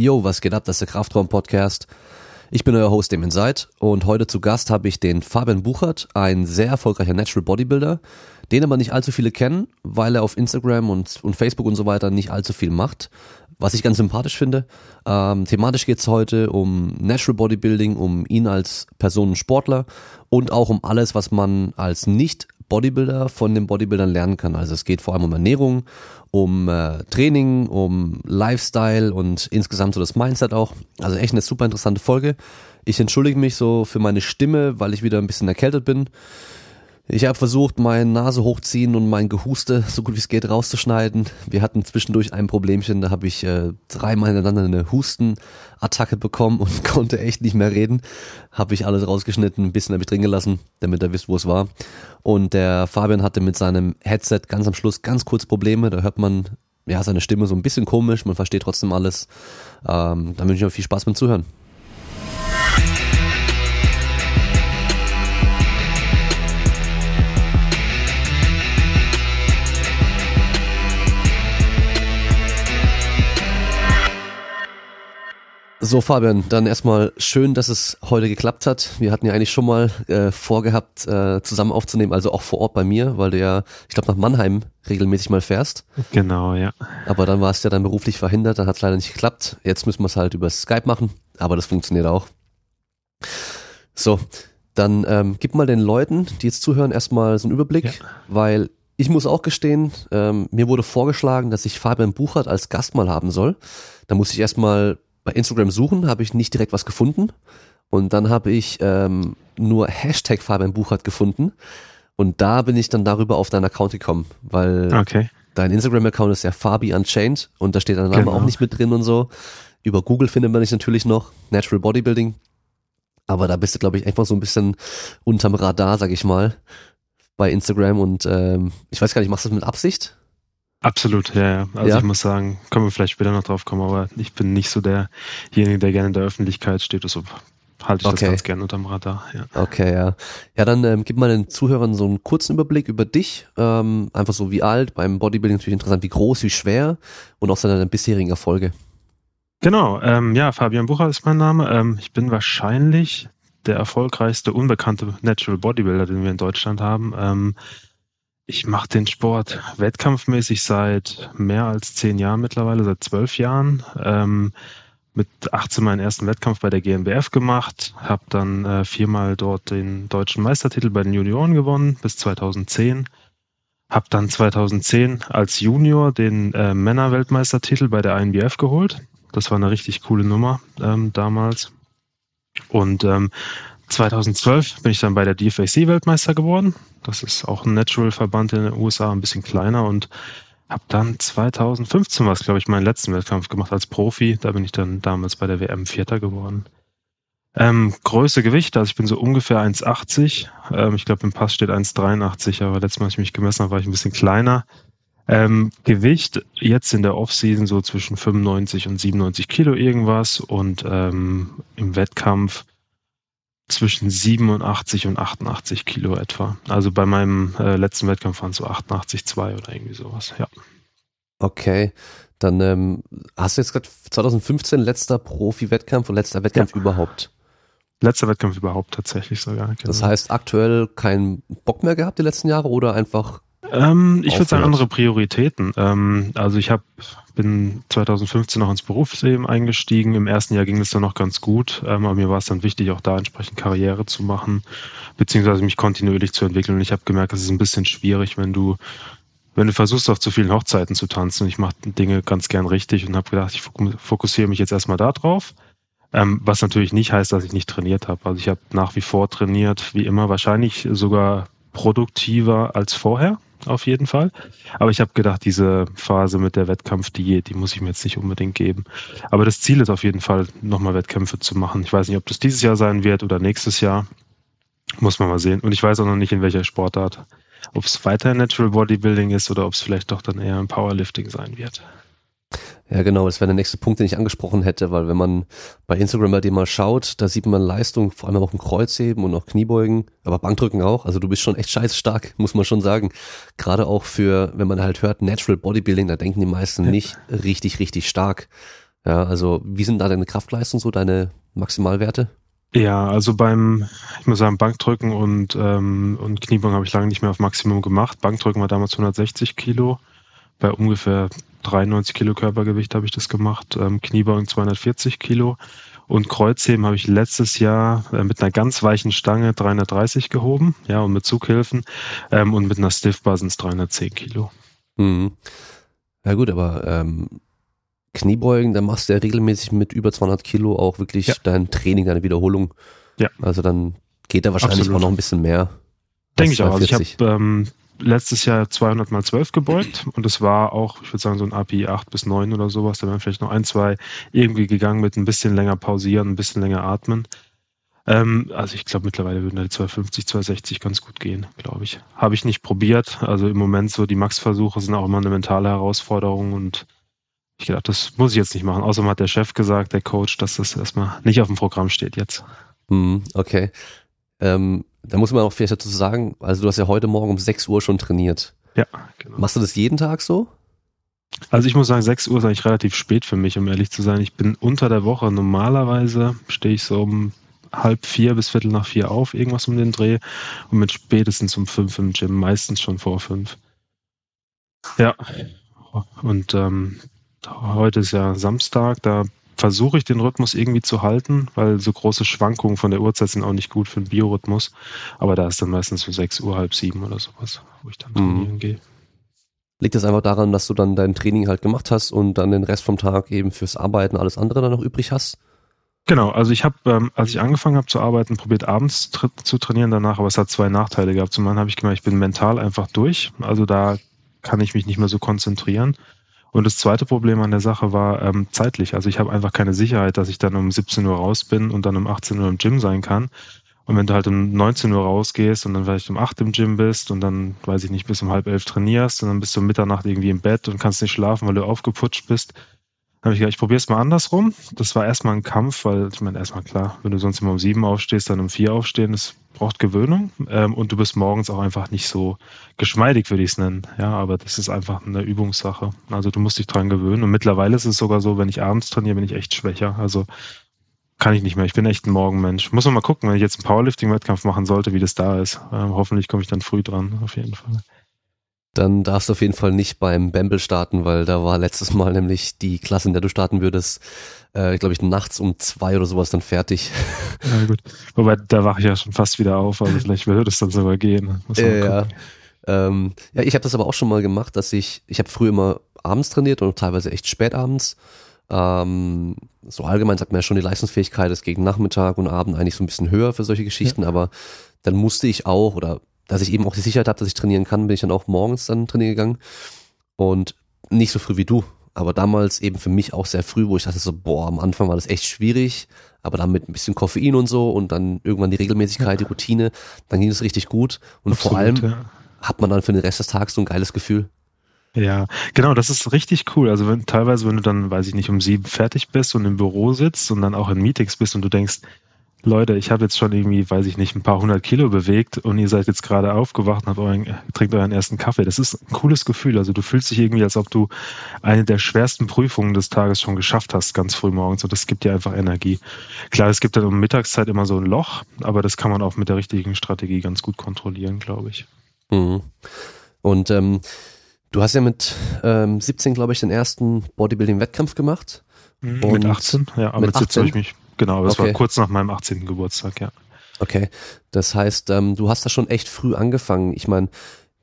Yo, was geht ab? Das ist der Kraftraum-Podcast. Ich bin euer Host, dem Inside, und heute zu Gast habe ich den Fabian Buchert, ein sehr erfolgreicher Natural Bodybuilder, den aber nicht allzu viele kennen, weil er auf Instagram und, und Facebook und so weiter nicht allzu viel macht, was ich ganz sympathisch finde. Ähm, thematisch geht es heute um Natural Bodybuilding, um ihn als Person und Sportler und auch um alles, was man als nicht Bodybuilder von den Bodybuildern lernen kann. Also es geht vor allem um Ernährung, um äh, Training, um Lifestyle und insgesamt so das Mindset auch. Also echt eine super interessante Folge. Ich entschuldige mich so für meine Stimme, weil ich wieder ein bisschen erkältet bin. Ich habe versucht, meine Nase hochziehen und mein Gehuste so gut wie es geht rauszuschneiden. Wir hatten zwischendurch ein Problemchen, da habe ich äh, dreimal hintereinander eine Hustenattacke bekommen und konnte echt nicht mehr reden. Habe ich alles rausgeschnitten, ein bisschen habe ich drin gelassen, damit ihr wisst, wo es war. Und der Fabian hatte mit seinem Headset ganz am Schluss ganz kurz Probleme. Da hört man ja seine Stimme so ein bisschen komisch, man versteht trotzdem alles. Ähm, dann wünsche ich euch viel Spaß beim Zuhören. So, Fabian, dann erstmal schön, dass es heute geklappt hat. Wir hatten ja eigentlich schon mal äh, vorgehabt, äh, zusammen aufzunehmen, also auch vor Ort bei mir, weil du ja, ich glaube, nach Mannheim regelmäßig mal fährst. Genau, ja. Aber dann warst du ja dann beruflich verhindert, dann hat es leider nicht geklappt. Jetzt müssen wir es halt über Skype machen, aber das funktioniert auch. So, dann ähm, gib mal den Leuten, die jetzt zuhören, erstmal so einen Überblick, ja. weil ich muss auch gestehen, ähm, mir wurde vorgeschlagen, dass ich Fabian Buchert als Gast mal haben soll. Da muss ich erstmal bei Instagram suchen, habe ich nicht direkt was gefunden. Und dann habe ich ähm, nur Hashtag Fabian Buchert gefunden. Und da bin ich dann darüber auf deinen Account gekommen, weil okay. dein Instagram-Account ist ja Fabi Unchained und da steht dein Name genau. auch nicht mit drin und so. Über Google findet man dich natürlich noch, Natural Bodybuilding. Aber da bist du, glaube ich, einfach so ein bisschen unterm Radar, sag ich mal, bei Instagram. Und ähm, ich weiß gar nicht, machst du das mit Absicht? Absolut, ja, ja. Also ja. ich muss sagen, können wir vielleicht später noch drauf kommen, aber ich bin nicht so derjenige, der gerne in der Öffentlichkeit steht. Also halte ich okay. das ganz gerne unterm Radar. Ja. Okay, ja. Ja, dann ähm, gib mal den Zuhörern so einen kurzen Überblick über dich. Ähm, einfach so wie alt, beim Bodybuilding natürlich interessant, wie groß, wie schwer und auch seine bisherigen Erfolge. Genau, ähm, ja, Fabian Bucher ist mein Name. Ähm, ich bin wahrscheinlich der erfolgreichste unbekannte Natural Bodybuilder, den wir in Deutschland haben. Ich mache den Sport wettkampfmäßig seit mehr als zehn Jahren mittlerweile, seit zwölf Jahren. Ähm, mit 18 meinen ersten Wettkampf bei der GmbF gemacht, habe dann äh, viermal dort den deutschen Meistertitel bei den Junioren gewonnen bis 2010. Habe dann 2010 als Junior den äh, Männerweltmeistertitel bei der INBF geholt. Das war eine richtig coole Nummer ähm, damals. Und ähm, 2012 bin ich dann bei der DFAC Weltmeister geworden. Das ist auch ein Natural-Verband in den USA, ein bisschen kleiner und habe dann 2015 was, glaube ich, meinen letzten Wettkampf gemacht als Profi. Da bin ich dann damals bei der WM Vierter geworden. Ähm, Größe, Gewicht, also ich bin so ungefähr 1,80. Ähm, ich glaube, im Pass steht 1,83, aber letztes Mal, als ich mich gemessen habe, war ich ein bisschen kleiner. Ähm, Gewicht jetzt in der Offseason so zwischen 95 und 97 Kilo irgendwas und ähm, im Wettkampf zwischen 87 und 88 Kilo etwa. Also bei meinem äh, letzten Wettkampf waren es so 88,2 oder irgendwie sowas, ja. Okay, dann ähm, hast du jetzt gerade 2015 letzter Profi-Wettkampf und letzter Wettkampf ja. überhaupt? Letzter Wettkampf überhaupt tatsächlich sogar. Genau. Das heißt aktuell keinen Bock mehr gehabt die letzten Jahre oder einfach ähm, ich würde sagen andere Prioritäten. Ähm, also ich habe bin 2015 noch ins Berufsleben eingestiegen. Im ersten Jahr ging es dann noch ganz gut, ähm, aber mir war es dann wichtig, auch da entsprechend Karriere zu machen, beziehungsweise mich kontinuierlich zu entwickeln. Und ich habe gemerkt, das ist ein bisschen schwierig, wenn du wenn du versuchst, auf zu vielen Hochzeiten zu tanzen. Ich mache Dinge ganz gern richtig und habe gedacht, ich fokussiere mich jetzt erstmal da drauf. Ähm, was natürlich nicht heißt, dass ich nicht trainiert habe. Also ich habe nach wie vor trainiert, wie immer, wahrscheinlich sogar produktiver als vorher auf jeden Fall. Aber ich habe gedacht, diese Phase mit der Wettkampfdiät, die muss ich mir jetzt nicht unbedingt geben. Aber das Ziel ist auf jeden Fall, nochmal Wettkämpfe zu machen. Ich weiß nicht, ob das dieses Jahr sein wird oder nächstes Jahr. Muss man mal sehen. Und ich weiß auch noch nicht, in welcher Sportart. Ob es weiter Natural Bodybuilding ist oder ob es vielleicht doch dann eher im Powerlifting sein wird. Ja, genau, das wäre der nächste Punkt, den ich angesprochen hätte, weil wenn man bei Instagram bei dir mal schaut, da sieht man Leistung, vor allem auch im Kreuzheben und auch Kniebeugen, aber Bankdrücken auch. Also du bist schon echt scheiße stark, muss man schon sagen. Gerade auch für, wenn man halt hört, Natural Bodybuilding, da denken die meisten ja. nicht richtig, richtig stark. Ja, also wie sind da deine Kraftleistung so, deine Maximalwerte? Ja, also beim, ich muss sagen, Bankdrücken und, ähm, und Kniebeugen habe ich lange nicht mehr auf Maximum gemacht. Bankdrücken war damals 160 Kilo. Bei ungefähr 93 Kilo Körpergewicht habe ich das gemacht. Ähm, Kniebeugen 240 Kilo. Und Kreuzheben habe ich letztes Jahr äh, mit einer ganz weichen Stange 330 gehoben, ja, und mit Zughilfen. Ähm, und mit einer Stiffbar sind es 310 Kilo. Mhm. Ja gut, aber ähm, Kniebeugen, da machst du ja regelmäßig mit über 200 Kilo auch wirklich ja. dein Training, deine Wiederholung. Ja. Also dann geht da wahrscheinlich Absolut. auch noch ein bisschen mehr. Denke ich auch. Also ich habe ähm, letztes Jahr 200 mal 12 gebeugt und es war auch, ich würde sagen, so ein API 8 bis 9 oder sowas. Da wären vielleicht noch ein, zwei irgendwie gegangen mit ein bisschen länger pausieren, ein bisschen länger atmen. Ähm, also ich glaube, mittlerweile würden da die 250, 260 ganz gut gehen, glaube ich. Habe ich nicht probiert. Also im Moment so die Max-Versuche sind auch immer eine mentale Herausforderung und ich gedacht, das muss ich jetzt nicht machen. Außerdem hat der Chef gesagt, der Coach, dass das erstmal nicht auf dem Programm steht jetzt. Hm, okay. Ähm, da muss man auch vielleicht dazu sagen, also du hast ja heute Morgen um 6 Uhr schon trainiert. Ja, genau. Machst du das jeden Tag so? Also ich muss sagen, 6 Uhr ist eigentlich relativ spät für mich, um ehrlich zu sein. Ich bin unter der Woche, normalerweise stehe ich so um halb vier bis viertel nach vier auf, irgendwas um den Dreh und mit spätestens um fünf im Gym, meistens schon vor fünf. Ja, und ähm, heute ist ja Samstag, da versuche ich den Rhythmus irgendwie zu halten, weil so große Schwankungen von der Uhrzeit sind auch nicht gut für den Biorhythmus. Aber da ist dann meistens so 6 Uhr, halb sieben oder sowas, wo ich dann trainieren mhm. gehe. Liegt das einfach daran, dass du dann dein Training halt gemacht hast und dann den Rest vom Tag eben fürs Arbeiten alles andere dann noch übrig hast? Genau, also ich habe, ähm, als ich angefangen habe zu arbeiten, probiert abends tra zu trainieren danach, aber es hat zwei Nachteile gehabt. Zum einen habe ich gemerkt, ich bin mental einfach durch, also da kann ich mich nicht mehr so konzentrieren. Und das zweite Problem an der Sache war ähm, zeitlich. Also ich habe einfach keine Sicherheit, dass ich dann um 17 Uhr raus bin und dann um 18 Uhr im Gym sein kann. Und wenn du halt um 19 Uhr rausgehst und dann vielleicht um 8 im Gym bist und dann, weiß ich nicht, bis um halb elf trainierst und dann bist du um Mitternacht irgendwie im Bett und kannst nicht schlafen, weil du aufgeputscht bist, habe ich gedacht, ich probiere es mal andersrum. Das war erstmal ein Kampf, weil ich meine, erstmal klar, wenn du sonst immer um sieben aufstehst, dann um vier aufstehen, das braucht Gewöhnung. Ähm, und du bist morgens auch einfach nicht so geschmeidig, würde ich es nennen. Ja, aber das ist einfach eine Übungssache. Also du musst dich dran gewöhnen. Und mittlerweile ist es sogar so, wenn ich abends trainiere, bin ich echt schwächer. Also kann ich nicht mehr. Ich bin echt ein Morgenmensch. Muss man mal gucken, wenn ich jetzt einen Powerlifting-Wettkampf machen sollte, wie das da ist. Ähm, hoffentlich komme ich dann früh dran, auf jeden Fall dann darfst du auf jeden Fall nicht beim Bamble starten, weil da war letztes Mal nämlich die Klasse, in der du starten würdest, äh, glaube ich, nachts um zwei oder sowas dann fertig. Ja, gut. Wobei, da wache ich ja schon fast wieder auf, also vielleicht würde das dann sogar gehen. Äh, ja. Ähm, ja, ich habe das aber auch schon mal gemacht, dass ich, ich habe früher immer abends trainiert und teilweise echt spät abends. Ähm, so allgemein sagt man ja schon, die Leistungsfähigkeit ist gegen Nachmittag und Abend eigentlich so ein bisschen höher für solche Geschichten, ja. aber dann musste ich auch, oder dass ich eben auch die Sicherheit habe, dass ich trainieren kann, bin ich dann auch morgens dann trainieren gegangen. Und nicht so früh wie du, aber damals eben für mich auch sehr früh, wo ich dachte so, boah, am Anfang war das echt schwierig, aber dann mit ein bisschen Koffein und so und dann irgendwann die Regelmäßigkeit, die Routine, dann ging es richtig gut und Absolut, vor allem ja. hat man dann für den Rest des Tages so ein geiles Gefühl. Ja, genau, das ist richtig cool. Also wenn, teilweise, wenn du dann, weiß ich nicht, um sieben fertig bist und im Büro sitzt und dann auch in Meetings bist und du denkst, Leute, ich habe jetzt schon irgendwie, weiß ich nicht, ein paar hundert Kilo bewegt und ihr seid jetzt gerade aufgewacht und euren, trinkt euren ersten Kaffee. Das ist ein cooles Gefühl. Also du fühlst dich irgendwie, als ob du eine der schwersten Prüfungen des Tages schon geschafft hast, ganz früh morgens. Und das gibt dir einfach Energie. Klar, es gibt dann um Mittagszeit immer so ein Loch, aber das kann man auch mit der richtigen Strategie ganz gut kontrollieren, glaube ich. Mhm. Und ähm, du hast ja mit ähm, 17, glaube ich, den ersten Bodybuilding-Wettkampf gemacht. Mhm, mit 18, ja, aber mit 17 habe ich mich Genau, das okay. war kurz nach meinem 18. Geburtstag, ja. Okay, das heißt, ähm, du hast da schon echt früh angefangen. Ich meine,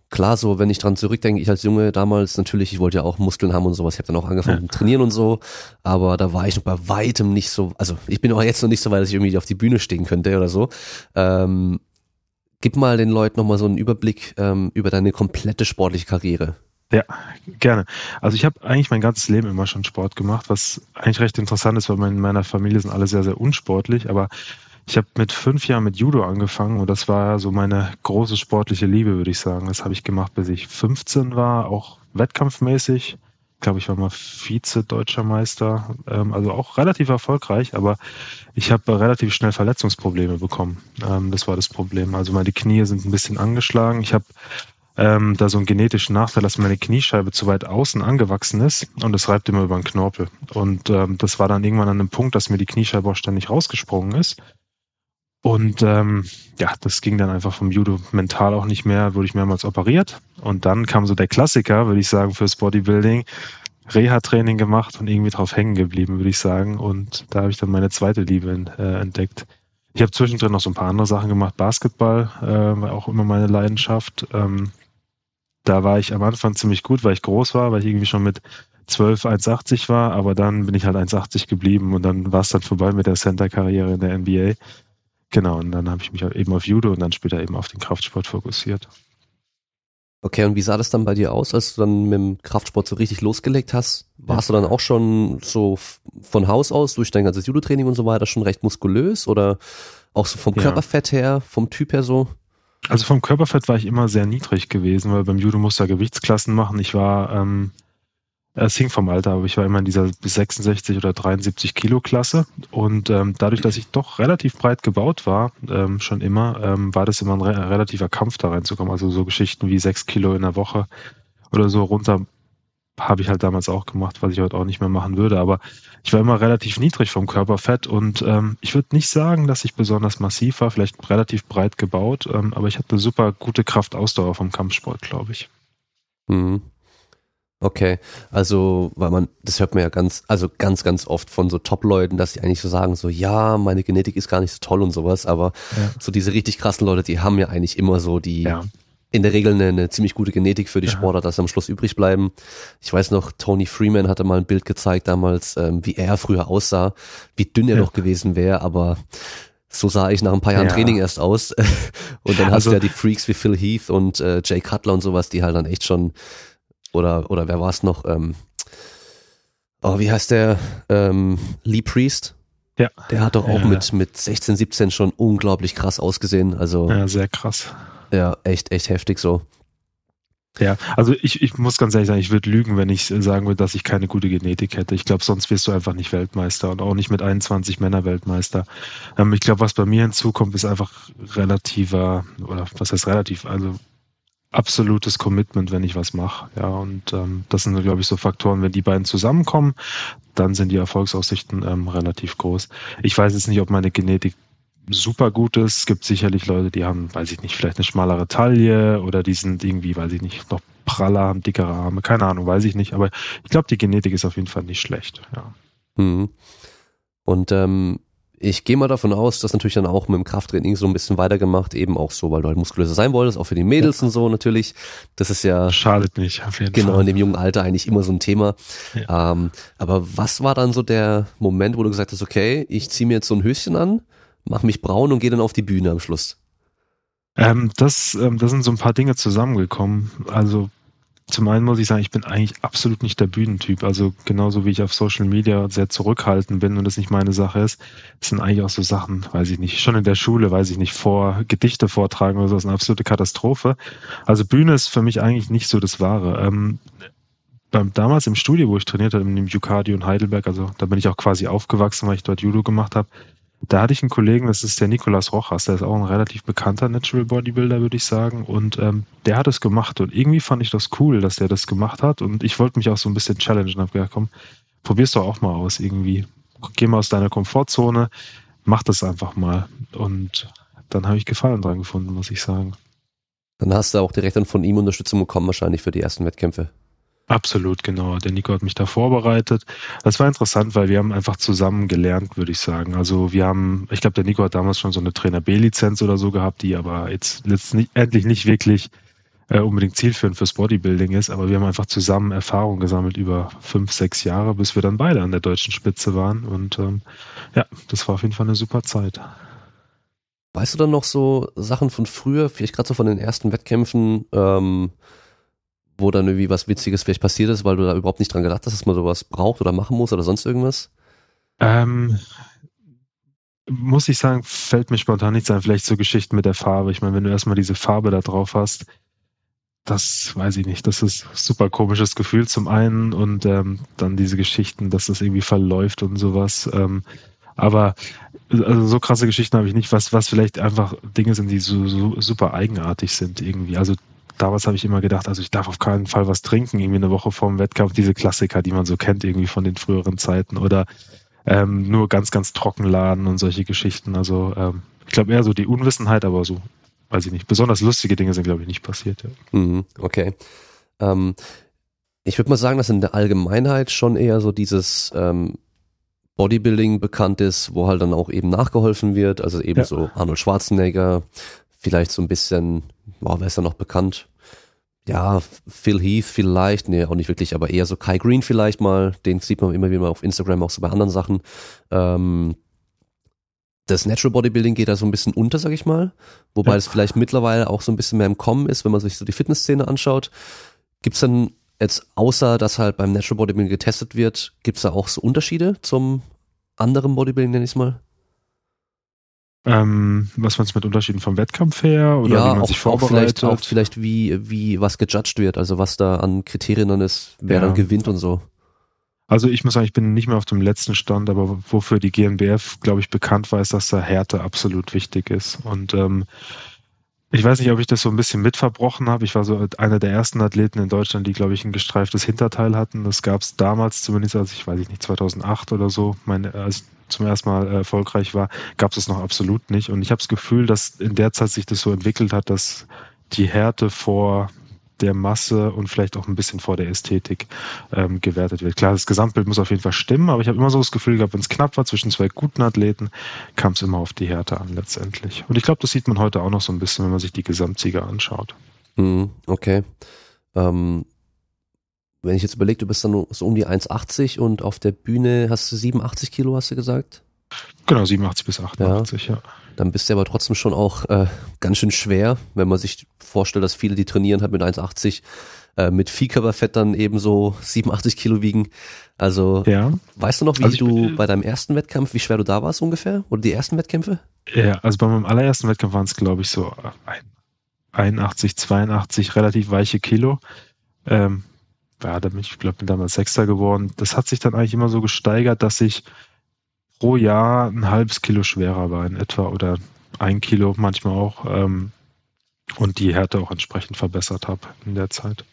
klar, so wenn ich dran zurückdenke, ich als Junge damals natürlich, ich wollte ja auch Muskeln haben und sowas. Ich habe dann auch angefangen ja. mit Trainieren und so, aber da war ich noch bei weitem nicht so. Also ich bin auch jetzt noch nicht so weit, dass ich irgendwie auf die Bühne stehen könnte oder so. Ähm, gib mal den Leuten nochmal so einen Überblick ähm, über deine komplette sportliche Karriere. Ja, gerne. Also ich habe eigentlich mein ganzes Leben immer schon Sport gemacht, was eigentlich recht interessant ist, weil in meiner Familie sind alle sehr, sehr unsportlich, aber ich habe mit fünf Jahren mit Judo angefangen und das war so meine große sportliche Liebe, würde ich sagen. Das habe ich gemacht, bis ich 15 war, auch wettkampfmäßig. Ich glaube, ich war mal Vize-Deutscher Meister, ähm, also auch relativ erfolgreich, aber ich habe relativ schnell Verletzungsprobleme bekommen. Ähm, das war das Problem. Also meine Knie sind ein bisschen angeschlagen. Ich habe ähm, da so einen genetischen Nachteil, dass meine Kniescheibe zu weit außen angewachsen ist und es reibt immer über den Knorpel. Und ähm, das war dann irgendwann an einem Punkt, dass mir die Kniescheibe auch ständig rausgesprungen ist. Und ähm, ja, das ging dann einfach vom Judo mental auch nicht mehr, wurde ich mehrmals operiert. Und dann kam so der Klassiker, würde ich sagen, fürs Bodybuilding. Reha-Training gemacht und irgendwie drauf hängen geblieben, würde ich sagen. Und da habe ich dann meine zweite Liebe äh, entdeckt. Ich habe zwischendrin noch so ein paar andere Sachen gemacht. Basketball äh, war auch immer meine Leidenschaft. Ähm, da war ich am Anfang ziemlich gut, weil ich groß war, weil ich irgendwie schon mit 12 1,80 war, aber dann bin ich halt 1,80 geblieben und dann war es dann vorbei mit der Center-Karriere in der NBA. Genau, und dann habe ich mich eben auf Judo und dann später eben auf den Kraftsport fokussiert. Okay, und wie sah das dann bei dir aus, als du dann mit dem Kraftsport so richtig losgelegt hast? Warst ja. du dann auch schon so von Haus aus durch dein ganzes Judo-Training und so weiter schon recht muskulös oder auch so vom ja. Körperfett her, vom Typ her so? Also vom Körperfett war ich immer sehr niedrig gewesen, weil beim Judo musst du ja Gewichtsklassen machen. Ich war ähm, es hing vom Alter, aber ich war immer in dieser 66 oder 73 Kilo Klasse und ähm, dadurch, dass ich doch relativ breit gebaut war, ähm, schon immer, ähm, war das immer ein re relativer Kampf da reinzukommen. Also so Geschichten wie sechs Kilo in der Woche oder so runter habe ich halt damals auch gemacht, was ich heute auch nicht mehr machen würde. Aber ich war immer relativ niedrig vom Körperfett und ähm, ich würde nicht sagen, dass ich besonders massiv war, vielleicht relativ breit gebaut, ähm, aber ich hatte super gute Kraftausdauer vom Kampfsport, glaube ich. Mhm. Okay, also, weil man, das hört man ja ganz, also ganz, ganz oft von so Top-Leuten, dass sie eigentlich so sagen, so, ja, meine Genetik ist gar nicht so toll und sowas, aber ja. so diese richtig krassen Leute, die haben ja eigentlich immer so die, ja. In der Regel eine, eine, ziemlich gute Genetik für die. Sportler, dass sie am Schluss übrig bleiben. Ich weiß noch, Tony Freeman hatte mal ein Bild gezeigt damals, ähm, wie er früher aussah, wie dünn er ja. doch gewesen wäre, aber so sah ich nach ein paar Jahren ja. Training erst aus. und dann hast also, du ja die Freaks wie Phil Heath und äh, Jay Cutler und sowas, die halt dann echt schon oder, oder wer war es noch? Ähm, oh, wie heißt der? Ähm, Lee Priest. Ja. Der hat doch auch ja, mit, mit 16, 17 schon unglaublich krass ausgesehen. Also, ja, sehr krass. Ja, echt, echt heftig so. Ja, also ich, ich muss ganz ehrlich sagen, ich würde lügen, wenn ich sagen würde, dass ich keine gute Genetik hätte. Ich glaube, sonst wirst du einfach nicht Weltmeister und auch nicht mit 21 Männer Weltmeister. Ähm, ich glaube, was bei mir hinzukommt, ist einfach relativer, oder was heißt relativ, also absolutes Commitment, wenn ich was mache. Ja, und ähm, das sind, glaube ich, so Faktoren, wenn die beiden zusammenkommen, dann sind die Erfolgsaussichten ähm, relativ groß. Ich weiß jetzt nicht, ob meine Genetik super gut ist. Es gibt sicherlich Leute, die haben, weiß ich nicht, vielleicht eine schmalere Taille oder die sind irgendwie, weiß ich nicht, noch praller, haben dickere Arme, keine Ahnung, weiß ich nicht. Aber ich glaube, die Genetik ist auf jeden Fall nicht schlecht. Ja. Mhm. Und ähm, ich gehe mal davon aus, dass natürlich dann auch mit dem Krafttraining so ein bisschen weitergemacht, eben auch so, weil du halt muskulöser sein wolltest, auch für die Mädels ja. und so natürlich. Das ist ja. Schadet nicht, auf jeden genau, Fall. in dem jungen Alter eigentlich immer so ein Thema. Ja. Ähm, aber was war dann so der Moment, wo du gesagt hast, okay, ich ziehe mir jetzt so ein Höschen an, mach mich braun und gehe dann auf die Bühne am Schluss? Ähm, das, ähm, das sind so ein paar Dinge zusammengekommen. Also zum einen muss ich sagen, ich bin eigentlich absolut nicht der Bühnentyp. Also genauso wie ich auf Social Media sehr zurückhaltend bin und das nicht meine Sache ist, sind eigentlich auch so Sachen, weiß ich nicht, schon in der Schule, weiß ich nicht, vor Gedichte vortragen oder so, ist eine absolute Katastrophe. Also Bühne ist für mich eigentlich nicht so das Wahre. Ähm, beim, damals im Studio, wo ich trainiert habe, in dem Jucardio in Heidelberg, also da bin ich auch quasi aufgewachsen, weil ich dort Judo gemacht habe, da hatte ich einen Kollegen, das ist der Nicolas Rojas, der ist auch ein relativ bekannter Natural Bodybuilder, würde ich sagen. Und ähm, der hat es gemacht. Und irgendwie fand ich das cool, dass der das gemacht hat. Und ich wollte mich auch so ein bisschen challengen und habe gedacht, komm, probier's doch auch mal aus irgendwie. Geh mal aus deiner Komfortzone, mach das einfach mal. Und dann habe ich Gefallen dran gefunden, muss ich sagen. Dann hast du auch direkt dann von ihm Unterstützung bekommen, wahrscheinlich für die ersten Wettkämpfe. Absolut, genau. Der Nico hat mich da vorbereitet. Das war interessant, weil wir haben einfach zusammen gelernt, würde ich sagen. Also wir haben, ich glaube, der Nico hat damals schon so eine Trainer B-Lizenz oder so gehabt, die aber jetzt letztendlich nicht wirklich äh, unbedingt zielführend fürs Bodybuilding ist, aber wir haben einfach zusammen Erfahrung gesammelt über fünf, sechs Jahre, bis wir dann beide an der deutschen Spitze waren. Und ähm, ja, das war auf jeden Fall eine super Zeit. Weißt du dann noch so Sachen von früher, vielleicht gerade so von den ersten Wettkämpfen, ähm, wo dann irgendwie was Witziges vielleicht passiert ist, weil du da überhaupt nicht dran gedacht hast, dass man sowas braucht oder machen muss oder sonst irgendwas? Ähm, muss ich sagen, fällt mir spontan nichts ein. Vielleicht so Geschichten mit der Farbe. Ich meine, wenn du erstmal diese Farbe da drauf hast, das weiß ich nicht. Das ist super komisches Gefühl zum einen und ähm, dann diese Geschichten, dass das irgendwie verläuft und sowas. Ähm, aber also so krasse Geschichten habe ich nicht, was, was vielleicht einfach Dinge sind, die so, so super eigenartig sind irgendwie. Also damals habe ich immer gedacht, also ich darf auf keinen Fall was trinken, irgendwie eine Woche vorm Wettkampf, diese Klassiker, die man so kennt, irgendwie von den früheren Zeiten oder ähm, nur ganz, ganz trocken laden und solche Geschichten. Also ähm, ich glaube eher so die Unwissenheit, aber so, weiß ich nicht. Besonders lustige Dinge sind, glaube ich, nicht passiert. Ja. Mhm, okay. Ähm, ich würde mal sagen, dass in der Allgemeinheit schon eher so dieses ähm, Bodybuilding bekannt ist, wo halt dann auch eben nachgeholfen wird. Also eben ja. so Arnold Schwarzenegger, vielleicht so ein bisschen, wow, wer ist da noch bekannt? Ja, Phil Heath vielleicht, nee, auch nicht wirklich, aber eher so Kai Green vielleicht mal, den sieht man immer wieder mal auf Instagram, auch so bei anderen Sachen. Ähm, das Natural Bodybuilding geht da so ein bisschen unter, sag ich mal, wobei ja. es vielleicht mittlerweile auch so ein bisschen mehr im Kommen ist, wenn man sich so die Fitnessszene anschaut. Gibt's denn jetzt, außer dass halt beim Natural Bodybuilding getestet wird, gibt's da auch so Unterschiede zum anderen Bodybuilding, nenn ich mal? Ähm, was meinst du mit Unterschieden vom Wettkampf her oder ja, wie man auch, sich vorbereitet? Auch vielleicht, auch vielleicht wie, wie was gejudged wird, also was da an Kriterien dann ist, wer ja. dann gewinnt und so. Also ich muss sagen, ich bin nicht mehr auf dem letzten Stand, aber wofür die GNBF, glaube ich, bekannt war, ist, dass da Härte absolut wichtig ist. Und ähm, ich weiß nicht, ob ich das so ein bisschen mitverbrochen habe. Ich war so einer der ersten Athleten in Deutschland, die, glaube ich, ein gestreiftes Hinterteil hatten. Das gab es damals zumindest, als ich weiß ich nicht, 2008 oder so, meine, als zum ersten Mal erfolgreich war, gab es es noch absolut nicht. Und ich habe das Gefühl, dass in der Zeit sich das so entwickelt hat, dass die Härte vor der Masse und vielleicht auch ein bisschen vor der Ästhetik ähm, gewertet wird. Klar, das Gesamtbild muss auf jeden Fall stimmen, aber ich habe immer so das Gefühl gehabt, wenn es knapp war zwischen zwei guten Athleten, kam es immer auf die Härte an letztendlich. Und ich glaube, das sieht man heute auch noch so ein bisschen, wenn man sich die Gesamtsieger anschaut. Mhm, okay. Ähm, wenn ich jetzt überlege, du bist dann so um die 1,80 und auf der Bühne hast du 87 Kilo, hast du gesagt? Genau, 87 bis 88, ja. ja. Dann bist du aber trotzdem schon auch äh, ganz schön schwer, wenn man sich vorstellt, dass viele, die trainieren, halt mit 1,80 äh, mit Viehkörperfett dann eben so 87 Kilo wiegen. Also, ja. weißt du noch, wie also du bei deinem ersten Wettkampf, wie schwer du da warst ungefähr? Oder die ersten Wettkämpfe? Ja, also bei meinem allerersten Wettkampf waren es, glaube ich, so 81, 82 relativ weiche Kilo. Ähm, ja, da bin ich, glaube ich, damals Sechster geworden. Das hat sich dann eigentlich immer so gesteigert, dass ich pro Jahr ein halbes Kilo schwerer war in etwa oder ein Kilo manchmal auch ähm, und die Härte auch entsprechend verbessert habe in der Zeit.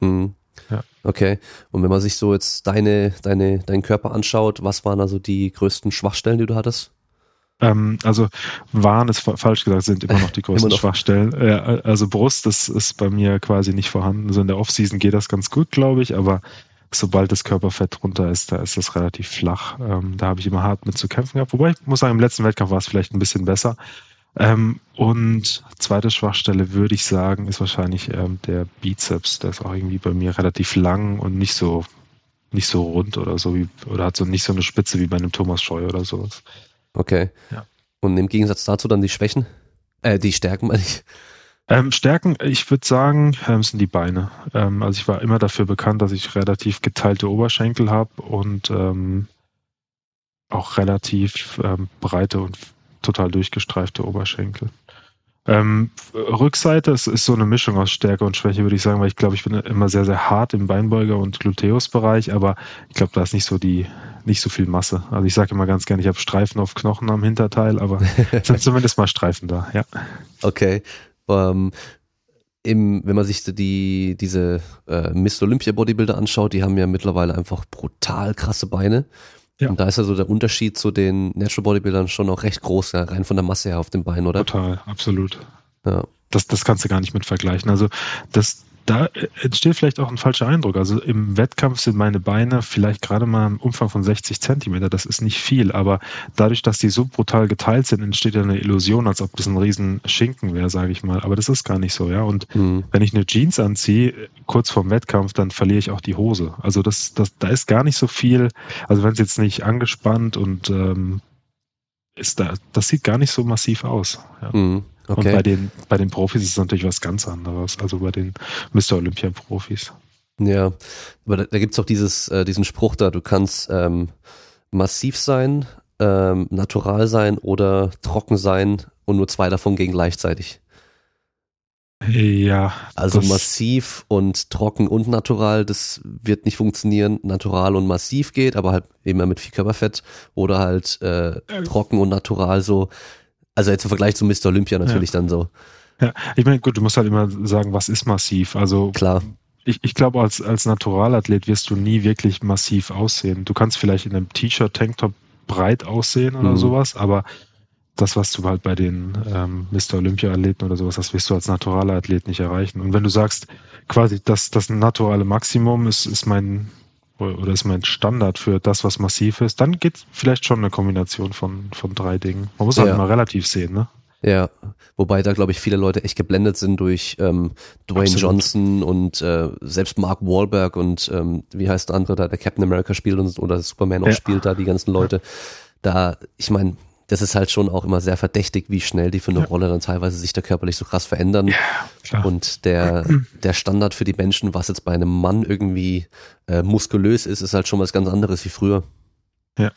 Mhm. Ja. Okay. Und wenn man sich so jetzt deine, deine, deinen Körper anschaut, was waren also die größten Schwachstellen, die du hattest? Ähm, also waren es falsch gesagt, sind immer noch die größten noch. Schwachstellen. Äh, also Brust, das ist bei mir quasi nicht vorhanden. Also in der Offseason geht das ganz gut, glaube ich, aber sobald das Körperfett runter ist, da ist das relativ flach. Ähm, da habe ich immer hart mit zu kämpfen gehabt. Wobei ich muss sagen, im letzten Wettkampf war es vielleicht ein bisschen besser. Ähm, und zweite Schwachstelle würde ich sagen, ist wahrscheinlich ähm, der Bizeps. Der ist auch irgendwie bei mir relativ lang und nicht so nicht so rund oder so wie oder hat so nicht so eine Spitze wie bei einem Thomas Scheu oder sowas. Okay. Ja. Und im Gegensatz dazu dann die Schwächen, äh, die Stärken meine ich. Ähm, Stärken, ich würde sagen, ähm, sind die Beine. Ähm, also ich war immer dafür bekannt, dass ich relativ geteilte Oberschenkel habe und ähm, auch relativ ähm, breite und total durchgestreifte Oberschenkel. Ähm, Rückseite ist, ist so eine Mischung aus Stärke und Schwäche, würde ich sagen, weil ich glaube, ich bin immer sehr, sehr hart im Beinbeuger- und Gluteusbereich, aber ich glaube, da ist nicht so die, nicht so viel Masse. Also ich sage immer ganz gerne, ich habe Streifen auf Knochen am Hinterteil, aber es sind zumindest mal Streifen da, ja. Okay. Ähm, im, wenn man sich die, diese äh, Mr. Olympia Bodybuilder anschaut, die haben ja mittlerweile einfach brutal krasse Beine. Ja. Und da ist also der Unterschied zu den Natural Bodybuildern schon auch recht groß, ja, rein von der Masse her auf den Beinen, oder? Total, absolut. Ja. Das, das kannst du gar nicht mit vergleichen. Also das, da entsteht vielleicht auch ein falscher Eindruck. Also im Wettkampf sind meine Beine vielleicht gerade mal im Umfang von 60 Zentimeter. Das ist nicht viel, aber dadurch, dass die so brutal geteilt sind, entsteht ja eine Illusion, als ob das ein riesen Schinken wäre, sage ich mal. Aber das ist gar nicht so, ja. Und mhm. wenn ich eine Jeans anziehe, kurz vorm Wettkampf, dann verliere ich auch die Hose. Also das, das, da ist gar nicht so viel. Also wenn es jetzt nicht angespannt und ähm, ist da, das sieht gar nicht so massiv aus. Ja. Mhm. Okay. Und bei den, bei den Profis ist es natürlich was ganz anderes, also bei den Mr. Olympia-Profis. Ja, aber da, da gibt es auch dieses, äh, diesen Spruch da, du kannst ähm, massiv sein, ähm, natural sein oder trocken sein und nur zwei davon gehen gleichzeitig. Ja. Also massiv und trocken und natural, das wird nicht funktionieren. Natural und massiv geht, aber halt immer mit viel Körperfett oder halt äh, trocken und natural so also jetzt im Vergleich zu Mr. Olympia natürlich ja. dann so. Ja, ich meine, gut, du musst halt immer sagen, was ist massiv? Also Klar. Ich, ich glaube, als, als Naturalathlet wirst du nie wirklich massiv aussehen. Du kannst vielleicht in einem T-Shirt, Tanktop breit aussehen oder mhm. sowas, aber das, was du halt bei den ähm, Mr. Olympia-Athleten oder sowas, das wirst du als naturaler Athlet nicht erreichen. Und wenn du sagst, quasi das, das naturale Maximum ist, ist mein oder ist mein Standard für das, was massiv ist, dann geht vielleicht schon eine Kombination von, von drei Dingen. Man muss halt ja. mal relativ sehen, ne? Ja, wobei da glaube ich viele Leute echt geblendet sind durch ähm, Dwayne Absolut. Johnson und äh, selbst Mark Wahlberg und ähm, wie heißt der andere da, der Captain America spielt und, oder Superman auch ja. spielt da, die ganzen Leute. Da, ich meine, das ist halt schon auch immer sehr verdächtig, wie schnell die für eine ja. Rolle dann teilweise sich da körperlich so krass verändern. Ja, und der, der Standard für die Menschen, was jetzt bei einem Mann irgendwie äh, muskulös ist, ist halt schon was ganz anderes wie früher. Ja.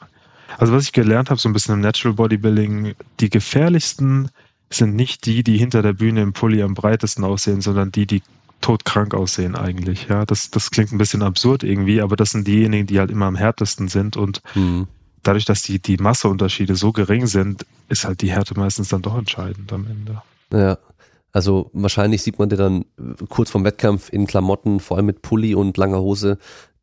Also was ich gelernt habe, so ein bisschen im Natural Bodybuilding, die gefährlichsten sind nicht die, die hinter der Bühne im Pulli am breitesten aussehen, sondern die, die todkrank aussehen eigentlich. Ja, das, das klingt ein bisschen absurd irgendwie, aber das sind diejenigen, die halt immer am härtesten sind und mhm dadurch, dass die, die Masseunterschiede so gering sind, ist halt die Härte meistens dann doch entscheidend am Ende. Ja. Also wahrscheinlich sieht man dir dann kurz vorm Wettkampf in Klamotten, vor allem mit Pulli und langer Hose,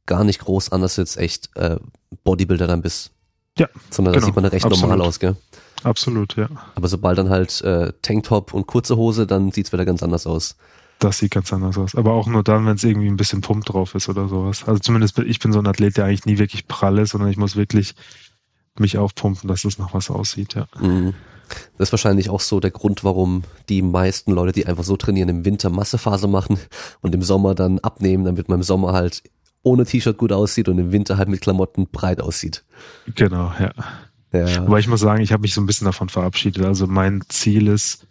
gar nicht groß an, dass du jetzt echt äh, Bodybuilder dann bist. Ja. Sondern genau. da sieht man dann recht Absolut. normal aus, gell? Absolut, ja. Aber sobald dann halt äh, Tanktop und kurze Hose, dann sieht's wieder ganz anders aus. Das sieht ganz anders aus. Aber auch nur dann, wenn es irgendwie ein bisschen Pump drauf ist oder sowas. Also zumindest ich bin so ein Athlet, der eigentlich nie wirklich prall ist, sondern ich muss wirklich mich aufpumpen, dass es nach was aussieht, ja. Mhm. Das ist wahrscheinlich auch so der Grund, warum die meisten Leute, die einfach so trainieren, im Winter Massephase machen und im Sommer dann abnehmen, damit man im Sommer halt ohne T-Shirt gut aussieht und im Winter halt mit Klamotten breit aussieht. Genau, ja. ja. Aber ich muss sagen, ich habe mich so ein bisschen davon verabschiedet. Also mein Ziel ist,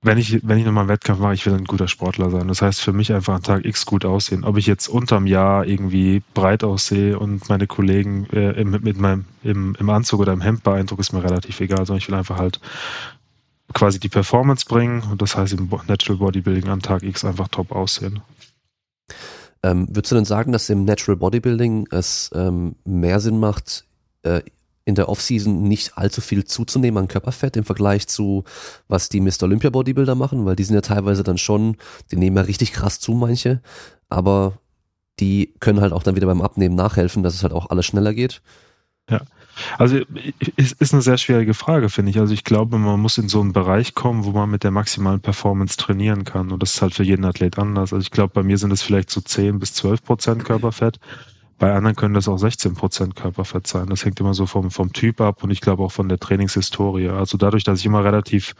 wenn ich, wenn ich nochmal einen Wettkampf mache, ich will ein guter Sportler sein. Das heißt für mich einfach an Tag X gut aussehen. Ob ich jetzt unterm Jahr irgendwie breit aussehe und meine Kollegen äh, im, mit meinem, im, im Anzug oder im Hemd beeindrucke, ist mir relativ egal, sondern ich will einfach halt quasi die Performance bringen und das heißt im Natural Bodybuilding an Tag X einfach top aussehen. Ähm, würdest du denn sagen, dass im Natural Bodybuilding es ähm, mehr Sinn macht, äh, in der Offseason nicht allzu viel zuzunehmen an Körperfett im Vergleich zu, was die Mr. Olympia Bodybuilder machen, weil die sind ja teilweise dann schon, die nehmen ja richtig krass zu, manche, aber die können halt auch dann wieder beim Abnehmen nachhelfen, dass es halt auch alles schneller geht. Ja. Also es ist eine sehr schwierige Frage, finde ich. Also ich glaube, man muss in so einen Bereich kommen, wo man mit der maximalen Performance trainieren kann. Und das ist halt für jeden Athlet anders. Also ich glaube, bei mir sind es vielleicht so 10 bis 12 Prozent Körperfett. Bei anderen können das auch 16 Prozent Körperfett sein. Das hängt immer so vom, vom Typ ab und ich glaube auch von der Trainingshistorie. Also dadurch, dass ich immer relativ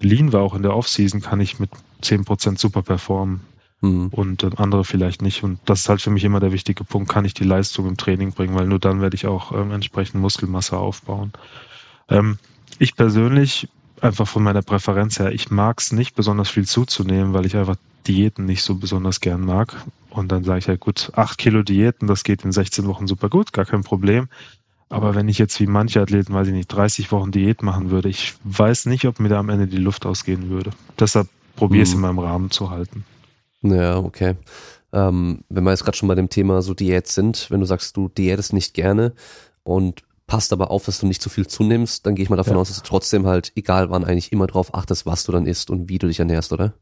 lean war, auch in der Offseason, kann ich mit 10 Prozent super performen mhm. und äh, andere vielleicht nicht. Und das ist halt für mich immer der wichtige Punkt, kann ich die Leistung im Training bringen, weil nur dann werde ich auch ähm, entsprechend Muskelmasse aufbauen. Ähm, ich persönlich, einfach von meiner Präferenz her, ich mag es nicht besonders viel zuzunehmen, weil ich einfach Diäten nicht so besonders gern mag. Und dann sage ich ja, gut, acht Kilo Diäten, das geht in 16 Wochen super gut, gar kein Problem. Aber wenn ich jetzt wie manche Athleten, weiß ich nicht, 30 Wochen Diät machen würde, ich weiß nicht, ob mir da am Ende die Luft ausgehen würde. Deshalb probiere ich es hm. in meinem Rahmen zu halten. Ja, okay. Ähm, wenn wir jetzt gerade schon bei dem Thema so Diät sind, wenn du sagst, du diätest nicht gerne und passt aber auf, dass du nicht zu viel zunimmst, dann gehe ich mal davon ja. aus, dass du trotzdem halt, egal wann, eigentlich immer drauf achtest, was du dann isst und wie du dich ernährst, oder?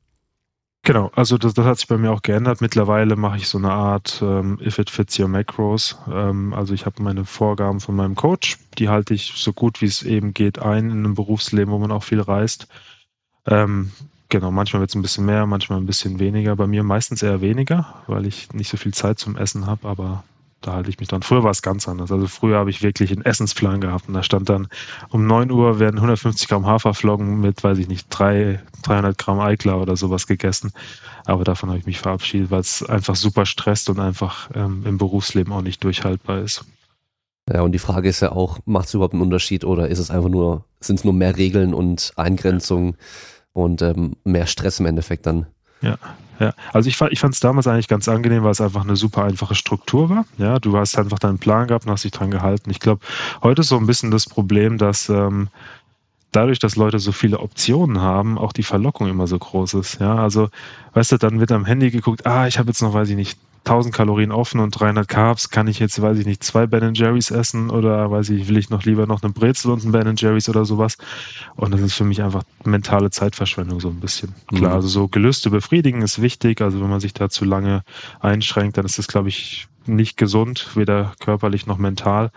Genau, also das, das hat sich bei mir auch geändert. Mittlerweile mache ich so eine Art ähm, If it fits your macros. Ähm, also ich habe meine Vorgaben von meinem Coach, die halte ich so gut wie es eben geht ein in einem Berufsleben, wo man auch viel reist. Ähm, genau, manchmal wird es ein bisschen mehr, manchmal ein bisschen weniger. Bei mir meistens eher weniger, weil ich nicht so viel Zeit zum Essen habe, aber da halte ich mich dran. Früher war es ganz anders. Also früher habe ich wirklich einen Essensplan gehabt und da stand dann, um 9 Uhr werden 150 Gramm Haferflocken mit, weiß ich nicht, 3, 300 Gramm Eiklar oder sowas gegessen. Aber davon habe ich mich verabschiedet, weil es einfach super stresst und einfach ähm, im Berufsleben auch nicht durchhaltbar ist. Ja, und die Frage ist ja auch, macht es überhaupt einen Unterschied oder ist es einfach nur, sind es nur mehr Regeln und Eingrenzungen und ähm, mehr Stress im Endeffekt dann? Ja, ja. Also ich, ich fand es damals eigentlich ganz angenehm, weil es einfach eine super einfache Struktur war. Ja, du hast einfach deinen Plan gehabt und hast dich dran gehalten. Ich glaube, heute ist so ein bisschen das Problem, dass ähm, dadurch, dass Leute so viele Optionen haben, auch die Verlockung immer so groß ist. Ja, also, weißt du, dann wird am Handy geguckt, ah, ich habe jetzt noch, weiß ich nicht, 1000 Kalorien offen und 300 Carbs, kann ich jetzt, weiß ich nicht, zwei Ben Jerry's essen oder weiß ich, will ich noch lieber noch eine Brezel und ein Ben Jerry's oder sowas. Und das ist für mich einfach mentale Zeitverschwendung so ein bisschen. Klar, mhm. also so Gelüste befriedigen ist wichtig. Also wenn man sich da zu lange einschränkt, dann ist das, glaube ich, nicht gesund, weder körperlich noch mental.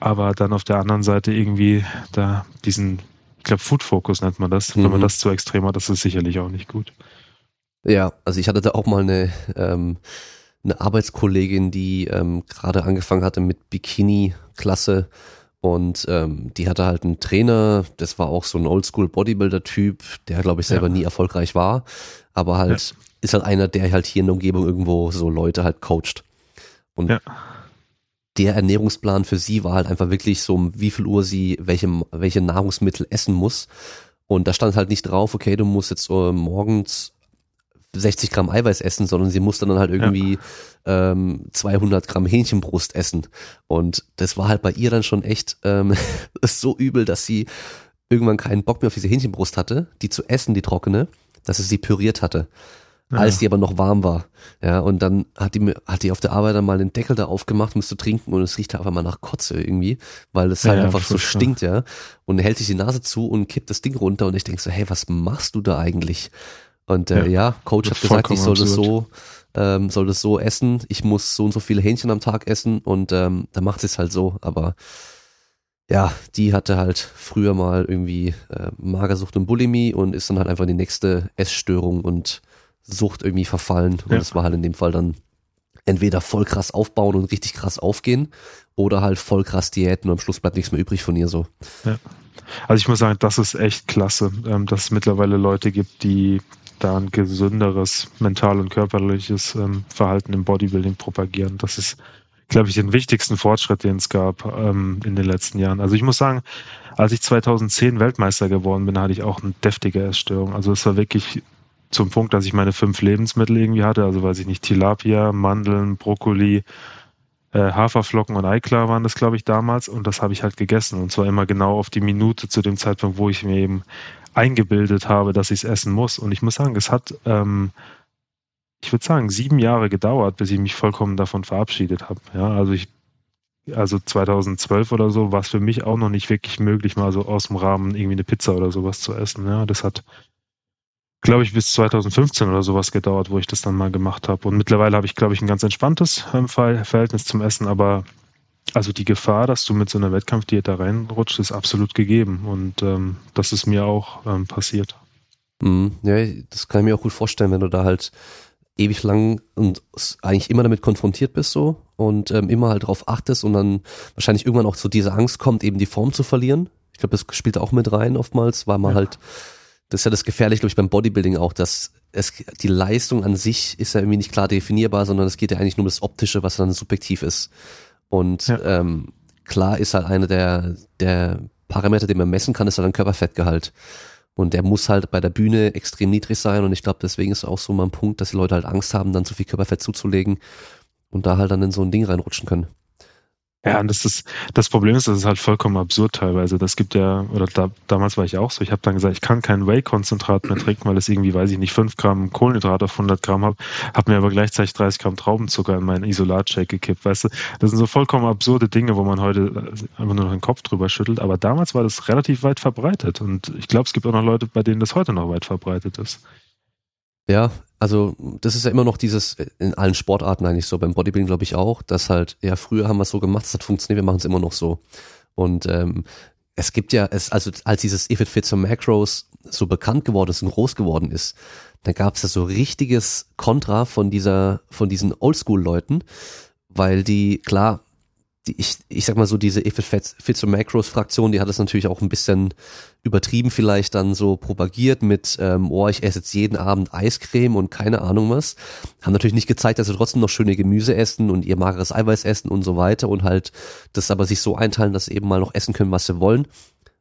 Aber dann auf der anderen Seite irgendwie da diesen, ich glaube, Food Focus nennt man das. Mhm. Wenn man mhm. das zu extrem hat, das ist sicherlich auch nicht gut. Ja, also ich hatte da auch mal eine, ähm, eine Arbeitskollegin, die ähm, gerade angefangen hatte mit Bikini-Klasse und ähm, die hatte halt einen Trainer, das war auch so ein Oldschool-Bodybuilder-Typ, der glaube ich selber ja. nie erfolgreich war, aber halt ja. ist halt einer, der halt hier in der Umgebung irgendwo so Leute halt coacht. Und ja. der Ernährungsplan für sie war halt einfach wirklich so, um wie viel Uhr sie welche, welche Nahrungsmittel essen muss. Und da stand halt nicht drauf, okay, du musst jetzt äh, morgens 60 Gramm Eiweiß essen, sondern sie musste dann halt irgendwie ja. ähm, 200 Gramm Hähnchenbrust essen. Und das war halt bei ihr dann schon echt ähm, so übel, dass sie irgendwann keinen Bock mehr auf diese Hähnchenbrust hatte, die zu essen, die trockene, dass sie sie püriert hatte. Ja. Als die aber noch warm war. Ja, und dann hat die, hat die auf der Arbeit dann mal den Deckel da aufgemacht, musste trinken und es riecht einfach mal nach Kotze irgendwie, weil es halt ja, einfach so stinkt, ja. Und hält sich die Nase zu und kippt das Ding runter und ich denke so, hey, was machst du da eigentlich? Und äh, ja, ja Coach hat gesagt, ich soll das so, ähm, soll das so essen. Ich muss so und so viele Hähnchen am Tag essen und ähm, da macht es halt so. Aber ja, die hatte halt früher mal irgendwie äh, Magersucht und Bulimie und ist dann halt einfach in die nächste Essstörung und Sucht irgendwie verfallen. Und ja. das war halt in dem Fall dann entweder voll krass aufbauen und richtig krass aufgehen oder halt voll krass Diäten und am Schluss bleibt nichts mehr übrig von ihr so. Ja. Also ich muss sagen, das ist echt klasse, ähm, dass es mittlerweile Leute gibt, die da ein gesünderes mental und körperliches ähm, Verhalten im Bodybuilding propagieren. Das ist, glaube ich, den wichtigsten Fortschritt, den es gab ähm, in den letzten Jahren. Also ich muss sagen, als ich 2010 Weltmeister geworden bin, hatte ich auch eine deftige Essstörung. Also es war wirklich zum Punkt, dass ich meine fünf Lebensmittel irgendwie hatte. Also weiß ich nicht, Tilapia, Mandeln, Brokkoli, äh, Haferflocken und Eiklar waren das, glaube ich, damals. Und das habe ich halt gegessen. Und zwar immer genau auf die Minute zu dem Zeitpunkt, wo ich mir eben eingebildet habe, dass ich es essen muss. Und ich muss sagen, es hat, ähm, ich würde sagen, sieben Jahre gedauert, bis ich mich vollkommen davon verabschiedet habe. Ja, also ich, also 2012 oder so war es für mich auch noch nicht wirklich möglich, mal so aus dem Rahmen irgendwie eine Pizza oder sowas zu essen. Ja, das hat, glaube ich, bis 2015 oder sowas gedauert, wo ich das dann mal gemacht habe. Und mittlerweile habe ich, glaube ich, ein ganz entspanntes ähm, Verhältnis zum Essen, aber also die Gefahr, dass du mit so einer Wettkampfdiät da reinrutscht, ist absolut gegeben. Und ähm, das ist mir auch ähm, passiert. Mhm. Ja, das kann ich mir auch gut vorstellen, wenn du da halt ewig lang und eigentlich immer damit konfrontiert bist so und ähm, immer halt drauf achtest und dann wahrscheinlich irgendwann auch zu dieser Angst kommt, eben die Form zu verlieren. Ich glaube, das spielt auch mit rein oftmals, weil man ja. halt, das ist ja das Gefährliche, glaube ich, beim Bodybuilding auch, dass es, die Leistung an sich ist ja irgendwie nicht klar definierbar, sondern es geht ja eigentlich nur um das Optische, was dann subjektiv ist. Und ja. ähm, klar ist halt einer der, der Parameter, den man messen kann, ist halt ein Körperfettgehalt. Und der muss halt bei der Bühne extrem niedrig sein. Und ich glaube, deswegen ist auch so mal ein Punkt, dass die Leute halt Angst haben, dann zu viel Körperfett zuzulegen und da halt dann in so ein Ding reinrutschen können. Ja, und das ist das Problem ist, das ist halt vollkommen absurd teilweise. Das gibt ja, oder da, damals war ich auch so, ich habe dann gesagt, ich kann kein Whey-Konzentrat mehr trinken, weil es irgendwie, weiß ich nicht, 5 Gramm Kohlenhydrat auf 100 Gramm habe, habe mir aber gleichzeitig 30 Gramm Traubenzucker in meinen Isolatshake gekippt, weißt du. Das sind so vollkommen absurde Dinge, wo man heute einfach nur noch den Kopf drüber schüttelt, aber damals war das relativ weit verbreitet und ich glaube, es gibt auch noch Leute, bei denen das heute noch weit verbreitet ist. Ja, also das ist ja immer noch dieses, äh, in allen Sportarten eigentlich so, beim Bodybuilding glaube ich auch, dass halt, ja, früher haben wir es so gemacht, es hat funktioniert, wir machen es immer noch so. Und ähm, es gibt ja, es, also als dieses If It Fits the Macros so bekannt geworden ist und groß geworden ist, dann gab es ja so richtiges Kontra von dieser, von diesen Oldschool-Leuten, weil die, klar, die, ich, ich sag mal so, diese If It Macros Fraktion, die hat es natürlich auch ein bisschen übertrieben vielleicht dann so propagiert mit, ähm, oh, ich esse jetzt jeden Abend Eiscreme und keine Ahnung was. Haben natürlich nicht gezeigt, dass sie trotzdem noch schöne Gemüse essen und ihr mageres Eiweiß essen und so weiter und halt das aber sich so einteilen, dass sie eben mal noch essen können, was sie wollen.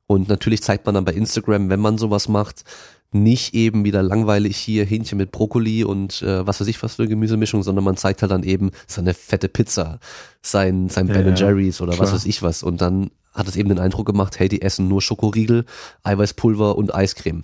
Und natürlich zeigt man dann bei Instagram, wenn man sowas macht, nicht eben wieder langweilig hier Hähnchen mit Brokkoli und äh, was weiß ich was für eine Gemüsemischung, sondern man zeigt halt dann eben seine fette Pizza, sein, sein ja, Ben Jerry's oder klar. was weiß ich was. Und dann hat es eben den Eindruck gemacht, hey, die essen nur Schokoriegel, Eiweißpulver und Eiscreme.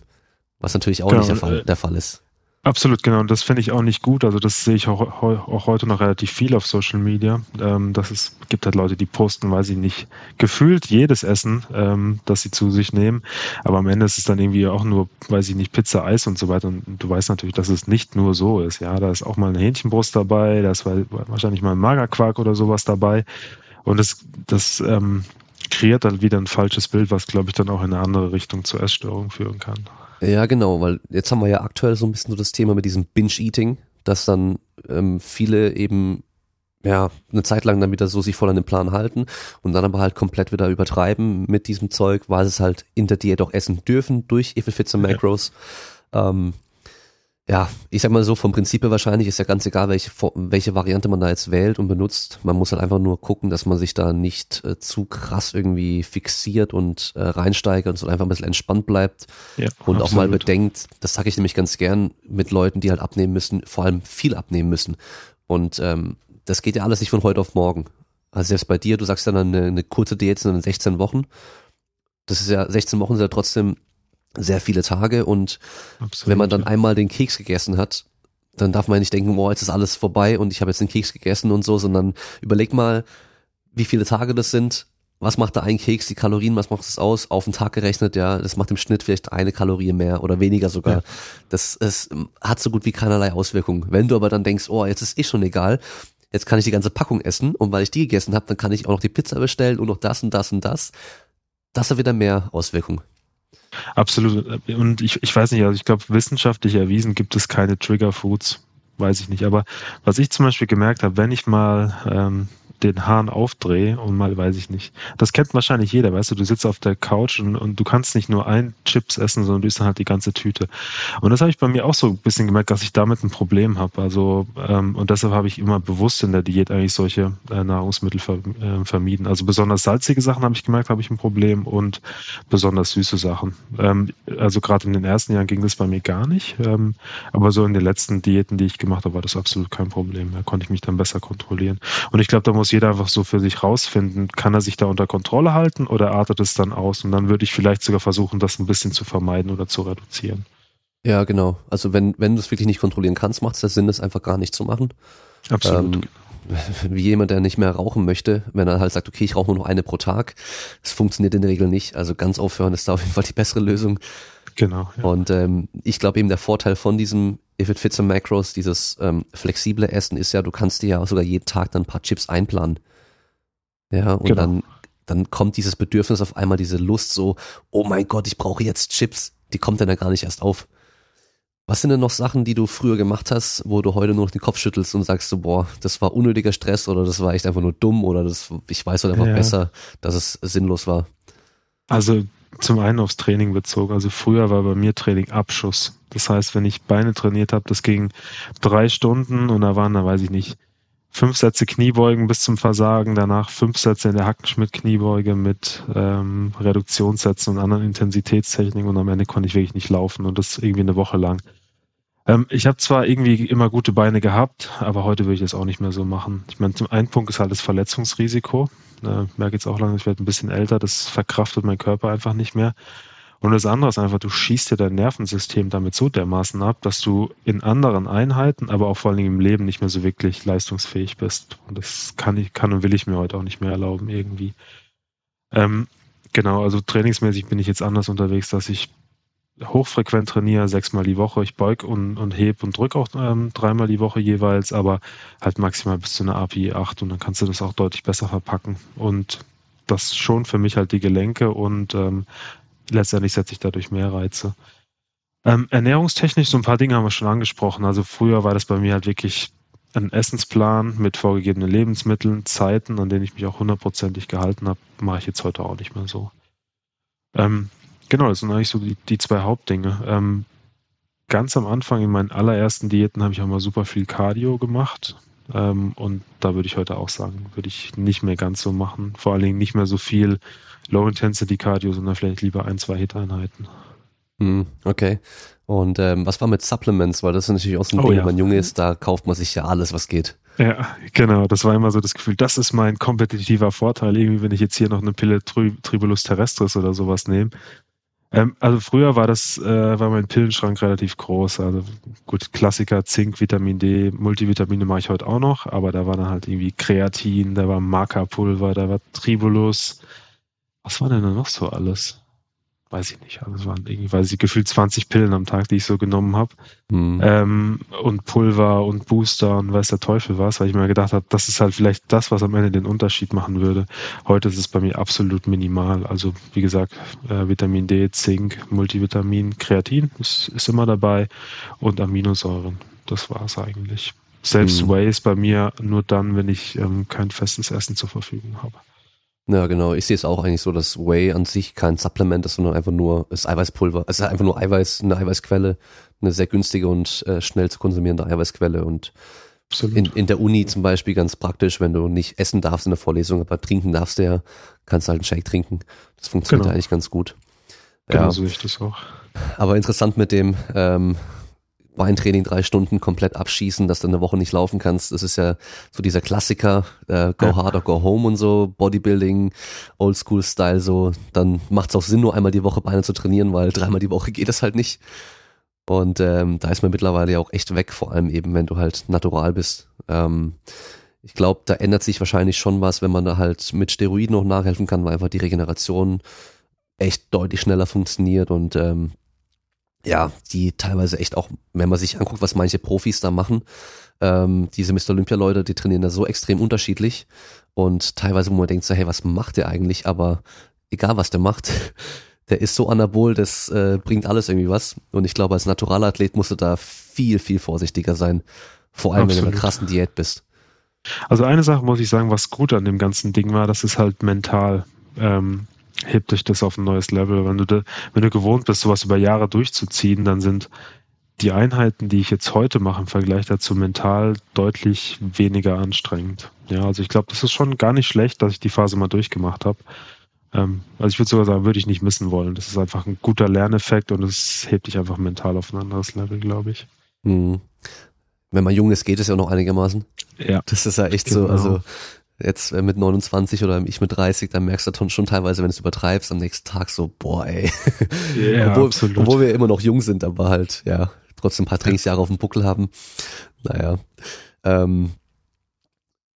Was natürlich auch genau, nicht der Fall, äh, der Fall ist. Absolut, genau. Und das finde ich auch nicht gut. Also das sehe ich auch, auch heute noch relativ viel auf Social Media. Ähm, dass es gibt halt Leute, die posten, weiß ich nicht, gefühlt jedes Essen, ähm, das sie zu sich nehmen. Aber am Ende ist es dann irgendwie auch nur, weiß ich nicht, Pizza, Eis und so weiter. Und du weißt natürlich, dass es nicht nur so ist. Ja, da ist auch mal eine Hähnchenbrust dabei, da ist wahrscheinlich mal ein Magerquark oder sowas dabei. Und das, das ähm, kreiert dann wieder ein falsches Bild, was, glaube ich, dann auch in eine andere Richtung zur Essstörung führen kann. Ja, genau, weil jetzt haben wir ja aktuell so ein bisschen so das Thema mit diesem Binge-Eating, dass dann ähm, viele eben ja eine Zeit lang dann wieder so sich voll an den Plan halten und dann aber halt komplett wieder übertreiben mit diesem Zeug, weil sie es halt in der Diät auch essen dürfen durch and Macros. Ja. Ähm, ja, ich sag mal so, vom Prinzip her wahrscheinlich ist ja ganz egal, welche, welche Variante man da jetzt wählt und benutzt. Man muss halt einfach nur gucken, dass man sich da nicht äh, zu krass irgendwie fixiert und äh, reinsteigert und einfach ein bisschen entspannt bleibt. Ja, und absolut. auch mal bedenkt, das sage ich nämlich ganz gern mit Leuten, die halt abnehmen müssen, vor allem viel abnehmen müssen. Und ähm, das geht ja alles nicht von heute auf morgen. Also selbst bei dir, du sagst dann eine, eine kurze Diät sind dann 16 Wochen. Das ist ja, 16 Wochen sind ja trotzdem sehr viele Tage und Absolut, wenn man dann ja. einmal den Keks gegessen hat, dann darf man nicht denken, boah, jetzt ist alles vorbei und ich habe jetzt den Keks gegessen und so, sondern überleg mal, wie viele Tage das sind, was macht da ein Keks, die Kalorien, was macht das aus? Auf den Tag gerechnet, ja, das macht im Schnitt vielleicht eine Kalorie mehr oder weniger sogar. Ja. Das, es hat so gut wie keinerlei Auswirkungen. Wenn du aber dann denkst, oh, jetzt ist eh schon egal, jetzt kann ich die ganze Packung essen und weil ich die gegessen habe, dann kann ich auch noch die Pizza bestellen und noch das und das und das. Das hat wieder mehr Auswirkungen. Absolut. Und ich, ich weiß nicht, also ich glaube, wissenschaftlich erwiesen gibt es keine Trigger Foods. Weiß ich nicht. Aber was ich zum Beispiel gemerkt habe, wenn ich mal ähm, den Hahn aufdrehe und mal weiß ich nicht. Das kennt wahrscheinlich jeder, weißt du, du sitzt auf der Couch und, und du kannst nicht nur ein Chips essen, sondern du isst dann halt die ganze Tüte. Und das habe ich bei mir auch so ein bisschen gemerkt, dass ich damit ein Problem habe. Also ähm, und deshalb habe ich immer bewusst in der Diät eigentlich solche äh, Nahrungsmittel ver, äh, vermieden. Also besonders salzige Sachen habe ich gemerkt, habe ich ein Problem und besonders süße Sachen. Ähm, also gerade in den ersten Jahren ging das bei mir gar nicht, ähm, aber so in den letzten Diäten, die ich gemacht habe, war das absolut kein Problem. Da konnte ich mich dann besser kontrollieren. Und ich glaube, da muss muss jeder einfach so für sich rausfinden, kann er sich da unter Kontrolle halten oder artet es dann aus? Und dann würde ich vielleicht sogar versuchen, das ein bisschen zu vermeiden oder zu reduzieren. Ja, genau. Also wenn, wenn du es wirklich nicht kontrollieren kannst, macht es ja Sinn, das einfach gar nicht zu machen. Absolut. Ähm, wie jemand, der nicht mehr rauchen möchte, wenn er halt sagt, okay, ich rauche nur noch eine pro Tag. Das funktioniert in der Regel nicht. Also ganz aufhören ist da auf jeden Fall die bessere Lösung. Genau. Ja. Und ähm, ich glaube eben der Vorteil von diesem If It Fits in Macros, dieses ähm, flexible Essen ist ja, du kannst dir ja sogar jeden Tag dann ein paar Chips einplanen. Ja, und genau. dann, dann kommt dieses Bedürfnis auf einmal, diese Lust so, oh mein Gott, ich brauche jetzt Chips. Die kommt dann ja gar nicht erst auf. Was sind denn noch Sachen, die du früher gemacht hast, wo du heute nur noch den Kopf schüttelst und sagst so, boah, das war unnötiger Stress oder das war echt einfach nur dumm oder das, ich weiß halt einfach ja. besser, dass es sinnlos war? Also zum einen aufs Training bezogen. Also früher war bei mir Training Abschuss. Das heißt, wenn ich Beine trainiert habe, das ging drei Stunden und da waren, da weiß ich nicht, fünf Sätze Kniebeugen bis zum Versagen, danach fünf Sätze in der Hackenschmidt-Kniebeuge mit ähm, Reduktionssätzen und anderen Intensitätstechniken und am Ende konnte ich wirklich nicht laufen und das irgendwie eine Woche lang. Ähm, ich habe zwar irgendwie immer gute Beine gehabt, aber heute würde ich das auch nicht mehr so machen. Ich meine, zum einen Punkt ist halt das Verletzungsrisiko. Äh, ich merke jetzt auch langsam, ich werde ein bisschen älter, das verkraftet mein Körper einfach nicht mehr. Und das andere ist einfach, du schießt dir dein Nervensystem damit so dermaßen ab, dass du in anderen Einheiten, aber auch vor allen Dingen im Leben nicht mehr so wirklich leistungsfähig bist. Und das kann ich, kann und will ich mir heute auch nicht mehr erlauben irgendwie. Ähm, genau, also trainingsmäßig bin ich jetzt anders unterwegs, dass ich hochfrequent trainiere, sechsmal die Woche. Ich beug und, und heb und drück auch ähm, dreimal die Woche jeweils, aber halt maximal bis zu einer API 8 und dann kannst du das auch deutlich besser verpacken. Und das schon für mich halt die Gelenke und ähm, letztendlich setze ich dadurch mehr Reize. Ähm, ernährungstechnisch, so ein paar Dinge haben wir schon angesprochen. Also früher war das bei mir halt wirklich ein Essensplan mit vorgegebenen Lebensmitteln, Zeiten, an denen ich mich auch hundertprozentig gehalten habe, mache ich jetzt heute auch nicht mehr so. Ähm, Genau, das sind eigentlich so die, die zwei Hauptdinge. Ähm, ganz am Anfang in meinen allerersten Diäten habe ich auch mal super viel Cardio gemacht. Ähm, und da würde ich heute auch sagen, würde ich nicht mehr ganz so machen. Vor allen Dingen nicht mehr so viel Low-Intensity-Cardio, sondern vielleicht lieber ein, zwei Hit-Einheiten. Hm, okay. Und ähm, was war mit Supplements? Weil das ist natürlich auch so ein oh, Ding, ja. wenn man jung ist, da kauft man sich ja alles, was geht. Ja, genau. Das war immer so das Gefühl, das ist mein kompetitiver Vorteil. Irgendwie, wenn ich jetzt hier noch eine Pille Tribulus terrestris oder sowas nehme, Ähm, also früher war das, äh, war mein Pillenschrank relativ groß. Also gut, Klassiker, Zink, Vitamin D, Multivitamine mache ich heute auch noch, aber da war dann halt irgendwie Kreatin, da war Maca-Pulver, da war Tribulus. Was war denn da noch so alles? Weiß ich nicht, also es waren irgendwie, weiß ich, gefühlt 20 Pillen am Tag, die ich so genommen habe. Mhm. Ähm, und Pulver und Booster und weiß der Teufel was, weil ich mir gedacht habe, das ist halt vielleicht das, was am Ende den Unterschied machen würde. Heute ist es bei mir absolut minimal. Also wie gesagt, äh, Vitamin D, Zink, Multivitamin, Kreatin ist, ist immer dabei und Aminosäuren. Das war es eigentlich. Selbst mhm. Whey ist bei mir nur dann, wenn ich ähm, kein festes Essen zur Verfügung habe. Ja, genau. Ich sehe es auch eigentlich so, dass Whey an sich kein Supplement ist, sondern einfach nur ist Eiweißpulver. Es ist einfach nur Eiweiß, eine Eiweißquelle, eine sehr günstige und äh, schnell zu konsumierende Eiweißquelle und in, in der Uni zum Beispiel ganz praktisch, wenn du nicht essen darfst in der Vorlesung, aber trinken darfst du ja, kannst du halt einen Shake trinken. Das funktioniert genau. eigentlich ganz gut. Genau ja. so ich das auch. Aber interessant mit dem, ähm, Beintraining drei Stunden komplett abschießen, dass du eine Woche nicht laufen kannst. Das ist ja so dieser Klassiker, äh, go hard or go home und so, Bodybuilding, Oldschool-Style so. Dann macht es auch Sinn, nur einmal die Woche Beine zu trainieren, weil dreimal die Woche geht es halt nicht. Und ähm, da ist man mittlerweile ja auch echt weg, vor allem eben, wenn du halt natural bist. Ähm, ich glaube, da ändert sich wahrscheinlich schon was, wenn man da halt mit Steroiden noch nachhelfen kann, weil einfach die Regeneration echt deutlich schneller funktioniert und ähm, ja, die teilweise echt auch, wenn man sich anguckt, was manche Profis da machen, ähm, diese Mr. Olympia-Leute, die trainieren da so extrem unterschiedlich und teilweise, wo man denkt so, hey, was macht der eigentlich? Aber egal, was der macht, der ist so anabol, das äh, bringt alles irgendwie was. Und ich glaube, als Naturalathlet musst du da viel, viel vorsichtiger sein. Vor allem, Absolut. wenn du in einer krassen Diät bist. Also eine Sache muss ich sagen, was gut an dem ganzen Ding war, das ist halt mental. Ähm, hebt dich das auf ein neues Level. Wenn du, da, wenn du gewohnt bist, sowas über Jahre durchzuziehen, dann sind die Einheiten, die ich jetzt heute mache, im Vergleich dazu mental deutlich weniger anstrengend. Ja, also ich glaube, das ist schon gar nicht schlecht, dass ich die Phase mal durchgemacht habe. Ähm, also ich würde sogar sagen, würde ich nicht missen wollen. Das ist einfach ein guter Lerneffekt und es hebt dich einfach mental auf ein anderes Level, glaube ich. Hm. Wenn man jung ist, geht es ja noch einigermaßen. Ja. Das ist ja echt genau. so. Also jetzt äh, mit 29 oder ich mit 30, dann merkst du schon teilweise, wenn du es übertreibst, am nächsten Tag so, boah, ey. Ja, obwohl, absolut. obwohl wir immer noch jung sind, aber halt, ja, trotzdem ein paar Trainingsjahre auf dem Buckel haben. Naja. Ähm,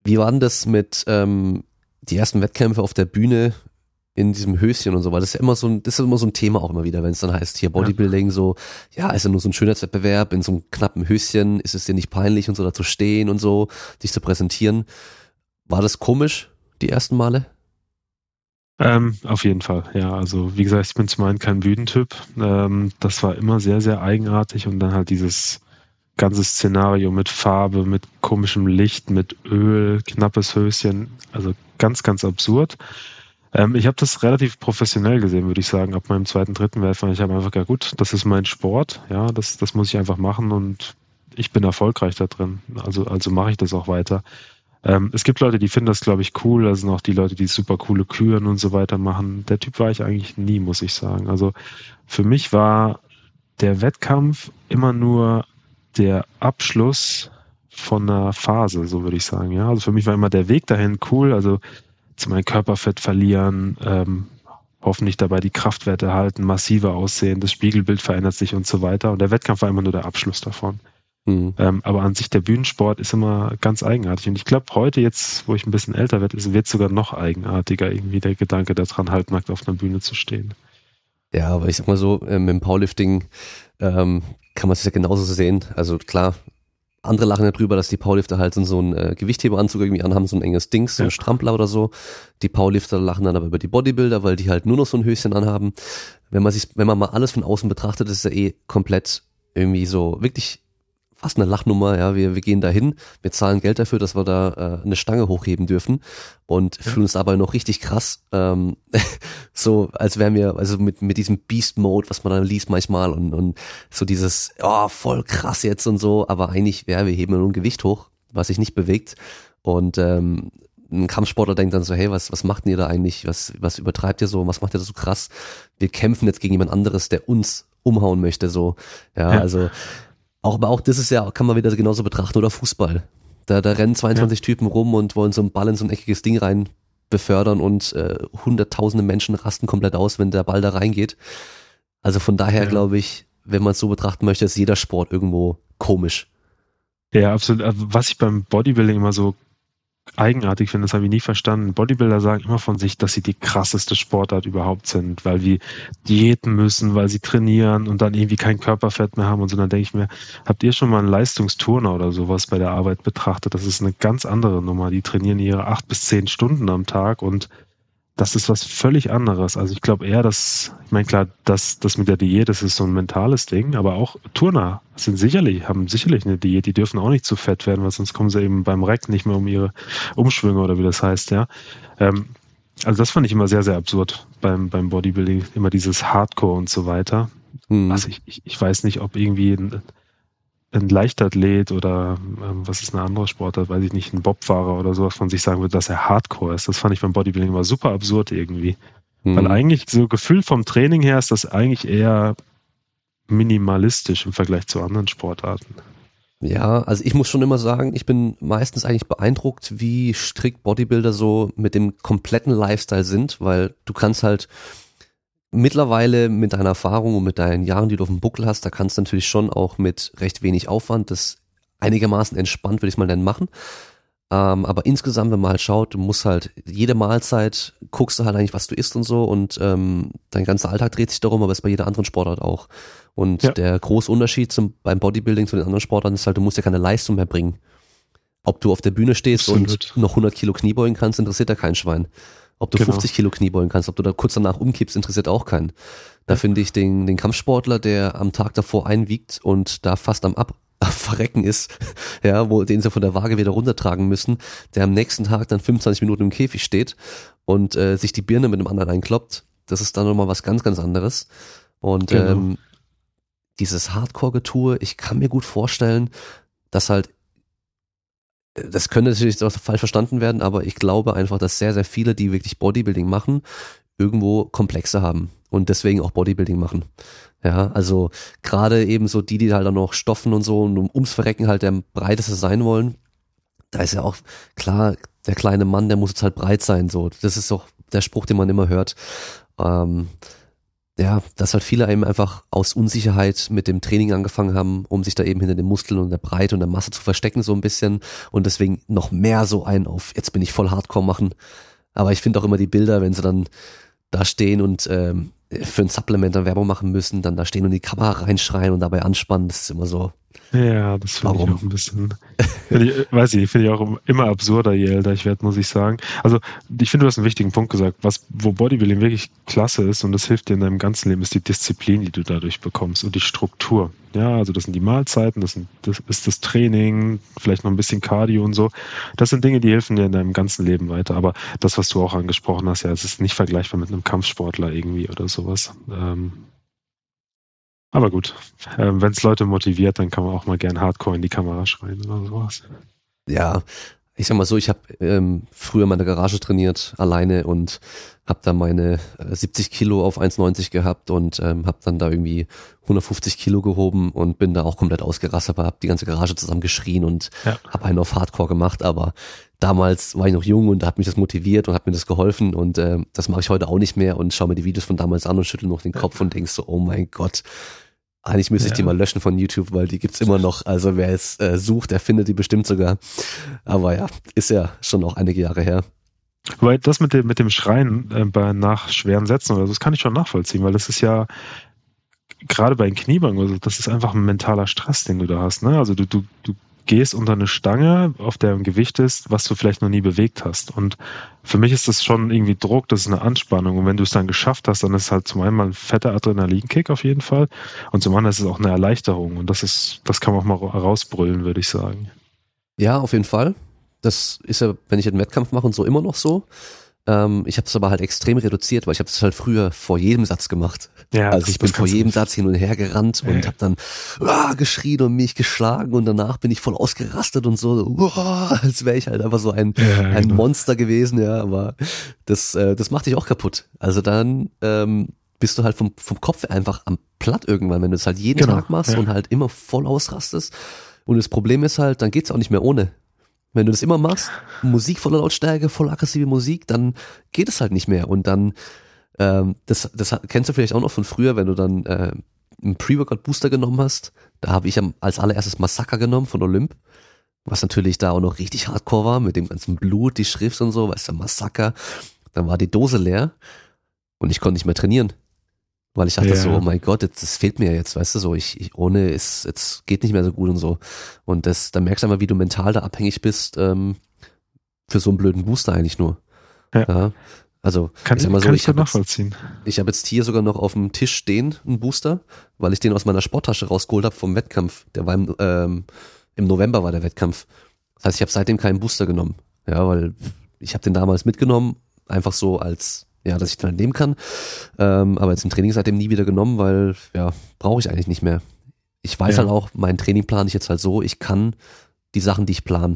wie war denn das mit ähm, die ersten Wettkämpfe auf der Bühne in diesem Höschen und so, weil das ist ja immer so ein, das ist immer so ein Thema auch immer wieder, wenn es dann heißt, hier Bodybuilding ja. so, ja, ist ja nur so ein Schönheitswettbewerb in so einem knappen Höschen, ist es dir nicht peinlich und so da zu stehen und so, dich zu präsentieren. War das komisch, die ersten Male? Ähm, auf jeden Fall, ja. Also wie gesagt, ich bin zum einen kein Bühnentyp. Ähm, das war immer sehr, sehr eigenartig und dann halt dieses ganze Szenario mit Farbe, mit komischem Licht, mit Öl, knappes Höschen, also ganz, ganz absurd. Ähm, ich habe das relativ professionell gesehen, würde ich sagen, ab meinem zweiten, dritten Werfer. Ich habe einfach, ja gut, das ist mein Sport, ja, das, das muss ich einfach machen und ich bin erfolgreich da drin. Also, also mache ich das auch weiter. Ähm, es gibt Leute, die finden das, glaube ich, cool. Also noch die Leute, die super coole Küren und so weiter machen. Der Typ war ich eigentlich nie, muss ich sagen. Also für mich war der Wettkampf immer nur der Abschluss von einer Phase, so würde ich sagen. Ja, also für mich war immer der Weg dahin cool. Also zu meinem Körperfett verlieren, ähm, hoffentlich dabei die Kraftwerte halten, massiver aussehen, das Spiegelbild verändert sich und so weiter. Und der Wettkampf war immer nur der Abschluss davon. Mhm. Ähm, aber an sich der Bühnensport ist immer ganz eigenartig. Und ich glaube, heute jetzt, wo ich ein bisschen älter werde, wird sogar noch eigenartiger irgendwie der Gedanke daran, halbnackt auf einer Bühne zu stehen. Ja, aber ich sag mal so, ähm, im Powerlifting ähm, kann man es ja genauso sehen. Also klar, andere lachen ja drüber, dass die Powerlifter halt so einen äh, Gewichtheberanzug irgendwie anhaben, so ein enges Dings, so ein ja. Strampler oder so. Die Powerlifter lachen dann aber über die Bodybuilder, weil die halt nur noch so ein Höschen anhaben. Wenn man sich, wenn man mal alles von außen betrachtet, ist es ja eh komplett irgendwie so wirklich fast eine Lachnummer, ja, wir, wir gehen da hin, wir zahlen Geld dafür, dass wir da äh, eine Stange hochheben dürfen und ja. fühlen uns dabei noch richtig krass, ähm, so als wären wir, also mit, mit diesem Beast-Mode, was man dann liest manchmal und, und so dieses, oh, voll krass jetzt und so, aber eigentlich, ja, wir heben nur ein Gewicht hoch, was sich nicht bewegt und ähm, ein Kampfsportler denkt dann so, hey, was, was macht denn ihr da eigentlich? Was, was übertreibt ihr so? Was macht ihr da so krass? Wir kämpfen jetzt gegen jemand anderes, der uns umhauen möchte, so. Ja, ja. also auch, aber auch das ist ja, kann man wieder genauso betrachten, oder Fußball. Da, da rennen 22 ja. Typen rum und wollen so einen Ball in so ein eckiges Ding rein befördern und äh, hunderttausende Menschen rasten komplett aus, wenn der Ball da reingeht. Also von daher ja. glaube ich, wenn man es so betrachten möchte, ist jeder Sport irgendwo komisch. Ja, absolut. Also, was ich beim Bodybuilding immer so eigenartig finde, das habe ich nie verstanden. Bodybuilder sagen immer von sich, dass sie die krasseste Sportart überhaupt sind, weil sie Diäten müssen, weil sie trainieren und dann irgendwie kein Körperfett mehr haben und so. Dann denke ich mir, habt ihr schon mal einen Leistungsturner oder sowas bei der Arbeit betrachtet? Das ist eine ganz andere Nummer. Die trainieren ihre acht bis zehn Stunden am Tag und das ist was völlig anderes. Also ich glaube eher, dass, ich meine klar, das, das mit der Diät, das ist so ein mentales Ding, aber auch Turner sind sicherlich, haben sicherlich eine Diät, die dürfen auch nicht zu fett werden, weil sonst kommen sie eben beim Reck nicht mehr um ihre Umschwünge oder wie das heißt, ja. Ähm, also das fand ich immer sehr, sehr absurd beim, beim Bodybuilding, immer dieses Hardcore und so weiter. Mhm. Also ich, ich, ich weiß nicht, ob irgendwie ein, ein Leichtathlet oder ähm, was ist eine andere Sportart, weiß ich nicht, ein Bobfahrer oder sowas von sich sagen würde, dass er Hardcore ist. Das fand ich beim Bodybuilding immer super absurd irgendwie. Mhm. Weil eigentlich so Gefühl vom Training her ist das eigentlich eher minimalistisch im Vergleich zu anderen Sportarten. Ja, also ich muss schon immer sagen, ich bin meistens eigentlich beeindruckt, wie strikt Bodybuilder so mit dem kompletten Lifestyle sind, weil du kannst halt mittlerweile mit deiner Erfahrung und mit deinen Jahren, die du auf dem Buckel hast, da kannst du natürlich schon auch mit recht wenig Aufwand das einigermaßen entspannt, würde ich mal nennen, machen. Ähm, aber insgesamt, wenn man halt schaut, du musst halt jede Mahlzeit, guckst du halt eigentlich, was du isst und so und ähm, dein ganzer Alltag dreht sich darum, aber ist bei jeder anderen Sportart auch. Und ja. der große Unterschied zum, beim Bodybuilding zu den anderen Sportarten ist halt, du musst ja keine Leistung mehr bringen. Ob du auf der Bühne stehst Absolut. und noch 100 Kilo Kniebeugen kannst, interessiert ja kein Schwein. Ob du genau. 50 Kilo Kniebeugen kannst, ob du da kurz danach umkippst, interessiert auch keinen. Da ja. finde ich den, den Kampfsportler, der am Tag davor einwiegt und da fast am Ab Verrecken ist, ja, wo den sie von der Waage wieder runtertragen müssen, der am nächsten Tag dann 25 Minuten im Käfig steht und äh, sich die Birne mit dem anderen einkloppt, das ist dann nochmal was ganz, ganz anderes. Und genau. ähm, dieses Hardcore-Getue, ich kann mir gut vorstellen, dass halt das könnte natürlich auch falsch verstanden werden, aber ich glaube einfach, dass sehr, sehr viele, die wirklich Bodybuilding machen, irgendwo Komplexe haben und deswegen auch Bodybuilding machen. Ja, also gerade eben so die, die halt dann noch stoffen und so und ums Verrecken halt der breiteste sein wollen, da ist ja auch klar, der kleine Mann, der muss jetzt halt breit sein, so. Das ist doch der Spruch, den man immer hört. Ähm, ja, dass halt viele eben einfach aus Unsicherheit mit dem Training angefangen haben, um sich da eben hinter den Muskeln und der Breite und der Masse zu verstecken so ein bisschen und deswegen noch mehr so ein auf, jetzt bin ich voll Hardcore machen. Aber ich finde auch immer die Bilder, wenn sie dann da stehen und ähm, für ein Supplement dann Werbung machen müssen, dann da stehen und die Kamera reinschreien und dabei anspannen, das ist immer so, ja, das finde ich auch ein bisschen, ich, weiß ich, finde ich auch immer absurder, je älter ich werde, muss ich sagen. Also, ich finde, du hast einen wichtigen Punkt gesagt. Was, wo Bodybuilding wirklich klasse ist und das hilft dir in deinem ganzen Leben, ist die Disziplin, die du dadurch bekommst und die Struktur. Ja, also das sind die Mahlzeiten, das, sind, das ist das Training, vielleicht noch ein bisschen Cardio und so. Das sind Dinge, die helfen dir in deinem ganzen Leben weiter. Aber das, was du auch angesprochen hast, ja, es ist nicht vergleichbar mit einem Kampfsportler irgendwie oder sowas. Ähm, aber gut, äh, wenn es Leute motiviert, dann kann man auch mal gern Hardcore in die Kamera schreien oder sowas. Ja, ich sag mal so, ich habe ähm, früher meine Garage trainiert, alleine und habe da meine 70 äh, Kilo auf 1,90 gehabt und ähm, habe dann da irgendwie 150 Kilo gehoben und bin da auch komplett ausgerastet, aber habe die ganze Garage zusammen geschrien und ja. habe einen auf Hardcore gemacht, aber damals war ich noch jung und hat mich das motiviert und hat mir das geholfen und äh, das mache ich heute auch nicht mehr und schaue mir die Videos von damals an und schüttel noch den Kopf und denk so, oh mein Gott, eigentlich müsste ich die mal löschen von YouTube, weil die gibt's immer noch. Also wer es äh, sucht, der findet die bestimmt sogar. Aber ja, ist ja schon auch einige Jahre her. Weil das mit dem, mit dem Schreien äh, bei nach schweren Sätzen oder so, das kann ich schon nachvollziehen, weil das ist ja gerade bei den Kniebeugen, also das ist einfach ein mentaler Stress, den du da hast. Ne? Also du, du, du gehst unter eine Stange, auf der ein Gewicht ist, was du vielleicht noch nie bewegt hast. Und für mich ist das schon irgendwie Druck, das ist eine Anspannung. Und wenn du es dann geschafft hast, dann ist es halt zum einen mal ein fetter Adrenalinkick auf jeden Fall. Und zum anderen ist es auch eine Erleichterung. Und das ist, das kann man auch mal rausbrüllen, würde ich sagen. Ja, auf jeden Fall. Das ist ja, wenn ich einen Wettkampf mache und so immer noch so. Ähm, ich habe es aber halt extrem reduziert, weil ich habe es halt früher vor jedem Satz gemacht. Ja, also ich bin vor jedem Satz hin und her gerannt ja. und habe dann uh, geschrien und mich geschlagen und danach bin ich voll ausgerastet und so, uh, als wäre ich halt einfach so ein, ja, ein genau. Monster gewesen, ja, aber das, äh, das macht dich auch kaputt. Also dann ähm, bist du halt vom, vom Kopf einfach am Platt irgendwann, wenn du es halt jeden genau, Tag machst und halt immer voll ausrastest. Und das Problem ist halt, dann geht's auch nicht mehr ohne. Wenn du das immer machst, Musik voller Lautstärke, voll aggressive Musik, dann geht es halt nicht mehr und dann Ähm, das, das kennst du vielleicht auch noch von früher, wenn du dann äh, einen Pre-Workout-Booster genommen hast. Da habe ich als allererstes Massaker genommen von Olymp. Was natürlich da auch noch richtig hardcore war, mit dem ganzen Blut, die Schrift und so, weißt du, Massaker. Dann war die Dose leer und ich konnte nicht mehr trainieren. Weil ich dachte ja. so, oh mein Gott, das, das fehlt mir jetzt, weißt du, so, ich, ich ohne ist, jetzt geht nicht mehr so gut und so. Und das, da merkst du einmal, wie du mental da abhängig bist, ähm, für so einen blöden Booster eigentlich nur. Ja. ja. Also, kann ich, sag mal so, ich, habe. Jetzt, ich habe jetzt hier sogar noch auf dem Tisch stehen, einen Booster, weil ich den aus meiner Sporttasche rausgeholt habe vom Wettkampf. Der war im, ähm, im November war der Wettkampf. Das heißt, ich habe seitdem keinen Booster genommen. Ja, weil ich habe den damals mitgenommen, einfach so als ja, dass ich dann nehmen kann. Ähm, aber jetzt im Training seitdem nie wieder genommen, weil ja, brauche ich eigentlich nicht mehr. Ich weiß ja. halt auch, meinen Training plane ich jetzt halt so, ich kann die Sachen, die ich plane.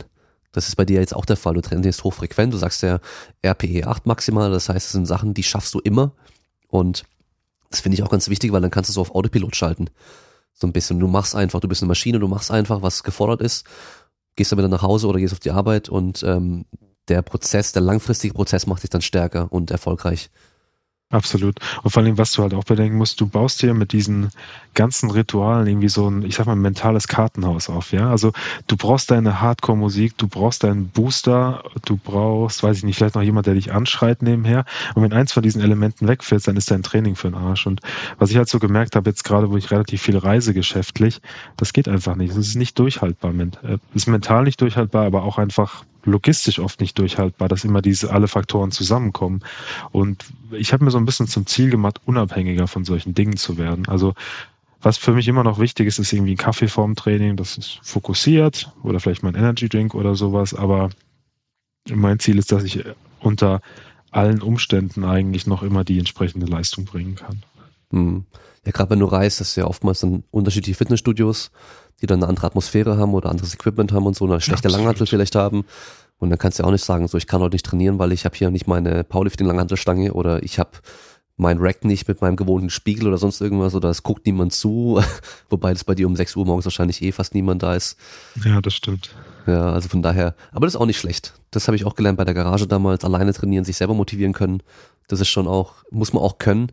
Das ist bei dir jetzt auch der Fall. Du trainierst hochfrequent, du sagst ja RPE 8 maximal, das heißt, es sind Sachen, die schaffst du immer. Und das finde ich auch ganz wichtig, weil dann kannst du so auf Autopilot schalten. So ein bisschen. Du machst einfach, du bist eine Maschine, du machst einfach, was gefordert ist, gehst dann wieder nach Hause oder gehst auf die Arbeit und ähm, der Prozess, der langfristige Prozess macht dich dann stärker und erfolgreich. Absolut. Und vor allem, was du halt auch bedenken musst, du baust dir mit diesen ganzen Ritualen irgendwie so ein, ich sag mal, mentales Kartenhaus auf, ja. Also du brauchst deine Hardcore-Musik, du brauchst deinen Booster, du brauchst, weiß ich nicht, vielleicht noch jemand, der dich anschreit nebenher. Und wenn eins von diesen Elementen wegfällt, dann ist dein Training für den Arsch. Und was ich halt so gemerkt habe, jetzt gerade, wo ich relativ viel reise geschäftlich, das geht einfach nicht. Es ist nicht durchhaltbar. Es äh, ist mental nicht durchhaltbar, aber auch einfach logistisch oft nicht durchhaltbar, dass immer diese alle Faktoren zusammenkommen. Und ich habe mir so ein bisschen zum Ziel gemacht, unabhängiger von solchen Dingen zu werden. Also was für mich immer noch wichtig ist, ist irgendwie ein Kaffee vorm Training, das ist fokussiert oder vielleicht mal ein Energy Drink oder sowas. Aber mein Ziel ist, dass ich unter allen Umständen eigentlich noch immer die entsprechende Leistung bringen kann. Hm. Ja, gerade wenn du reist, das ist ja oftmals dann unterschiedliche Fitnessstudios die dann eine andere Atmosphäre haben oder anderes Equipment haben und so, eine schlechte ja, Langhantel vielleicht haben. Und dann kannst du ja auch nicht sagen, so ich kann heute nicht trainieren, weil ich habe hier nicht meine Powerlifting-Langhantelstange oder ich habe mein Rack nicht mit meinem gewohnten Spiegel oder sonst irgendwas oder es guckt niemand zu, wobei das bei dir um 6 Uhr morgens wahrscheinlich eh fast niemand da ist. Ja, das stimmt. Ja, also von daher, aber das ist auch nicht schlecht. Das habe ich auch gelernt bei der Garage damals, alleine trainieren, sich selber motivieren können. Das ist schon auch, muss man auch können.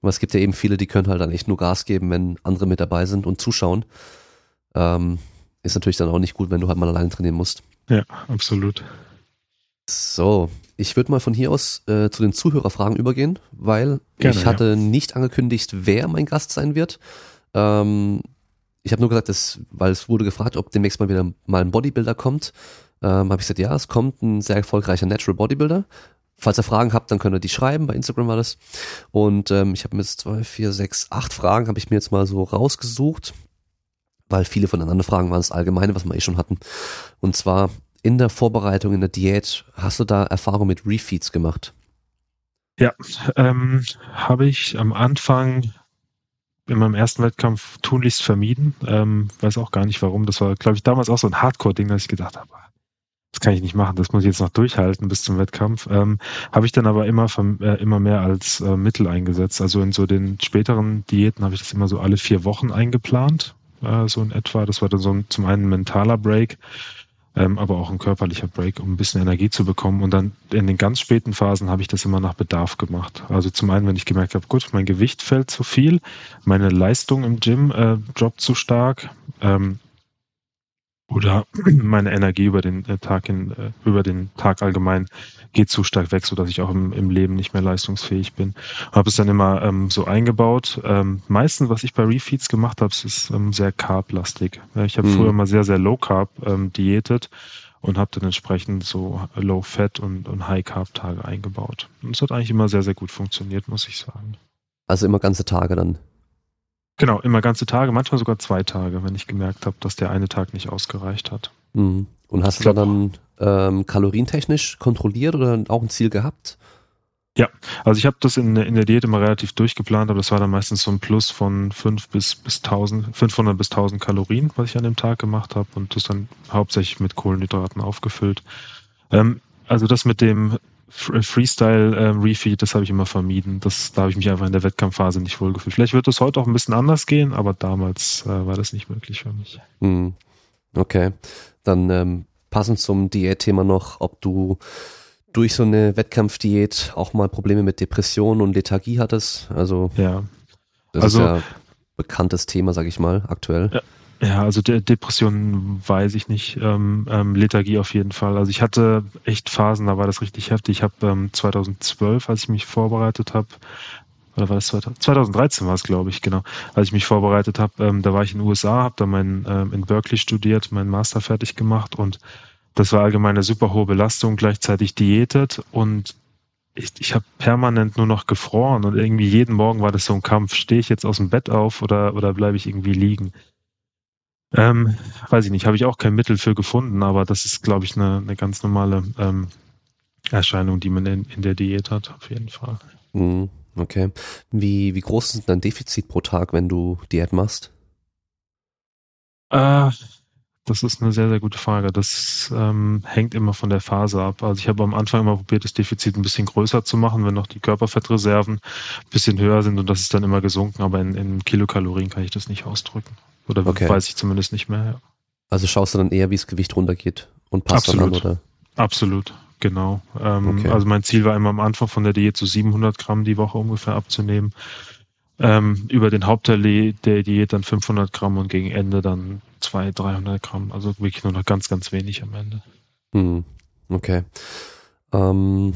Aber es gibt ja eben viele, die können halt dann echt nur Gas geben, wenn andere mit dabei sind und zuschauen. Ähm, ist natürlich dann auch nicht gut, wenn du halt mal alleine trainieren musst. Ja, absolut. So, ich würde mal von hier aus äh, zu den Zuhörerfragen übergehen, weil Gerne, ich hatte ja. nicht angekündigt, wer mein Gast sein wird. Ähm, ich habe nur gesagt, dass, weil es wurde gefragt, ob demnächst mal wieder mal ein Bodybuilder kommt. Ähm, habe ich gesagt, ja, es kommt ein sehr erfolgreicher Natural Bodybuilder. Falls ihr Fragen habt, dann könnt ihr die schreiben. Bei Instagram war das. Und ähm, ich habe mir jetzt zwei, vier, sechs, acht Fragen habe ich mir jetzt mal so rausgesucht weil viele von den anderen Fragen waren das Allgemeine, was wir eh schon hatten. Und zwar in der Vorbereitung, in der Diät, hast du da Erfahrung mit Refeeds gemacht? Ja, ähm, habe ich am Anfang in meinem ersten Wettkampf tunlichst vermieden. Ähm, weiß auch gar nicht warum. Das war, glaube ich, damals auch so ein Hardcore-Ding, dass ich gedacht habe, das kann ich nicht machen, das muss ich jetzt noch durchhalten bis zum Wettkampf. Ähm, habe ich dann aber immer, äh, immer mehr als äh, Mittel eingesetzt. Also in so den späteren Diäten habe ich das immer so alle vier Wochen eingeplant äh, so in etwa. Das war dann so ein, zum einen ein mentaler Break, ähm, aber auch ein körperlicher Break, um ein bisschen Energie zu bekommen. Und dann in den ganz späten Phasen habe ich das immer nach Bedarf gemacht. Also zum einen, wenn ich gemerkt habe, gut, mein Gewicht fällt zu viel, meine Leistung im Gym äh, droppt zu stark, ähm, oder meine Energie über den äh, Tag in, äh, über den Tag allgemein geht zu stark weg, so dass ich auch im, im Leben nicht mehr leistungsfähig bin. Habe es dann immer ähm, so eingebaut. Ähm, meistens, was ich bei Refeeds gemacht habe, ist ähm, sehr carblastig. Ich habe mhm. früher mal sehr, sehr low carb ähm, diätet und habe dann entsprechend so Low Fat und, und High Carb Tage eingebaut. Und es hat eigentlich immer sehr, sehr gut funktioniert, muss ich sagen. Also immer ganze Tage dann? Genau, immer ganze Tage, manchmal sogar zwei Tage, wenn ich gemerkt habe, dass der eine Tag nicht ausgereicht hat. Mhm. Und hast du dann ähm, kalorientechnisch kontrolliert oder auch ein Ziel gehabt? Ja, also ich habe das in, in der Diät immer relativ durchgeplant, aber das war dann meistens so ein Plus von 5 bis, bis 1000, 500 bis 1000 Kalorien, was ich an dem Tag gemacht habe und das dann hauptsächlich mit Kohlenhydraten aufgefüllt. Ähm, also das mit dem Freestyle äh, Refeed, das habe ich immer vermieden. Das, da habe ich mich einfach in der Wettkampfphase nicht wohlgefühlt. Vielleicht wird das heute auch ein bisschen anders gehen, aber damals äh, war das nicht möglich für mich. Hm. Okay. Dann ähm, passend zum Diätthema noch, ob du durch so eine Wettkampfdiät auch mal Probleme mit Depressionen und Lethargie hattest. Also Ja. das Also- ist ja bekanntes Thema, sag ich mal, aktuell. Ja. Ja, also De Depressionen weiß ich nicht. Ähm, ähm, Lethargie auf jeden Fall. Also ich hatte echt Phasen, da war das richtig heftig. Ich habe ähm, 2012, als ich mich vorbereitet habe, oder war das 2000? 2013 war es, glaube ich, genau, als ich mich vorbereitet habe, ähm, da war ich in den USA, habe da mein, ähm, in Berkeley studiert, meinen Master fertig gemacht und das war allgemein eine super hohe Belastung, gleichzeitig diätet und ich, ich habe permanent nur noch gefroren und irgendwie jeden Morgen war das so ein Kampf, stehe ich jetzt aus dem Bett auf oder, oder bleibe ich irgendwie liegen? Ähm, weiß ich nicht, habe ich auch kein Mittel für gefunden, aber das ist, glaube ich, eine, eine ganz normale ähm, Erscheinung, die man in, in der Diät hat, auf jeden Fall. Mhm, okay. Wie, wie groß ist dein Defizit pro Tag, wenn du Diät machst? Äh, das ist eine sehr, sehr gute Frage. Das ähm, hängt immer von der Phase ab. Also ich habe am Anfang immer probiert, das Defizit ein bisschen größer zu machen, wenn noch die Körperfettreserven ein bisschen höher sind und das ist dann immer gesunken, aber in, in Kilokalorien kann ich das nicht ausdrücken. Oder Okay. weiß ich zumindest nicht mehr. Ja. Also schaust du dann eher, wie das Gewicht runtergeht und passt dann an, Absolut. oder? Absolut, genau. Ähm, Okay. Also mein Ziel war immer am Anfang von der Diät so 700 Gramm die Woche ungefähr abzunehmen. Ähm, über den Hauptteil der Diät dann 500 Gramm und gegen Ende dann 200, 300 Gramm. Also wirklich nur noch ganz, ganz wenig am Ende. Hm, okay. Ähm,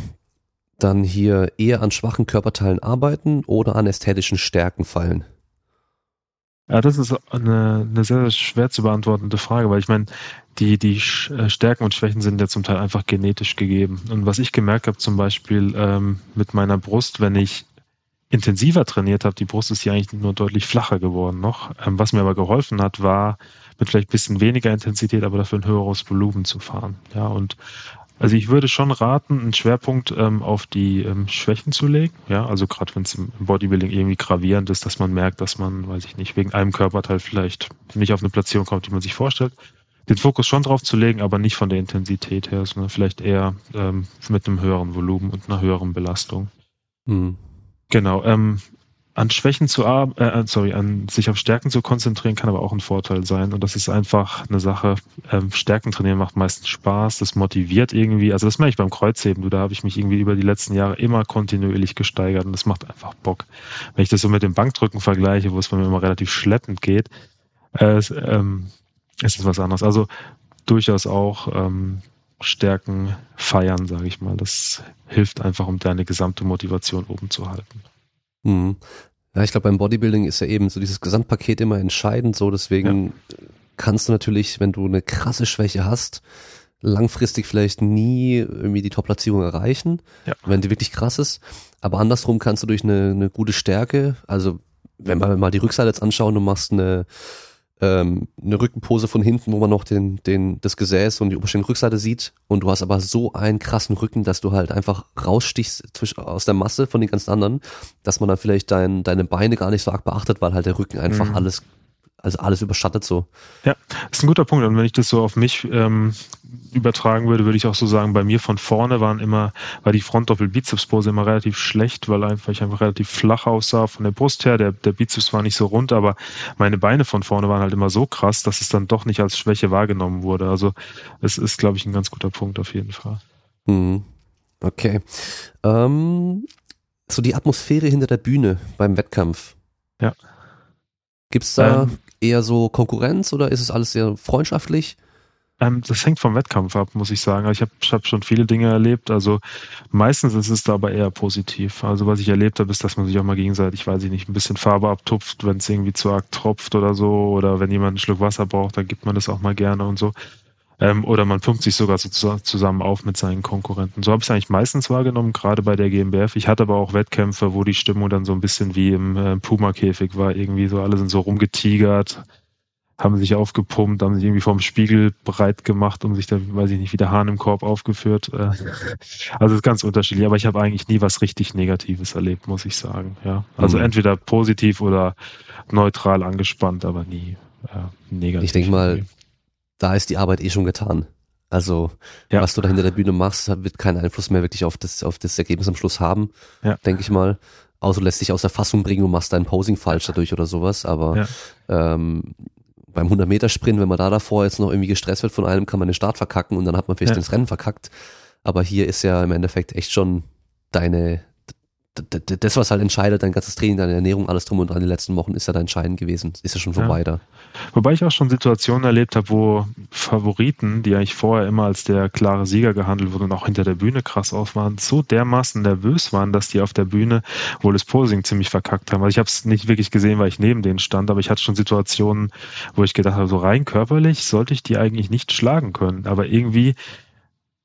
dann hier eher an schwachen Körperteilen arbeiten oder an ästhetischen Stärken fallen. Ja, das ist eine, eine sehr schwer zu beantwortende Frage, weil ich meine, die, die äh, Stärken und Schwächen sind ja zum Teil einfach genetisch gegeben. Und was ich gemerkt habe, zum Beispiel ähm, mit meiner Brust, wenn ich intensiver trainiert habe, die Brust ist ja eigentlich nur deutlich flacher geworden noch. Ähm, was mir aber geholfen hat, war mit vielleicht ein bisschen weniger Intensität, aber dafür ein höheres Volumen zu fahren. Ja, und also ich würde schon raten, einen Schwerpunkt ähm, auf die ähm, Schwächen zu legen. Ja, also gerade wenn es im Bodybuilding irgendwie gravierend ist, dass man merkt, dass man, weiß ich nicht, wegen einem Körperteil vielleicht nicht auf eine Platzierung kommt, die man sich vorstellt. Den Fokus schon drauf zu legen, aber nicht von der Intensität her, sondern vielleicht eher ähm, mit einem höheren Volumen und einer höheren Belastung. Hm. Genau. Ähm, an Schwächen zu arbeiten, äh, sorry, an sich auf Stärken zu konzentrieren, kann aber auch ein Vorteil sein. Und das ist einfach eine Sache. Ähm, Stärken trainieren macht meistens Spaß, das motiviert irgendwie. Also das merke ich beim Kreuzheben. Du, da habe ich mich irgendwie über die letzten Jahre immer kontinuierlich gesteigert und das macht einfach Bock. Wenn ich das so mit dem Bankdrücken vergleiche, wo es bei mir immer relativ schleppend geht, äh, es, ähm, ist es was anderes. Also durchaus auch ähm, Stärken feiern, sage ich mal. Das hilft einfach, um deine gesamte Motivation oben zu halten. Hm. Ja, ich glaube, beim Bodybuilding ist ja eben so dieses Gesamtpaket immer entscheidend, so deswegen kannst du natürlich, wenn du eine krasse Schwäche hast, langfristig vielleicht nie irgendwie die Top-Platzierung erreichen, Ja. wenn die wirklich krass ist. Aber andersrum kannst du durch eine, eine gute Stärke, also wenn wir mal die Rückseite jetzt anschauen, du machst eine, ähm, eine Rückenpose von hinten, wo man noch den, den, das Gesäß und die Oberschenkel Rückseite sieht und du hast aber so einen krassen Rücken, dass du halt einfach rausstichst zwischen, aus der Masse von den ganzen anderen, dass man dann vielleicht dein, deine Beine gar nicht so arg beachtet, weil halt der Rücken einfach Mhm. alles, also alles überschattet so. Das ist ein guter Punkt. Und wenn ich das so auf mich ähm, übertragen würde, würde ich auch so sagen, bei mir von vorne waren immer, war die Frontdoppel-Bizeps-Pose immer relativ schlecht, weil einfach ich einfach relativ flach aussah von der Brust her. Der, der Bizeps war nicht so rund, aber meine Beine von vorne waren halt immer so krass, dass es dann doch nicht als Schwäche wahrgenommen wurde. Also es ist, glaube ich, ein ganz guter Punkt auf jeden Fall. Mhm. Okay. Ähm, so die Atmosphäre hinter der Bühne beim Wettkampf. Ja. Gibt's da Ähm. Eher so Konkurrenz oder ist es alles sehr freundschaftlich? Ähm, das hängt vom Wettkampf ab, muss ich sagen. Also Ich habe hab schon viele Dinge erlebt. Also meistens ist es da aber eher positiv. Also was ich erlebt habe, ist, dass man sich auch mal gegenseitig, weiß ich nicht, ein bisschen Farbe abtupft, wenn es irgendwie zu arg tropft oder so. Oder wenn jemand einen Schluck Wasser braucht, dann gibt man das auch mal gerne und so. Ähm, oder man pumpt sich sogar so zu- zusammen auf mit seinen Konkurrenten. So habe ich es eigentlich meistens wahrgenommen, gerade bei der GmbF. Ich hatte aber auch Wettkämpfe, wo die Stimmung dann so ein bisschen wie im äh, Puma-Käfig war. Irgendwie so, alle sind so rumgetigert, haben sich aufgepumpt, haben sich irgendwie vorm Spiegel breit gemacht, um sich da, weiß ich nicht, wie der Hahn im Korb aufgeführt. Äh, Also es ist ganz unterschiedlich, aber ich habe eigentlich nie was richtig Negatives erlebt, muss ich sagen. Ja, also Mhm. entweder positiv oder neutral angespannt, aber nie äh, negativ. Ich denk mal. Da ist die Arbeit eh schon getan. Also, Ja. was du da hinter der Bühne machst, wird keinen Einfluss mehr wirklich auf das, auf das Ergebnis am Schluss haben, Ja. denke ich mal. Außer du lässt dich aus der Fassung bringen und machst dein Posing falsch dadurch oder sowas. Aber ähm, beim 100-Meter-Sprint, wenn man da davor jetzt noch irgendwie gestresst wird von einem, kann man den Start verkacken und dann hat man vielleicht Ja. das Rennen verkackt. Aber hier ist ja im Endeffekt echt schon deine, das, was halt entscheidet, dein ganzes Training, deine Ernährung, alles drum und dran in den letzten Wochen, ist ja dein entscheidend gewesen. Ist ja schon vorbei ja. da. Wobei ich auch schon Situationen erlebt habe, wo Favoriten, die eigentlich vorher immer als der klare Sieger gehandelt wurden und auch hinter der Bühne krass auf waren, so dermaßen nervös waren, dass die auf der Bühne wohl das Posing ziemlich verkackt haben. Also ich habe es nicht wirklich gesehen, weil ich neben denen stand, aber ich hatte schon Situationen, wo ich gedacht habe, so rein körperlich sollte ich die eigentlich nicht schlagen können. Aber irgendwie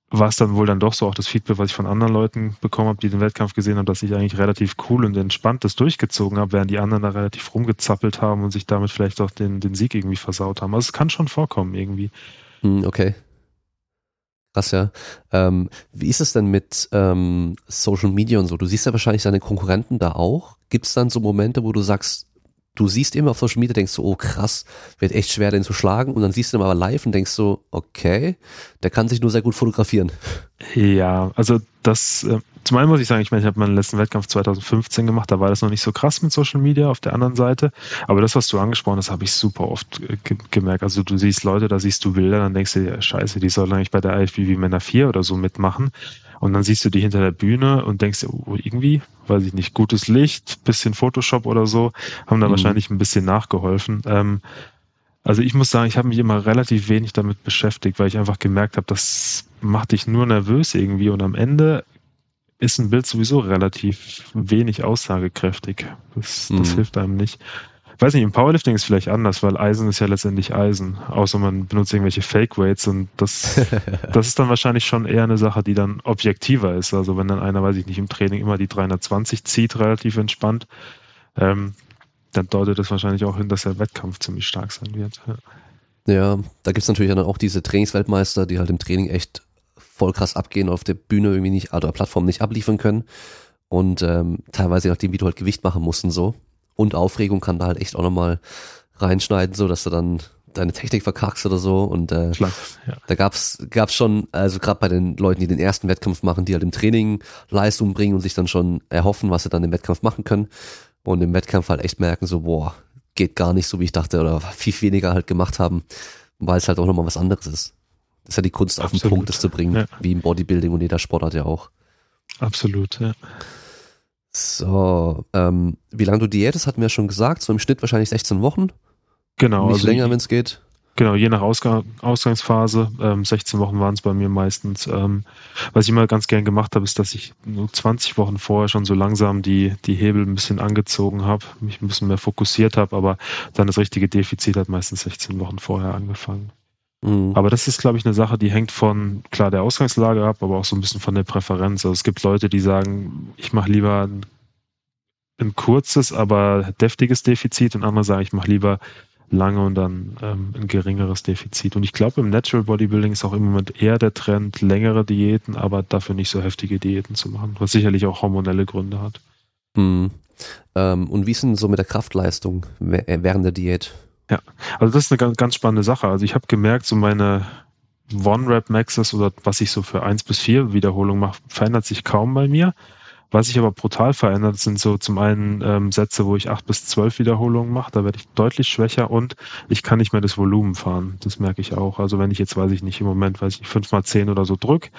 war es dann wohl dann doch so auch das Feedback, was ich von anderen Leuten bekommen habe, die den Wettkampf gesehen haben, dass ich eigentlich relativ cool und entspannt das durchgezogen habe, während die anderen da relativ rumgezappelt haben und sich damit vielleicht auch den, den Sieg irgendwie versaut haben. Also es kann schon vorkommen irgendwie. Hm, okay. Krass, ja. Ähm, wie ist es denn mit ähm, Social Media und so? Du siehst ja wahrscheinlich deine Konkurrenten da auch. Gibt es dann so Momente, wo du sagst, du siehst immer auf Social Media, denkst so, oh krass, wird echt schwer, den zu schlagen. Und dann siehst du ihn aber live und denkst so, okay, der kann sich nur sehr gut fotografieren. Ja, also das, äh, zum einen muss ich sagen, ich meine, ich habe meinen letzten Wettkampf 2015 gemacht, da war das noch nicht so krass mit Social Media auf der anderen Seite. Aber das, was du angesprochen hast, habe ich super oft äh, ge gemerkt. Also du siehst Leute, da siehst du Bilder, dann denkst du dir, scheiße, die sollen eigentlich bei der IFBB Männer 4 oder so mitmachen. Und dann siehst du die hinter der Bühne und denkst dir, oh, irgendwie, weiß ich nicht, gutes Licht, bisschen Photoshop oder so, haben da mhm. wahrscheinlich ein bisschen nachgeholfen. Ähm, also ich muss sagen, ich habe mich immer relativ wenig damit beschäftigt, weil ich einfach gemerkt habe, das macht dich nur nervös irgendwie und am Ende ist ein Bild sowieso relativ wenig aussagekräftig. Das, das mhm. hilft einem nicht weiß nicht, im Powerlifting ist es vielleicht anders, weil Eisen ist ja letztendlich Eisen, außer man benutzt irgendwelche Fake Weights und das, das ist dann wahrscheinlich schon eher eine Sache, die dann objektiver ist. Also wenn dann einer, weiß ich nicht, im Training immer die 320 zieht, relativ entspannt, ähm, dann deutet das wahrscheinlich auch hin, dass der Wettkampf ziemlich stark sein wird. Ja, ja da gibt's natürlich dann auch diese Trainingsweltmeister, die halt im Training echt voll krass abgehen, auf der Bühne irgendwie nicht, oder Plattform nicht abliefern können und ähm, teilweise nachdem, wie du halt Gewicht machen mussten so und Aufregung kann da halt echt auch nochmal reinschneiden, so dass du dann deine Technik verkackst oder so. Und äh, Klar, ja. da gab's gab's schon, also gerade bei den Leuten, die den ersten Wettkampf machen, die halt im Training Leistung bringen und sich dann schon erhoffen, was sie dann im Wettkampf machen können. Und im Wettkampf halt echt merken, so, boah, geht gar nicht so, wie ich dachte, oder viel weniger halt gemacht haben, weil es halt auch nochmal was anderes ist. Das ist ja die Kunst, Absolut. auf den Punkt das zu bringen, ja. wie im Bodybuilding und jeder Sportart ja auch. Absolut, ja. So, ähm, wie lange du diätest, hatten wir ja schon gesagt. So im Schnitt wahrscheinlich 16 Wochen. Genau. Nicht also länger, wenn es geht. Genau, je nach Ausgang, Ausgangsphase. Ähm, 16 Wochen waren es bei mir meistens. Ähm, was ich immer ganz gern gemacht habe, ist, dass ich nur 20 Wochen vorher schon so langsam die, die Hebel ein bisschen angezogen habe, mich ein bisschen mehr fokussiert habe, aber dann das richtige Defizit hat meistens 16 Wochen vorher angefangen. Mhm. Aber das ist, glaube ich, eine Sache, die hängt von, klar, der Ausgangslage ab, aber auch so ein bisschen von der Präferenz. Also es gibt Leute, die sagen, ich mache lieber ein, ein, kurzes, aber deftiges Defizit und andere sagen, ich mache lieber lange und dann ähm, ein geringeres Defizit. Und ich glaube, im Natural Bodybuilding ist auch im Moment eher der Trend, längere Diäten, aber dafür nicht so heftige Diäten zu machen, was sicherlich auch hormonelle Gründe hat. Mhm. Ähm, und wie ist denn so mit der Kraftleistung während der Diät? Ja, also das ist eine ganz, ganz spannende Sache. Also ich habe gemerkt, so meine One-Rap-Maxes oder was ich so für eins bis vier Wiederholungen mache, verändert sich kaum bei mir. Was sich aber brutal verändert, sind so zum einen ähm, Sätze, wo ich acht bis zwölf Wiederholungen mache, da werde ich deutlich schwächer und ich kann nicht mehr das Volumen fahren. Das merke ich auch. Also wenn ich jetzt, weiß ich nicht, im Moment, weiß ich, fünf mal zehn oder so drück,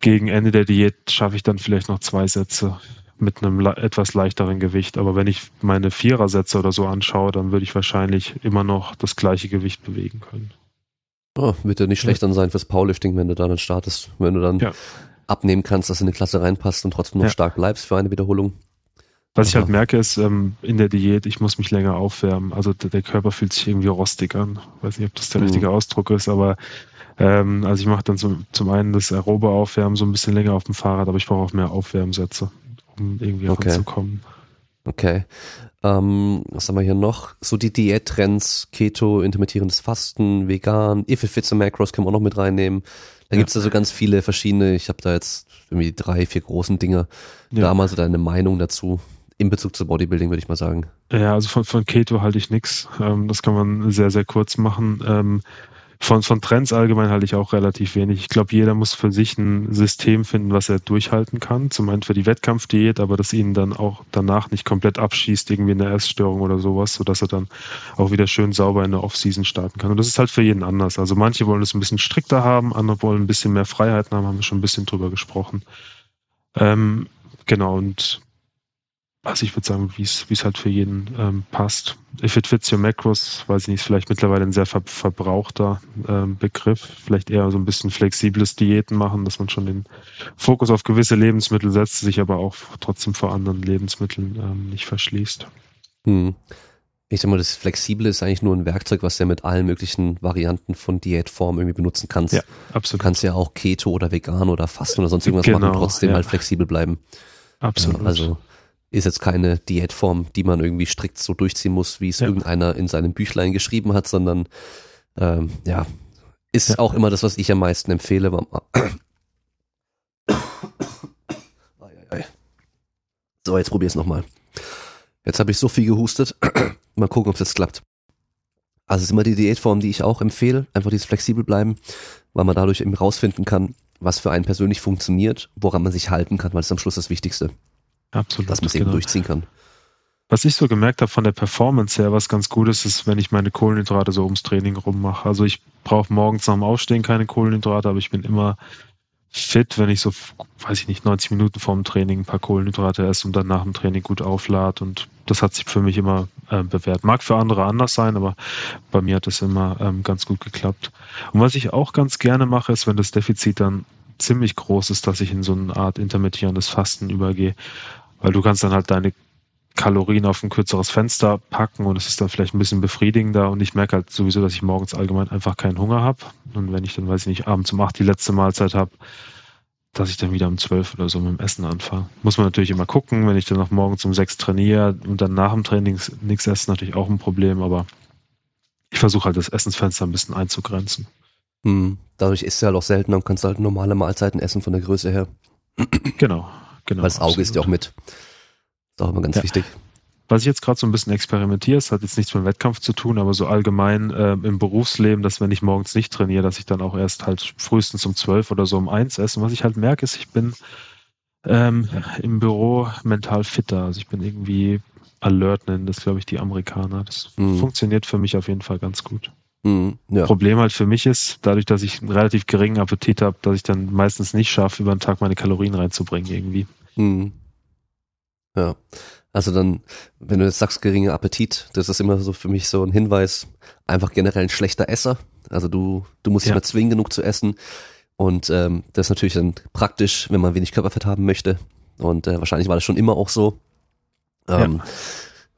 gegen Ende der Diät schaffe ich dann vielleicht noch zwei Sätze mit einem etwas leichteren Gewicht. Aber wenn ich meine Vierersätze oder so anschaue, dann würde ich wahrscheinlich immer noch das gleiche Gewicht bewegen können. Oh, wird ja nicht schlecht dann sein fürs Powerlifting, wenn du dann startest, wenn du dann ja. abnehmen kannst, dass in eine Klasse reinpasst und trotzdem noch ja. stark bleibst für eine Wiederholung. Was ich halt merke, ist ähm, in der Diät, ich muss mich länger aufwärmen. Also der, Körper fühlt sich irgendwie rostig an. weiß nicht, ob das der mhm. richtige Ausdruck ist, aber ähm, also ich mache dann zum, zum einen das aerobe Aufwärmen so ein bisschen länger auf dem Fahrrad, aber ich brauche auch mehr Aufwärmsätze um irgendwie okay. ranzukommen. Okay. Ähm, was haben wir hier noch? So die Diättrends, Keto, intermittierendes Fasten, vegan, If It Fits the Macros können wir auch noch mit reinnehmen. Da ja. gibt's ja so ganz viele verschiedene, ich habe da jetzt irgendwie drei, vier großen Dinge. Ja. Da mal so deine Meinung dazu in Bezug zu Bodybuilding, würde ich mal sagen. Ja, also von, von Keto halte ich nichts. Ähm, das kann man sehr, sehr kurz machen. Ähm, von, von Trends allgemein halte ich auch relativ wenig. Ich glaube, jeder muss für sich ein System finden, was er durchhalten kann. Zum einen für die Wettkampfdiät, aber das ihn dann auch danach nicht komplett abschießt, irgendwie in der Essstörung oder sowas, sodass er dann auch wieder schön sauber in der Offseason starten kann. Und das ist halt für jeden anders. Also manche wollen es ein bisschen strikter haben, andere wollen ein bisschen mehr Freiheiten haben, haben wir schon ein bisschen drüber gesprochen. Ähm, genau, und also ich würde sagen, wie es halt für jeden ähm, passt. If it fits your macros, weiß ich nicht, ist vielleicht mittlerweile ein sehr ver verbrauchter ähm, Begriff. Vielleicht eher so ein bisschen flexibles Diäten machen, dass man schon den Fokus auf gewisse Lebensmittel setzt, sich aber auch trotzdem vor anderen Lebensmitteln ähm, nicht verschließt. Hm. Ich sag mal, das Flexible ist eigentlich nur ein Werkzeug, was du ja mit allen möglichen Varianten von Diätformen irgendwie benutzen kannst. Ja, absolut. Du kannst ja auch Keto oder vegan oder Fasten oder sonst irgendwas genau, machen und trotzdem ja. halt flexibel bleiben. Absolut. Ja, also ist jetzt keine Diätform, die man irgendwie strikt so durchziehen muss, wie es ja. irgendeiner in seinem Büchlein geschrieben hat, sondern ähm, ja, ist ja. auch immer das, was ich am meisten empfehle. So, jetzt probier es nochmal. Jetzt habe ich so viel gehustet. mal gucken, ob es jetzt klappt. Also es ist immer die Diätform, die ich auch empfehle. Einfach dieses flexibel bleiben, weil man dadurch eben rausfinden kann, was für einen persönlich funktioniert, woran man sich halten kann, weil das ist am Schluss das Wichtigste. Absolut. Dass man es genau. eben durchziehen kann. Was ich so gemerkt habe von der Performance her, was ganz gut ist, ist, wenn ich meine Kohlenhydrate so ums Training rummache. Also ich brauche morgens nach dem Aufstehen keine Kohlenhydrate, aber ich bin immer fit, wenn ich so, weiß ich nicht, 90 Minuten vorm Training ein paar Kohlenhydrate esse und dann nach dem Training gut auflade. Und das hat sich für mich immer äh, bewährt. Mag für andere anders sein, aber bei mir hat das immer ähm, ganz gut geklappt. Und was ich auch ganz gerne mache, ist, wenn das Defizit dann ziemlich groß ist, dass ich in so eine Art intermittierendes Fasten übergehe weil du kannst dann halt deine Kalorien auf ein kürzeres Fenster packen und es ist dann vielleicht ein bisschen befriedigender und ich merke halt sowieso, dass ich morgens allgemein einfach keinen Hunger habe und wenn ich dann, weiß ich nicht, abends um acht die letzte Mahlzeit habe, dass ich dann wieder um zwölf oder so mit dem Essen anfange. Muss man natürlich immer gucken, wenn ich dann noch morgens um sechs trainiere und dann nach dem Training nichts esse, natürlich auch ein Problem, aber ich versuche halt das Essensfenster ein bisschen einzugrenzen. Hm, dadurch isst du halt auch seltener und kannst halt normale Mahlzeiten essen von der Größe her. Genau, Genau, Weil das Auge absolut. ist ja auch mit. Das ist auch immer ganz ja. wichtig. Was ich jetzt gerade so ein bisschen experimentiere, es hat jetzt nichts mit dem Wettkampf zu tun, aber so allgemein äh, im Berufsleben, dass wenn ich morgens nicht trainiere, dass ich dann auch erst halt frühestens um zwölf oder so um eins esse. Und was ich halt merke, ist, ich bin ähm, im Büro mental fitter. Also ich bin irgendwie alert, nennen das, glaube ich, die Amerikaner. Das mhm. funktioniert für mich auf jeden Fall ganz gut. Mhm, ja. Problem halt für mich ist, dadurch, dass ich einen relativ geringen Appetit habe, dass ich dann meistens nicht schaffe, über den Tag meine Kalorien reinzubringen irgendwie. Mhm. Ja. Also dann, wenn du jetzt sagst, geringer Appetit, das ist immer so für mich so ein Hinweis, einfach generell ein schlechter Esser. Also du, du musst ja. immer zwingen, genug zu essen. Und ähm, das ist natürlich dann praktisch, wenn man wenig Körperfett haben möchte. Und äh, wahrscheinlich war das schon immer auch so. Ähm, ja.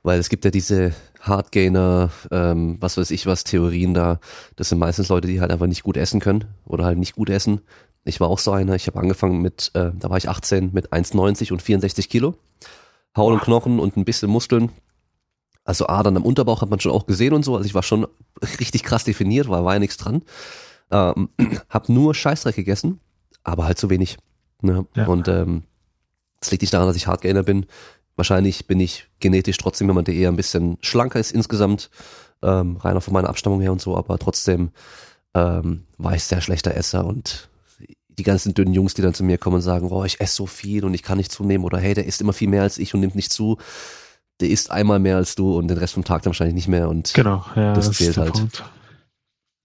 Weil es gibt ja diese Hardgainer, ähm, was weiß ich was, Theorien da. Das sind meistens Leute, die halt einfach nicht gut essen können oder halt nicht gut essen. Ich war auch so einer. Ich habe angefangen mit, äh, da war ich 18 mit 1,90 und 64 Kilo. Haul und Knochen und ein bisschen Muskeln. Also Adern am Unterbauch hat man schon auch gesehen und so. Also ich war schon richtig krass definiert, war, war ja nichts dran. Ähm, hab nur Scheißdreck gegessen, aber halt zu wenig. Ne? Ja. Und ähm, das liegt nicht daran, dass ich Hardgainer bin. Wahrscheinlich bin ich genetisch trotzdem jemand, der eher ein bisschen schlanker ist insgesamt, ähm, reiner von meiner Abstammung her und so, aber trotzdem ähm, war ich sehr schlechter Esser und die ganzen dünnen Jungs, die dann zu mir kommen und sagen, oh, ich esse so viel und ich kann nicht zunehmen oder hey, der isst immer viel mehr als ich und nimmt nicht zu. Der isst einmal mehr als du und den Rest vom Tag dann wahrscheinlich nicht mehr und genau, ja, das, das zählt halt. Punkt.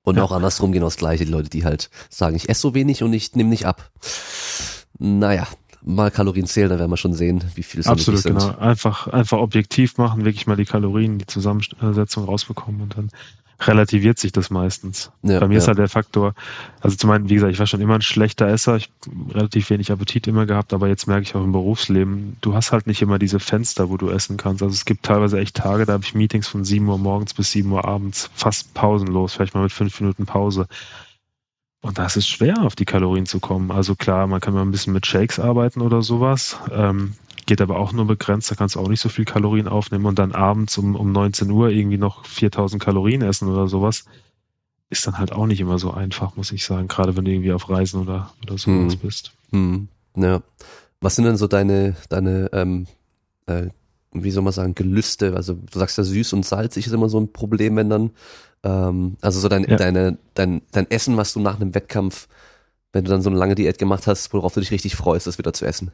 Und ja. auch andersrum genau das gleiche, die Leute, die halt sagen, ich esse so wenig und ich nehme nicht ab. Naja, mal Kalorien zählen, dann werden wir schon sehen, wie viel es Absolut, sind. genau. Einfach, einfach objektiv machen, wirklich mal die Kalorien, die Zusammensetzung rausbekommen und dann relativiert sich das meistens. Ja, Bei mir ja. ist halt der Faktor, also zum einen, wie gesagt, ich war schon immer ein schlechter Esser, ich relativ wenig Appetit immer gehabt, aber jetzt merke ich auch im Berufsleben, du hast halt nicht immer diese Fenster, wo du essen kannst. Also es gibt teilweise echt Tage, da habe ich Meetings von 7 Uhr morgens bis 7 Uhr abends, fast pausenlos, vielleicht mal mit fünf Minuten Pause. Und da ist es schwer, auf die Kalorien zu kommen. Also klar, man kann mal ein bisschen mit Shakes arbeiten oder sowas. Ähm, geht aber auch nur begrenzt, da kannst du auch nicht so viel Kalorien aufnehmen und dann abends um, um 19 Uhr irgendwie noch 4000 Kalorien essen oder sowas, ist dann halt auch nicht immer so einfach, muss ich sagen, gerade wenn du irgendwie auf Reisen oder, oder sowas hm. bist. Hm. Ja. Was sind denn so deine, deine, ähm, äh, wie soll man sagen, Gelüste? Also du sagst ja süß und salzig ist immer so ein Problem, wenn dann Ähm, also so dein, Ja. deine, dein, dein Essen, was du nach einem Wettkampf, wenn du dann so eine lange Diät gemacht hast, worauf du dich richtig freust, das wieder zu essen.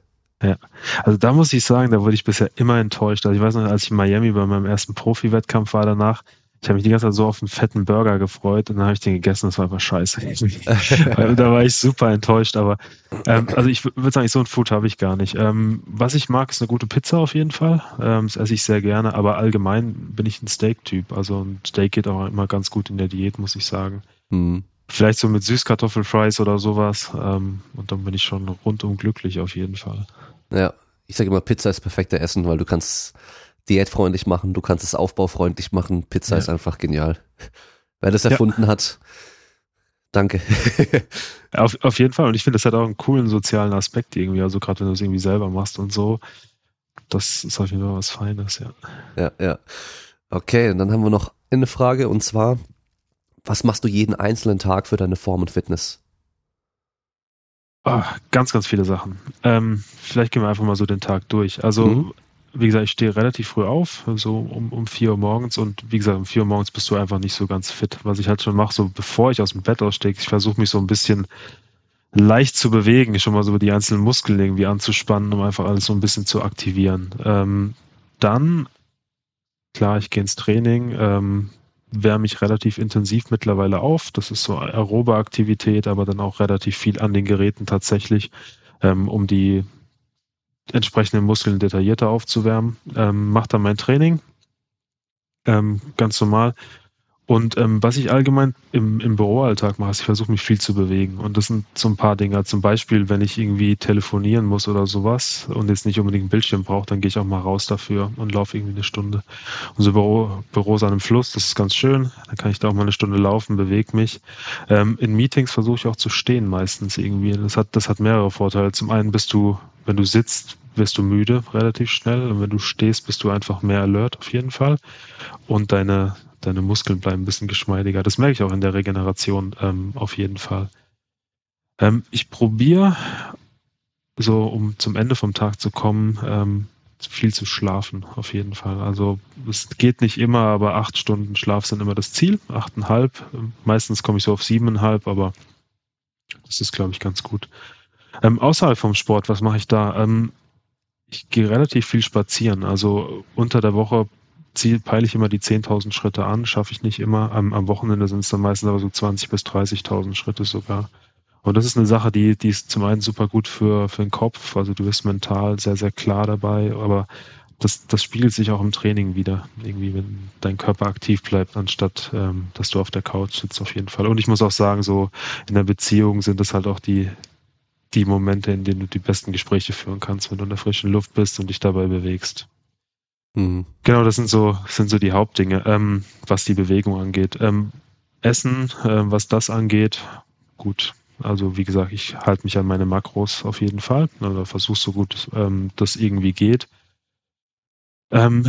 Also da muss ich sagen, da wurde ich bisher immer enttäuscht. Also ich weiß noch, als ich in Miami bei meinem ersten Profi-Wettkampf war danach, ich habe mich die ganze Zeit so auf einen fetten Burger gefreut und dann habe ich den gegessen, das war einfach scheiße. Da war ich super enttäuscht, aber ähm, also ich würde sagen, so ein Food habe ich gar nicht. Ähm, was ich mag, ist eine gute Pizza auf jeden Fall. Ähm, das esse ich sehr gerne, aber allgemein bin ich ein Steak-Typ. Also ein Steak geht auch immer ganz gut in der Diät, muss ich sagen. Hm. Vielleicht so mit Süßkartoffelfries oder sowas. Ähm, und dann bin ich schon rundum glücklich auf jeden Fall. Ja, ich sage immer, Pizza ist perfekter Essen, weil du kannst diätfreundlich machen, du kannst es aufbaufreundlich machen. Pizza Ja. ist einfach genial. Wer das Ja. erfunden hat, danke. Auf, auf jeden Fall. Und ich finde, das hat auch einen coolen sozialen Aspekt irgendwie. Also gerade wenn du es irgendwie selber machst und so. Das ist auf jeden Fall was Feines, ja. ja, ja. Okay, und dann haben wir noch eine Frage und zwar, was machst du jeden einzelnen Tag für deine Form und Fitness? Ah, ganz, ganz viele Sachen. Ähm, vielleicht gehen wir einfach mal so den Tag durch. Also, Mhm. Wie gesagt, ich stehe relativ früh auf, so um, um 4 Uhr morgens. Und wie gesagt, um 4 Uhr morgens bist du einfach nicht so ganz fit. Was ich halt schon mache, so bevor ich aus dem Bett aussteige, ich versuche mich so ein bisschen leicht zu bewegen, schon mal so die einzelnen Muskeln irgendwie anzuspannen, um einfach alles so ein bisschen zu aktivieren. Ähm, dann, klar, ich gehe ins Training, ähm, wärme mich relativ intensiv mittlerweile auf. Das ist so aerobe Aktivität, aber dann auch relativ viel an den Geräten tatsächlich, ähm, um die entsprechenden Muskeln detaillierter aufzuwärmen. Ähm, mach dann mein Training, ähm, ganz normal. Und ähm, was ich allgemein im, im Büroalltag mache, ist, ich versuche mich viel zu bewegen. Und das sind so ein paar Dinge. Zum Beispiel, wenn ich irgendwie telefonieren muss oder sowas und jetzt nicht unbedingt einen Bildschirm brauche, dann gehe ich auch mal raus dafür und laufe irgendwie eine Stunde. Unser Büro, Büro ist an einem Fluss, das ist ganz schön. Dann kann ich da auch mal eine Stunde laufen, bewege mich. Ähm, in Meetings versuche ich auch zu stehen meistens irgendwie. Das hat, das hat mehrere Vorteile. Zum einen bist du, wenn du sitzt, wirst du müde relativ schnell. Und wenn du stehst, bist du einfach mehr alert auf jeden Fall. Und deine, deine Muskeln bleiben ein bisschen geschmeidiger. Das merke ich auch in der Regeneration ähm, auf jeden Fall. Ähm, ich probiere, so um zum Ende vom Tag zu kommen, ähm, viel zu schlafen, auf jeden Fall. Also es geht nicht immer, aber acht Stunden Schlaf sind immer das Ziel, achteinhalb. Meistens komme ich so auf siebeneinhalb, aber das ist, glaube ich, ganz gut. Ähm, außerhalb vom Sport, was mache ich da? Ähm, ich gehe relativ viel spazieren. Also unter der Woche Ziel peile ich immer die 10.000 Schritte an, schaffe ich nicht immer. Am, am Wochenende sind es dann meistens aber so 20.000 bis 30.000 Schritte sogar. Und das ist eine Sache, die, die ist zum einen super gut für, für den Kopf. Also du bist mental sehr, sehr klar dabei, aber das, das spiegelt sich auch im Training wieder. Irgendwie, wenn dein Körper aktiv bleibt, anstatt ähm, dass du auf der Couch sitzt, auf jeden Fall. Und ich muss auch sagen, so in der Beziehung sind das halt auch die, die Momente, in denen du die besten Gespräche führen kannst, wenn du in der frischen Luft bist und dich dabei bewegst. Hm. Genau, das sind so, sind so die Hauptdinge, ähm, was die Bewegung angeht. Ähm, Essen, ähm, was das angeht, gut. Also wie gesagt, ich halte mich an meine Makros auf jeden Fall oder versuche so gut ähm, das irgendwie geht. Ähm,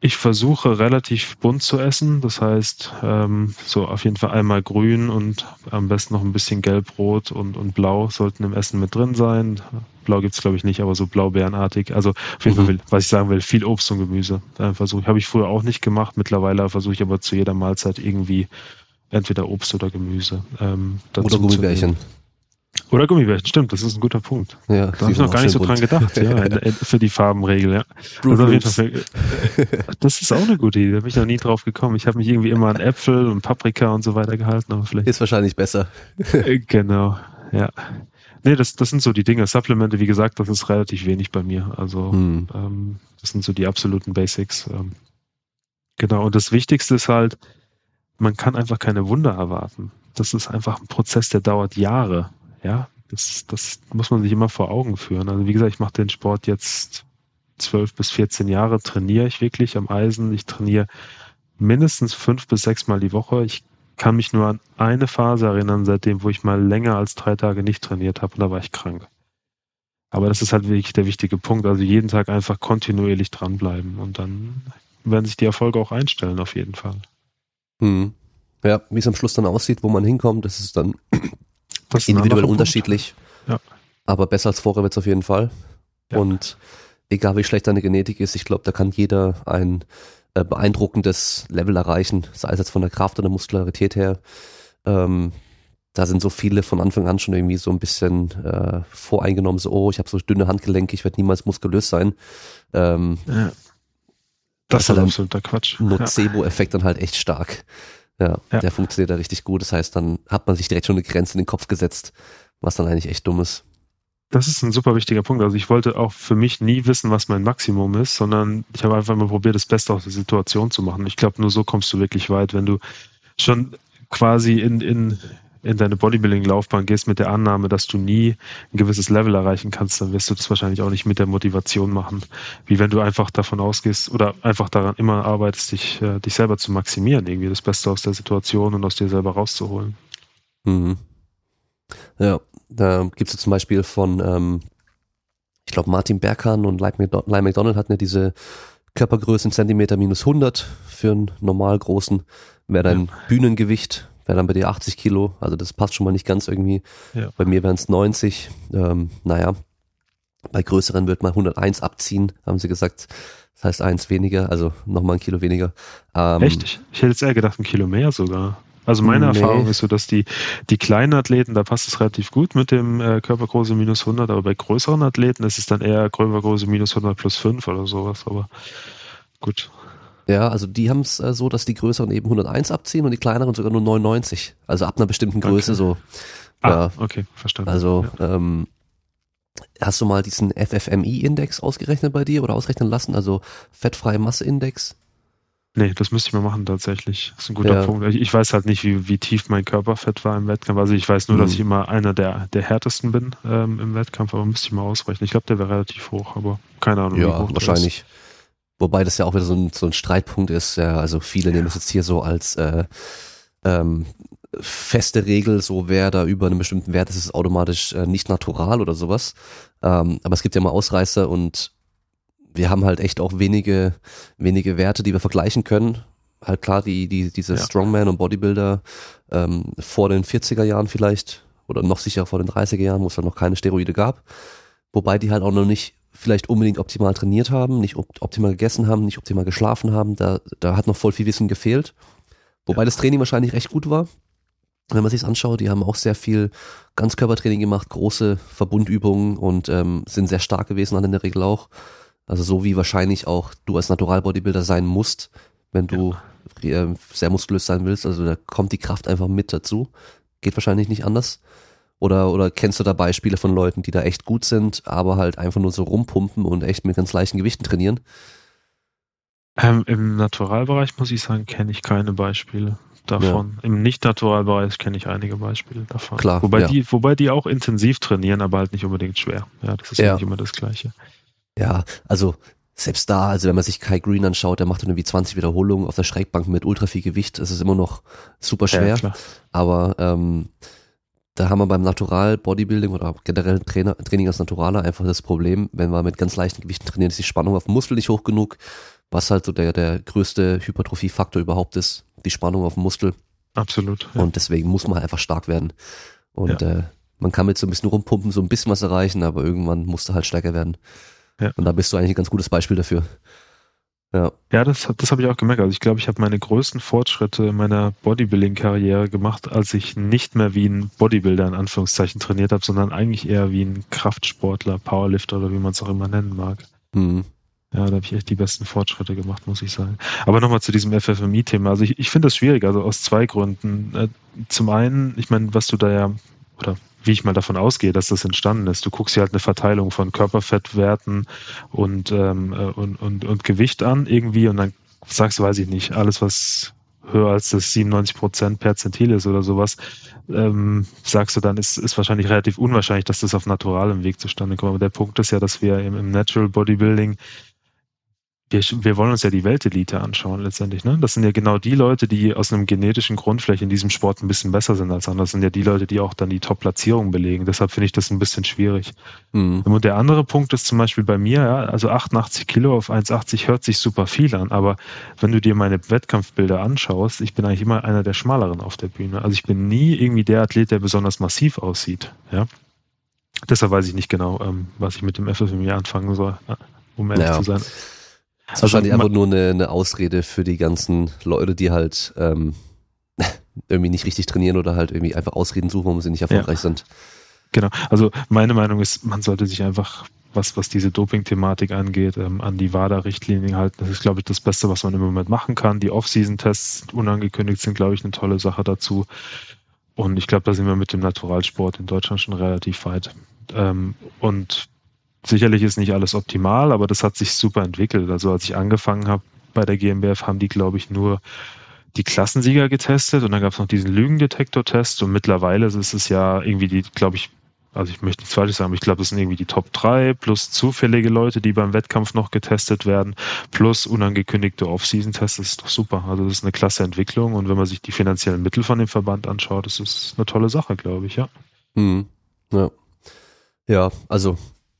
ich versuche relativ bunt zu essen, das heißt ähm, so auf jeden Fall einmal grün und am besten noch ein bisschen gelb-rot und, und blau sollten im Essen mit drin sein. Blau gibt's glaube ich nicht, aber so blaubeerenartig. Also auf jeden Mhm. Fall, will, was ich sagen will, viel Obst und Gemüse. Versuche habe ich früher auch nicht gemacht. Mittlerweile versuche ich aber zu jeder Mahlzeit irgendwie entweder Obst oder Gemüse. Ähm, dazu Oder Gummibärchen. nehmen. Oder Gummibärchen, stimmt, das ist ein guter Punkt. Ja, Da habe ich noch gar nicht so dran gedacht, ja, für die Farbenregel, ja. Fruit Also auf jeden Loops. Fall, das ist auch eine gute Idee, da bin ich noch nie drauf gekommen. Ich habe mich irgendwie immer an Äpfel und Paprika und so weiter gehalten, aber vielleicht. Ist wahrscheinlich besser. Äh, genau, ja. Nee, das, das sind so die Dinge. Supplemente, wie gesagt, das ist relativ wenig bei mir. Also Hm. ähm, das sind so die absoluten Basics. Ähm, genau, und das Wichtigste ist halt, man kann einfach keine Wunder erwarten. Das ist einfach ein Prozess, der dauert Jahre. Ja, das, das muss man sich immer vor Augen führen. Also wie gesagt, ich mache den Sport jetzt zwölf bis 14 Jahre, trainiere ich wirklich am Eisen. Ich trainiere mindestens fünf bis sechs Mal die Woche. Ich kann mich nur an eine Phase erinnern, seitdem, wo ich mal länger als drei Tage nicht trainiert habe und da war ich krank. Aber das ist halt wirklich der wichtige Punkt. Also jeden Tag einfach kontinuierlich dranbleiben und dann werden sich die Erfolge auch einstellen, auf jeden Fall. Hm. Ja, wie es am Schluss dann aussieht, wo man hinkommt, das ist dann individuell unterschiedlich. Ja. Aber besser als vorher wird's auf jeden Fall. Ja. Und egal wie schlecht deine Genetik ist, ich glaube, da kann jeder ein äh, beeindruckendes Level erreichen, sei es jetzt von der Kraft oder Muskularität her. Ähm, da sind so viele von Anfang an schon irgendwie so ein bisschen äh, voreingenommen, so, oh, ich habe so dünne Handgelenke, ich werde niemals muskulös sein. Ähm, ja. Das, ist halt absoluter Quatsch. Nocebo-Effekt dann halt echt stark. Ja, ja, der funktioniert da richtig gut. Das heißt, dann hat man sich direkt schon eine Grenze in den Kopf gesetzt, was dann eigentlich echt dumm ist. Das ist ein super wichtiger Punkt. Also ich wollte auch für mich nie wissen, was mein Maximum ist, sondern ich habe einfach mal probiert, das Beste aus der Situation zu machen. Ich glaube, nur so kommst du wirklich weit, wenn du schon quasi in, in, in deine Bodybuilding-Laufbahn gehst mit der Annahme, dass du nie ein gewisses Level erreichen kannst, dann wirst du das wahrscheinlich auch nicht mit der Motivation machen, wie wenn du einfach davon ausgehst oder einfach daran immer arbeitest, dich, äh, dich selber zu maximieren, irgendwie das Beste aus der Situation und aus dir selber rauszuholen. Mhm. Ja, da gibt es zum Beispiel von, ähm, ich glaube, Martin Berghahn und Lyle McDonald hatten ja diese Körpergröße in Zentimeter minus 100 für einen normal großen, wäre dein ja. Bühnengewicht wäre dann bei dir 80 Kilo, also das passt schon mal nicht ganz irgendwie. Ja. Bei mir wären es 90. Ähm, naja, bei größeren wird man 101 abziehen, haben sie gesagt. Das heißt eins weniger, also nochmal ein Kilo weniger. Ähm, Echt? Ich, hätte jetzt eher gedacht, ein Kilo mehr sogar. Also meine nee. Erfahrung ist so, dass die, die kleinen Athleten, da passt es relativ gut mit dem äh, Körpergröße minus 100, aber bei größeren Athleten ist es dann eher Körpergröße minus 100 plus 5 oder sowas, aber gut. Ja, also die haben es äh, so, dass die größeren eben 101 abziehen und die kleineren sogar nur 99. Also ab einer bestimmten Größe okay. so. Ah, ja. okay, verstanden. Also ja. ähm, hast du mal diesen FFMI-Index ausgerechnet bei dir oder ausrechnen lassen? Also fettfreie Masse-Index? Nee, das müsste ich mal machen tatsächlich. Das ist ein guter ja. Punkt. Ich weiß halt nicht, wie, wie tief mein Körperfett war im Wettkampf. Also ich weiß nur, mhm. dass ich immer einer der, der härtesten bin ähm, im Wettkampf, aber müsste ich mal ausrechnen. Ich glaube, der wäre relativ hoch, aber keine Ahnung. Ja, wahrscheinlich. Ist. Wobei das ja auch wieder so ein, so ein Streitpunkt ist. Ja, also viele nehmen es jetzt hier so als äh, ähm, feste Regel, so wer da über einen bestimmten Wert ist, ist automatisch äh, nicht natural oder sowas. Ähm, aber es gibt ja mal Ausreißer und wir haben halt echt auch wenige, wenige Werte, die wir vergleichen können. Halt klar, die, die, diese ja. Strongman und Bodybuilder ähm, vor den 40er Jahren vielleicht oder noch sicher vor den 30er Jahren, wo es halt noch keine Steroide gab. Wobei die halt auch noch nicht vielleicht unbedingt optimal trainiert haben, nicht optimal gegessen haben, nicht optimal geschlafen haben. Da, da hat noch voll viel Wissen gefehlt. Wobei ja. das Training wahrscheinlich recht gut war. Wenn man sich anschaut, die haben auch sehr viel Ganzkörpertraining gemacht, große Verbundübungen und ähm, sind sehr stark gewesen dann in der Regel auch. Also so wie wahrscheinlich auch du als Natural-Bodybuilder sein musst, wenn du ja. äh, sehr muskulös sein willst. Also da kommt die Kraft einfach mit dazu. Geht wahrscheinlich nicht anders. Oder, oder kennst du da Beispiele von Leuten, die da echt gut sind, aber halt einfach nur so rumpumpen und echt mit ganz leichten Gewichten trainieren? Ähm, Im Naturalbereich muss ich sagen, kenne ich keine Beispiele davon. Ja. Im Nicht-Naturalbereich kenne ich einige Beispiele davon. Klar. Wobei, ja. die, wobei die auch intensiv trainieren, aber halt nicht unbedingt schwer. Ja, das ist ja nicht immer das Gleiche. Ja, also selbst da, also wenn man sich Kai Green anschaut, der macht dann irgendwie 20 Wiederholungen auf der Schrägbank mit ultra viel Gewicht. Das ist immer noch super schwer. Ja, aber ähm, da haben wir beim Natural Bodybuilding oder generell Trainer, Training als Naturaler einfach das Problem, wenn wir mit ganz leichten Gewichten trainieren, ist die Spannung auf dem Muskel nicht hoch genug, was halt so der, der größte Hypertrophie-Faktor überhaupt ist, die Spannung auf dem Muskel. Absolut. Ja. Und deswegen muss man halt einfach stark werden. Und ja. äh, man kann mit so ein bisschen rumpumpen, so ein bisschen was erreichen, aber irgendwann musst du halt stärker werden. Ja. Und da bist du eigentlich ein ganz gutes Beispiel dafür. Ja, ja das, das habe ich auch gemerkt. Also ich glaube, ich habe meine größten Fortschritte in meiner Bodybuilding-Karriere gemacht, als ich nicht mehr wie ein Bodybuilder in Anführungszeichen trainiert habe, sondern eigentlich eher wie ein Kraftsportler, Powerlifter oder wie man es auch immer nennen mag. Mhm. Ja, da habe ich echt die besten Fortschritte gemacht, muss ich sagen. Aber nochmal zu diesem FFMI-Thema. Also ich, ich finde das schwierig, also aus zwei Gründen. Äh, zum einen, ich meine, was du da ja, oder wie ich mal davon ausgehe, dass das entstanden ist. Du guckst dir halt eine Verteilung von Körperfettwerten und, ähm, äh, und, und, und Gewicht an irgendwie und dann sagst du, weiß ich nicht, alles, was höher als das 97 Prozent per Zentil ist oder sowas, ähm, sagst du dann, ist, ist wahrscheinlich relativ unwahrscheinlich, dass das auf naturalem Weg zustande kommt. Aber der Punkt ist ja, dass wir im, im Natural Bodybuilding wir, wir wollen uns ja die Weltelite anschauen letztendlich. Ne? Das sind ja genau die Leute, die aus einem genetischen Grund vielleicht in diesem Sport ein bisschen besser sind als andere. Das sind ja die Leute, die auch dann die Top-Platzierung belegen. Deshalb finde ich das ein bisschen schwierig. Mhm. Und der andere Punkt ist zum Beispiel bei mir, ja, also 88 Kilo auf 1,80 hört sich super viel an, aber wenn du dir meine Wettkampfbilder anschaust, ich bin eigentlich immer einer der Schmaleren auf der Bühne. Also ich bin nie irgendwie der Athlet, der besonders massiv aussieht. Ja? Deshalb weiß ich nicht genau, ähm, was ich mit dem FFMI anfangen soll, um ehrlich ja. zu sein. Das ist wahrscheinlich einfach nur eine, eine Ausrede für die ganzen Leute, die halt ähm, irgendwie nicht richtig trainieren oder halt irgendwie einfach Ausreden suchen, warum sie nicht erfolgreich ja. sind. Genau. Also meine Meinung ist, man sollte sich einfach, was, was diese Doping-Thematik angeht, ähm, an die WADA-Richtlinien halten. Das ist, glaube ich, das Beste, was man im Moment machen kann. Die Off-Season-Tests unangekündigt sind, glaube ich, eine tolle Sache dazu. Und ich glaube, da sind wir mit dem Naturalsport in Deutschland schon relativ weit. Ähm, und sicherlich ist nicht alles optimal, aber das hat sich super entwickelt. Also als ich angefangen habe bei der GmbF, haben die, glaube ich, nur die Klassensieger getestet und dann gab es noch diesen Lügendetektor-Test und mittlerweile ist es ja irgendwie die, glaube ich, also ich möchte nichts Falsches sagen, aber ich glaube, das sind irgendwie die Top 3 plus zufällige Leute, die beim Wettkampf noch getestet werden, plus unangekündigte Off-Season-Tests. Das ist doch super. Also das ist eine klasse Entwicklung und wenn man sich die finanziellen Mittel von dem Verband anschaut, das ist eine tolle Sache, glaube ich, ja. Mhm. Ja. Ja, also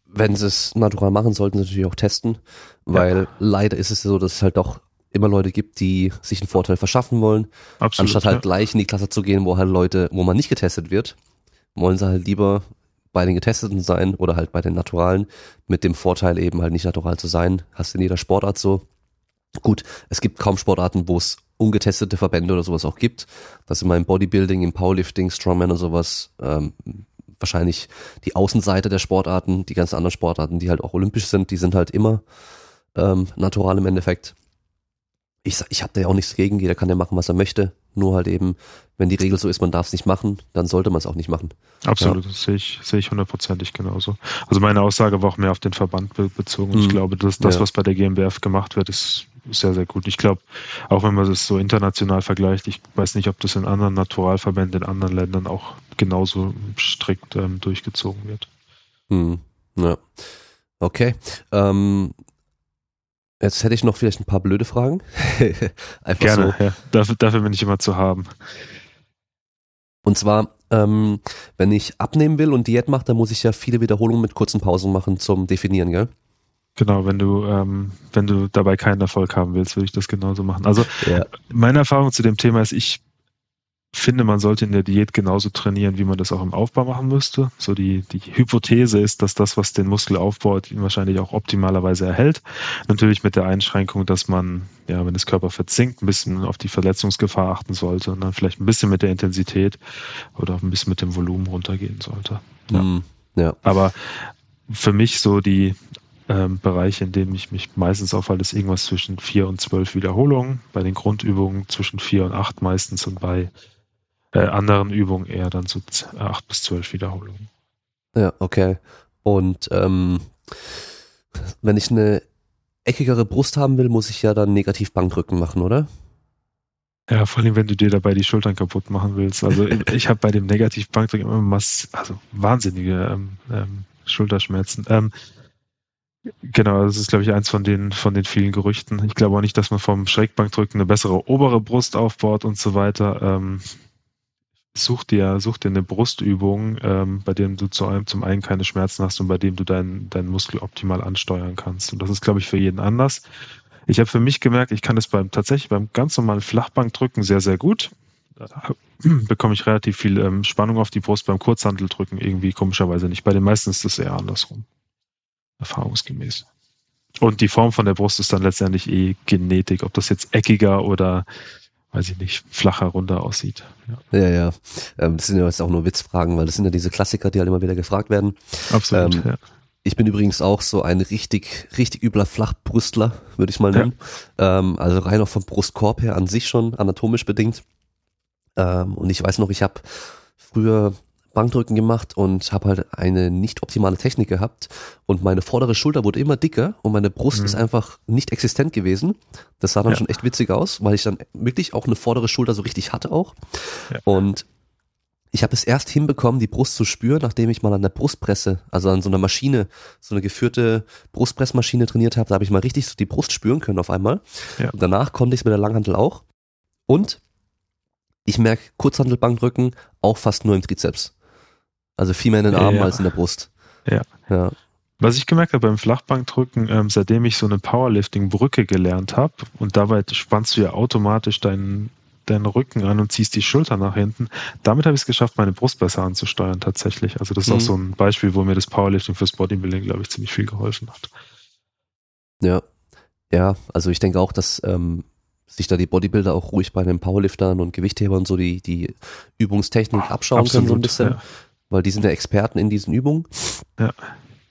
wenn sie es natural machen, sollten sie natürlich auch testen, weil ja. leider ist es so, dass es halt doch immer Leute gibt, die sich einen Vorteil verschaffen wollen, Absolut, anstatt halt ja. gleich in die Klasse zu gehen, wo halt Leute, wo man nicht getestet wird, wollen sie halt lieber bei den Getesteten sein oder halt bei den Naturalen mit dem Vorteil eben halt nicht natural zu sein. Hast in jeder Sportart so. Gut, es gibt kaum Sportarten, wo es ungetestete Verbände oder sowas auch gibt. Das ist immer im Bodybuilding, im Powerlifting, Strongman und sowas ähm, wahrscheinlich die Außenseite der Sportarten, die ganzen anderen Sportarten, die halt auch olympisch sind, die sind halt immer ähm, natural im Endeffekt ich, ich habe da ja auch nichts gegen, jeder kann ja machen, was er möchte. Nur halt eben, wenn die Regel so ist, man darf es nicht machen, dann sollte man es auch nicht machen. Absolut, ja. das sehe ich, sehe ich hundertprozentig genauso. Also meine Aussage war auch mehr auf den Verband bezogen. Mhm. Ich glaube, dass das, ja. was bei der GmbF gemacht wird, ist sehr, sehr gut. Ich glaube, auch wenn man es so international vergleicht, ich weiß nicht, ob das in anderen Naturalverbänden in anderen Ländern auch genauso strikt ähm, durchgezogen wird. Mhm. Ja. Okay. Ähm, Jetzt hätte ich noch vielleicht ein paar blöde Fragen. Einfach Gerne, so. ja. Dafür, dafür bin ich immer zu haben. Und zwar, ähm, wenn ich abnehmen will und Diät mache, dann muss ich ja viele Wiederholungen mit kurzen Pausen machen zum Definieren, gell? Genau, wenn du, ähm, wenn du dabei keinen Erfolg haben willst, würde ich das genauso machen. Also ja. meine Erfahrung zu dem Thema ist, ich finde, man sollte in der Diät genauso trainieren, wie man das auch im Aufbau machen müsste. So die, die Hypothese ist, dass das, was den Muskel aufbaut, ihn wahrscheinlich auch optimalerweise erhält. Natürlich mit der Einschränkung, dass man, ja, wenn das Körper verzinkt, ein bisschen auf die Verletzungsgefahr achten sollte und dann vielleicht ein bisschen mit der Intensität oder auch ein bisschen mit dem Volumen runtergehen sollte. Ja. Mm, ja. Aber für mich so die ähm, Bereiche, in denen ich mich meistens aufhalte, ist irgendwas zwischen vier und zwölf Wiederholungen. Bei den Grundübungen zwischen vier und acht meistens und bei äh, anderen Übungen eher dann so acht bis zwölf Wiederholungen. Ja, okay. Und ähm, wenn ich eine eckigere Brust haben will, muss ich ja dann negativ Bankdrücken machen, oder? Ja, vor allem, wenn du dir dabei die Schultern kaputt machen willst. Also ich habe bei dem negativ Bankdrücken immer mass also wahnsinnige ähm, ähm, Schulterschmerzen. Ähm, Genau, das ist, glaube ich, eins von den, von den vielen Gerüchten. Ich glaube auch nicht, dass man vom Schrägbankdrücken eine bessere obere Brust aufbaut und so weiter. Such dir, such dir eine Brustübung, ähm, bei dem du zu einem, zum einen keine Schmerzen hast und bei dem du deinen, deinen Muskel optimal ansteuern kannst. Und das ist, glaube ich, für jeden anders. Ich habe für mich gemerkt, ich kann es beim tatsächlich beim ganz normalen Flachbankdrücken sehr, sehr gut. Da bekomme ich relativ viel ähm, Spannung auf die Brust beim Kurzhanteldrücken irgendwie komischerweise nicht. Bei den meisten ist das eher andersrum. Erfahrungsgemäß. Und die Form von der Brust ist dann letztendlich eh Genetik, ob das jetzt eckiger oder weiß ich nicht, flacher, runder aussieht. Ja, ja. ja. Ähm, das sind ja jetzt auch nur Witzfragen, weil das sind ja diese Klassiker, die halt immer wieder gefragt werden. Absolut, ähm, ja. Ich bin übrigens auch so ein richtig, richtig übler Flachbrüstler, würde ich mal nennen. Ja. Ähm, also rein auch vom Brustkorb her an sich schon anatomisch bedingt. Ähm, und ich weiß noch, ich habe früher Bankdrücken gemacht und habe halt eine nicht optimale Technik gehabt und meine vordere Schulter wurde immer dicker und meine Brust mhm. ist einfach nicht existent gewesen. Das sah dann ja. schon echt witzig aus, weil ich dann wirklich auch eine vordere Schulter so richtig hatte auch. Ja. Und ich habe es erst hinbekommen, die Brust zu spüren, nachdem ich mal an der Brustpresse, also an so einer Maschine, so eine geführte Brustpressmaschine trainiert habe. Da habe ich mal richtig so die Brust spüren können auf einmal. Ja. Und danach konnte ich es mit der Langhantel auch. Und ich merke Kurzhantelbankdrücken auch fast nur im Trizeps. Also viel mehr in den Armen ja. als in der Brust. Ja. ja. Was ich gemerkt habe beim Flachbankdrücken, ähm, seitdem ich so eine Powerlifting-Brücke gelernt habe und dabei spannst du ja automatisch deinen, deinen Rücken an und ziehst die Schulter nach hinten. Damit habe ich es geschafft, meine Brust besser anzusteuern tatsächlich. Also das ist mhm. auch so ein Beispiel, wo mir das Powerlifting fürs Bodybuilding, glaube ich, ziemlich viel geholfen hat. Ja. Ja, also ich denke auch, dass ähm, sich da die Bodybuilder auch ruhig bei den Powerliftern und Gewichthebern so die, die Übungstechnik abschauen Absolut, können so ein bisschen, ja. Weil die sind ja Experten in diesen Übungen. Ja.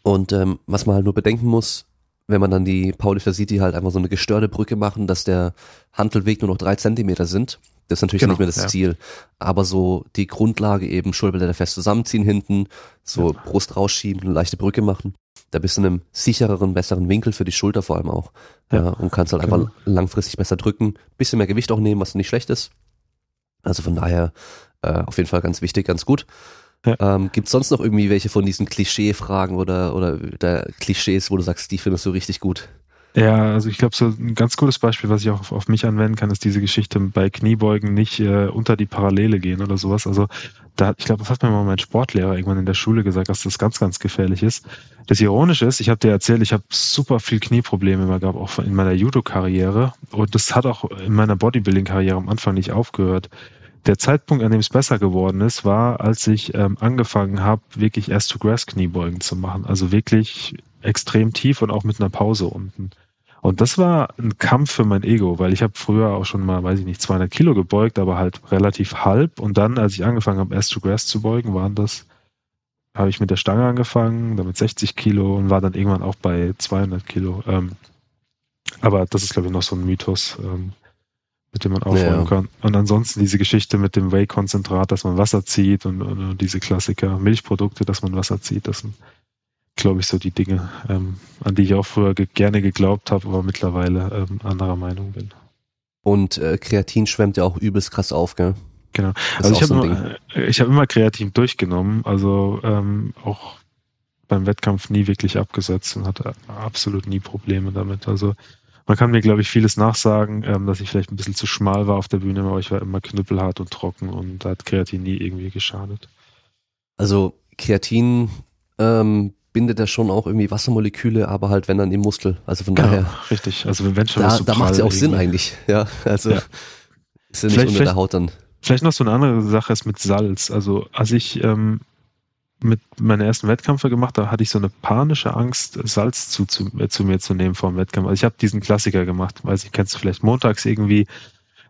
Und ähm, was man halt nur bedenken muss, wenn man dann die Powerlifter sieht, die halt einfach so eine gestörte Brücke machen, dass der Handelweg nur noch drei Zentimeter sind. Das ist natürlich genau, nicht mehr das ja. Ziel. Aber so die Grundlage eben Schulterblätter fest zusammenziehen hinten, so ja. Brust rausschieben, eine leichte Brücke machen. Da bist du in einem sichereren, besseren Winkel für die Schulter vor allem auch. Ja. ja und kannst halt genau. einfach langfristig besser drücken. Bisschen mehr Gewicht auch nehmen, was nicht schlecht ist. Also von daher äh, auf jeden Fall ganz wichtig, ganz gut. Ja. Ähm, Gibt es sonst noch irgendwie welche von diesen Klischee-Fragen oder, oder der Klischees, wo du sagst, die findest du richtig gut? Ja, also ich glaube, so ein ganz gutes Beispiel, was ich auch auf, auf, mich anwenden kann, ist diese Geschichte bei Kniebeugen nicht äh, unter die Parallele gehen oder sowas. Also da, ich glaube, das hat mir mal mein Sportlehrer irgendwann in der Schule gesagt, dass das ganz, ganz gefährlich ist. Das Ironische ist, ich habe dir erzählt, ich habe super viel Knieprobleme immer gehabt, auch in meiner Judo-Karriere. Und das hat auch in meiner Bodybuilding-Karriere am Anfang nicht aufgehört der Zeitpunkt, an dem es besser geworden ist, war, als ich ähm, angefangen habe, wirklich erst to grass Kniebeugen zu machen. Also wirklich extrem tief und auch mit einer Pause unten. Und das war ein Kampf für mein Ego, weil ich habe früher auch schon mal, weiß ich nicht, 200 Kilo gebeugt, aber halt relativ halb. Und dann, als ich angefangen habe, erst to grass zu beugen, waren das, habe ich mit der Stange angefangen, damit 60 Kilo und war dann irgendwann auch bei 200 Kilo. Ähm, aber das ist, glaube ich, noch so ein Mythos. Ähm, mit dem man aufräumen ja. kann. Und ansonsten diese Geschichte mit dem Whey-Konzentrat, dass man Wasser zieht und, und, diese Klassiker, Milchprodukte, dass man Wasser zieht, das sind, glaube ich, so die Dinge, ähm, an die ich auch früher ge gerne geglaubt habe, aber mittlerweile ähm, anderer Meinung bin. Und äh, Kreatin schwemmt ja auch übelst krass auf, gell? Genau. also ich habe so immer, äh, hab immer Kreatin durchgenommen, also ähm, auch beim Wettkampf nie wirklich abgesetzt und hatte absolut nie Probleme damit. Also man kann mir, glaube ich, vieles nachsagen, ähm, dass ich vielleicht ein bisschen zu schmal war auf der Bühne, aber ich war immer knüppelhart und trocken und da hat Kreatin nie irgendwie geschadet. Also Kreatin ähm, bindet ja schon auch irgendwie Wassermoleküle, aber halt wenn dann im Muskel. Also von genau, daher. Richtig. Also wenn schon da, da macht es ja auch Sinn eigentlich. Ja, also ja. ist ja nicht vielleicht, unter der Haut dann. Vielleicht noch so eine andere Sache ist mit Salz. Also als ich ähm, mit meinen ersten Wettkämpfe gemacht, da hatte ich so eine panische Angst, Salz zu, zu, äh, zu mir zu nehmen vor dem Wettkampf. Also ich habe diesen Klassiker gemacht, weiß ich, kennst du vielleicht montags irgendwie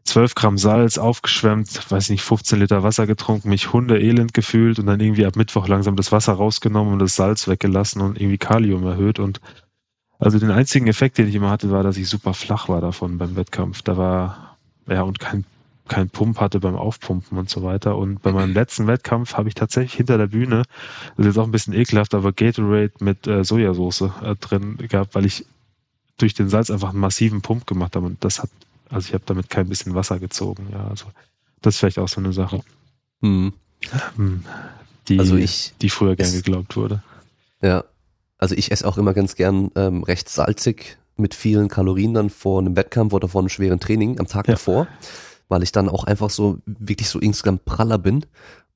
12 Gramm Salz aufgeschwemmt, weiß ich nicht, 15 Liter Wasser getrunken, mich Hunde elend gefühlt und dann irgendwie ab Mittwoch langsam das Wasser rausgenommen und das Salz weggelassen und irgendwie Kalium erhöht und also den einzigen Effekt, den ich immer hatte, war, dass ich super flach war davon beim Wettkampf. Da war ja und kein keinen Pump hatte beim Aufpumpen und so weiter. Und bei meinem letzten Wettkampf habe ich tatsächlich hinter der Bühne, das ist jetzt auch ein bisschen ekelhaft, aber Gatorade mit äh, Sojasauce äh, drin gehabt, weil ich durch den Salz einfach einen massiven Pump gemacht habe. Und das hat, also ich habe damit kein bisschen Wasser gezogen. Ja, also das ist vielleicht auch so eine Sache. Mhm. Die, also ich, die früher gern geglaubt wurde. Ja, also ich esse auch immer ganz gern ähm, recht salzig mit vielen Kalorien dann vor einem Wettkampf oder vor einem schweren Training am Tag ja. davor weil ich dann auch einfach so wirklich so insgesamt praller bin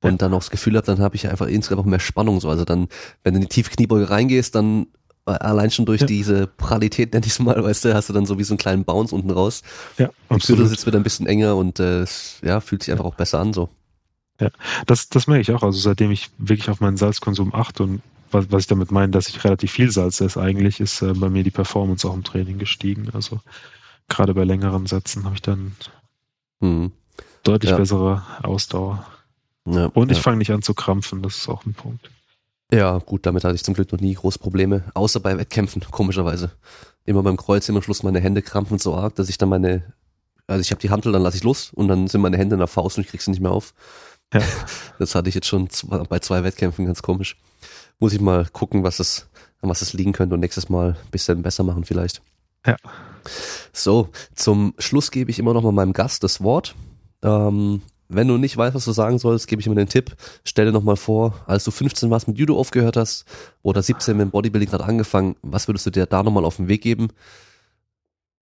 und ja. dann auch das Gefühl habe, dann habe ich einfach insgesamt auch mehr Spannung so. Also dann, wenn du in die tiefe Kniebeuge reingehst, dann äh, allein schon durch ja. diese Pralität, nenn ich es mal, weißt du, hast du dann so wie so einen kleinen Bounce unten raus. Ja, absolut. Du sitzt wieder ein bisschen enger und äh, ja, fühlt sich einfach auch besser an so. Ja, das, das merke ich auch. Also seitdem ich wirklich auf meinen Salzkonsum achte und was, was ich damit meine, dass ich relativ viel Salz esse eigentlich, ist äh, bei mir die Performance auch im Training gestiegen. Also gerade bei längeren Sätzen habe ich dann Mhm. Deutlich ja. bessere Ausdauer. Ja, Und ich ja. fange nicht an zu krampfen, das ist auch ein Punkt. Ja, gut, damit hatte ich zum Glück noch nie große Probleme, außer bei Wettkämpfen, komischerweise. Immer beim Kreuz immer am Schluss meine Hände krampfen so arg, dass ich dann meine, also ich habe die Handel, dann lasse ich los und dann sind meine Hände in der Faust und ich krieg sie nicht mehr auf. Ja. Das hatte ich jetzt schon bei zwei Wettkämpfen ganz komisch. Muss ich mal gucken, was es, an was es liegen könnte und nächstes Mal ein bisschen besser machen vielleicht. Ja. So, zum Schluss gebe ich immer noch mal meinem Gast das Wort. Ähm, wenn du nicht weißt, was du sagen sollst, gebe ich mir den Tipp. Stell dir noch mal vor, als du 15 warst mit Judo aufgehört hast oder 17 mit dem Bodybuilding gerade angefangen, was würdest du dir da noch mal auf den Weg geben?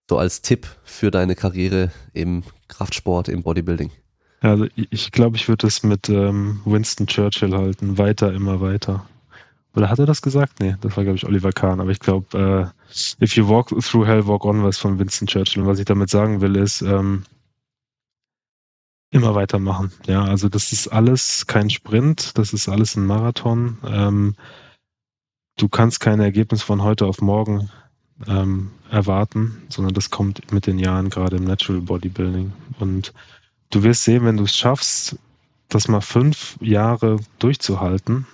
So als Tipp für deine Karriere im Kraftsport, im Bodybuilding. Also ich glaube, ich würde es mit ähm, Winston Churchill halten. Weiter, immer weiter. Oder hat er das gesagt? Nee, das war, glaube ich, Oliver Kahn. Aber ich glaube, äh, If you walk through hell, walk on was von Winston Churchill. Und was ich damit sagen will, ist, ähm, immer weitermachen. Ja, also das ist alles kein Sprint, das ist alles ein Marathon. Ähm, du kannst kein Ergebnis von heute auf morgen ähm, erwarten, sondern das kommt mit den Jahren gerade im Natural Bodybuilding. Und du wirst sehen, wenn du es schaffst, das mal fünf Jahre durchzuhalten,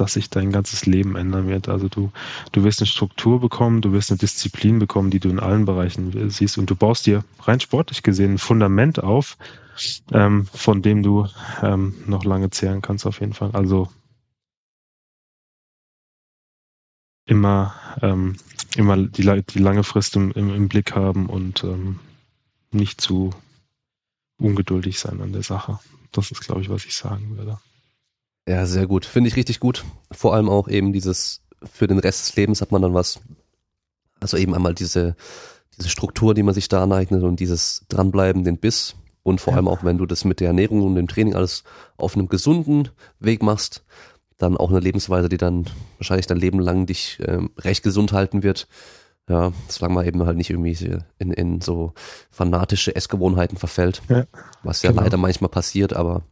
dass sich dein ganzes Leben ändern wird. Also du, du wirst eine Struktur bekommen, du wirst eine Disziplin bekommen, die du in allen Bereichen siehst und du baust dir rein sportlich gesehen ein Fundament auf, ähm, von dem du ähm, noch lange zehren kannst auf jeden Fall. Also immer, ähm, immer die, die lange Frist im, im, im Blick haben und ähm, nicht zu ungeduldig sein an der Sache. Das ist, glaube ich, was ich sagen würde. Ja, sehr gut. Finde ich richtig gut. Vor allem auch eben dieses, für den Rest des Lebens hat man dann was. Also eben einmal diese, diese Struktur, die man sich da aneignet und dieses Dranbleiben, den Biss. Und vor ja. allem auch, wenn du das mit der Ernährung und dem Training alles auf einem gesunden Weg machst, dann auch eine Lebensweise, die dann wahrscheinlich dein Leben lang dich ähm, recht gesund halten wird. Ja, solange man eben halt nicht irgendwie in, in so fanatische Essgewohnheiten verfällt. Ja, was ja genau. leider manchmal passiert, aber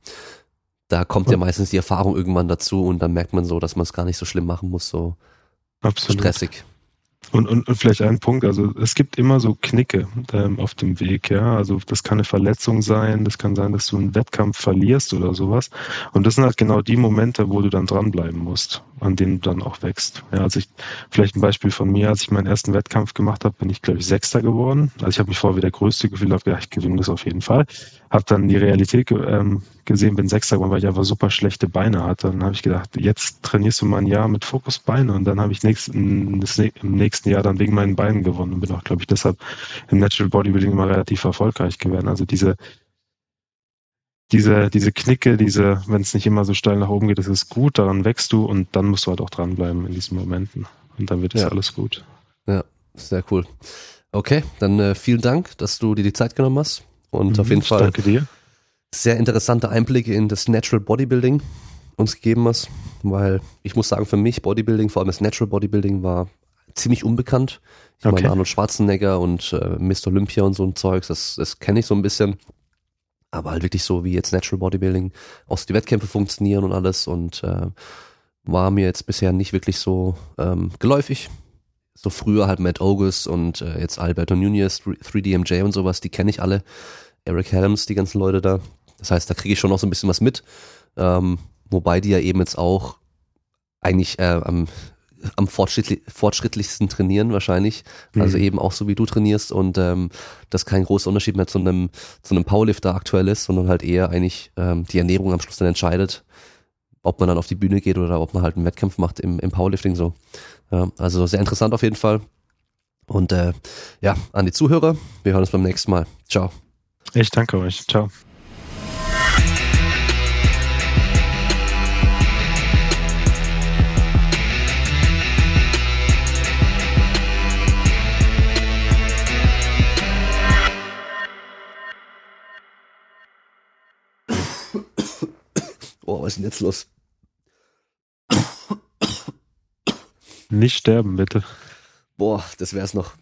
da kommt ja meistens die Erfahrung irgendwann dazu und dann merkt man so, dass man es gar nicht so schlimm machen muss, so Absolut. stressig. Und, und, und vielleicht ein Punkt, also es gibt immer so Knicke ähm, auf dem Weg, ja. Also das kann eine Verletzung sein, das kann sein, dass du einen Wettkampf verlierst oder sowas. Und das sind halt genau die Momente, wo du dann dranbleiben musst, an denen du dann auch wächst. Ja, also ich, vielleicht ein Beispiel von mir, als ich meinen ersten Wettkampf gemacht habe, bin ich, glaube ich, Sechster geworden. Also ich habe mich vorher wie der Größte gefühlt, habe gedacht, ich gewinne das auf jeden Fall. Habe dann die Realität ähm, gesehen, bin Sechster geworden, weil ich einfach super schlechte Beine hatte. Dann habe ich gedacht, jetzt trainierst du mal ein Jahr mit Fokus Beine und dann habe ich nächsten, das, im nächsten Jahr dann wegen meinen Beinen gewonnen und bin auch, glaube ich, deshalb im Natural Bodybuilding immer relativ erfolgreich geworden. Also diese diese, diese Knicke, diese, wenn es nicht immer so steil nach oben geht, das ist gut, daran wächst du und dann musst du halt auch dranbleiben in diesen Momenten. Und dann wird es ja. alles gut. Ja, sehr cool. Okay, dann äh, vielen Dank, dass du dir die Zeit genommen hast. Und mhm, auf jeden Fall danke dir. sehr interessante Einblicke in das Natural Bodybuilding uns gegeben hast, weil ich muss sagen, für mich Bodybuilding, vor allem das Natural Bodybuilding, war ziemlich unbekannt. Ich okay. meine, Arnold Schwarzenegger und äh, Mr. Olympia und so ein Zeugs, das, das kenne ich so ein bisschen. Aber halt wirklich so wie jetzt Natural Bodybuilding, auch die Wettkämpfe funktionieren und alles und äh, war mir jetzt bisher nicht wirklich so ähm, geläufig. So früher halt Matt Ogus und äh, jetzt Alberto Nunez, 3DMJ und sowas, die kenne ich alle. Eric Helms, die ganzen Leute da. Das heißt, da kriege ich schon noch so ein bisschen was mit. Ähm, wobei die ja eben jetzt auch eigentlich äh, am am fortschrittli fortschrittlichsten trainieren wahrscheinlich. Also mhm. Also eben auch so wie du trainierst und ähm, das kein großer Unterschied mehr zu einem, zu einem Powerlifter aktuell ist, sondern halt eher eigentlich ähm, die Ernährung am Schluss dann entscheidet, ob man dann auf die Bühne geht oder ob man halt einen Wettkampf macht im, im Powerlifting so. Ja, also sehr interessant auf jeden Fall. Und äh, ja, an die Zuhörer, wir hören uns beim nächsten Mal. Ciao. Ich danke euch. Ciao. Oh, was ist denn jetzt los? Nicht sterben, bitte. Boah, das wär's noch.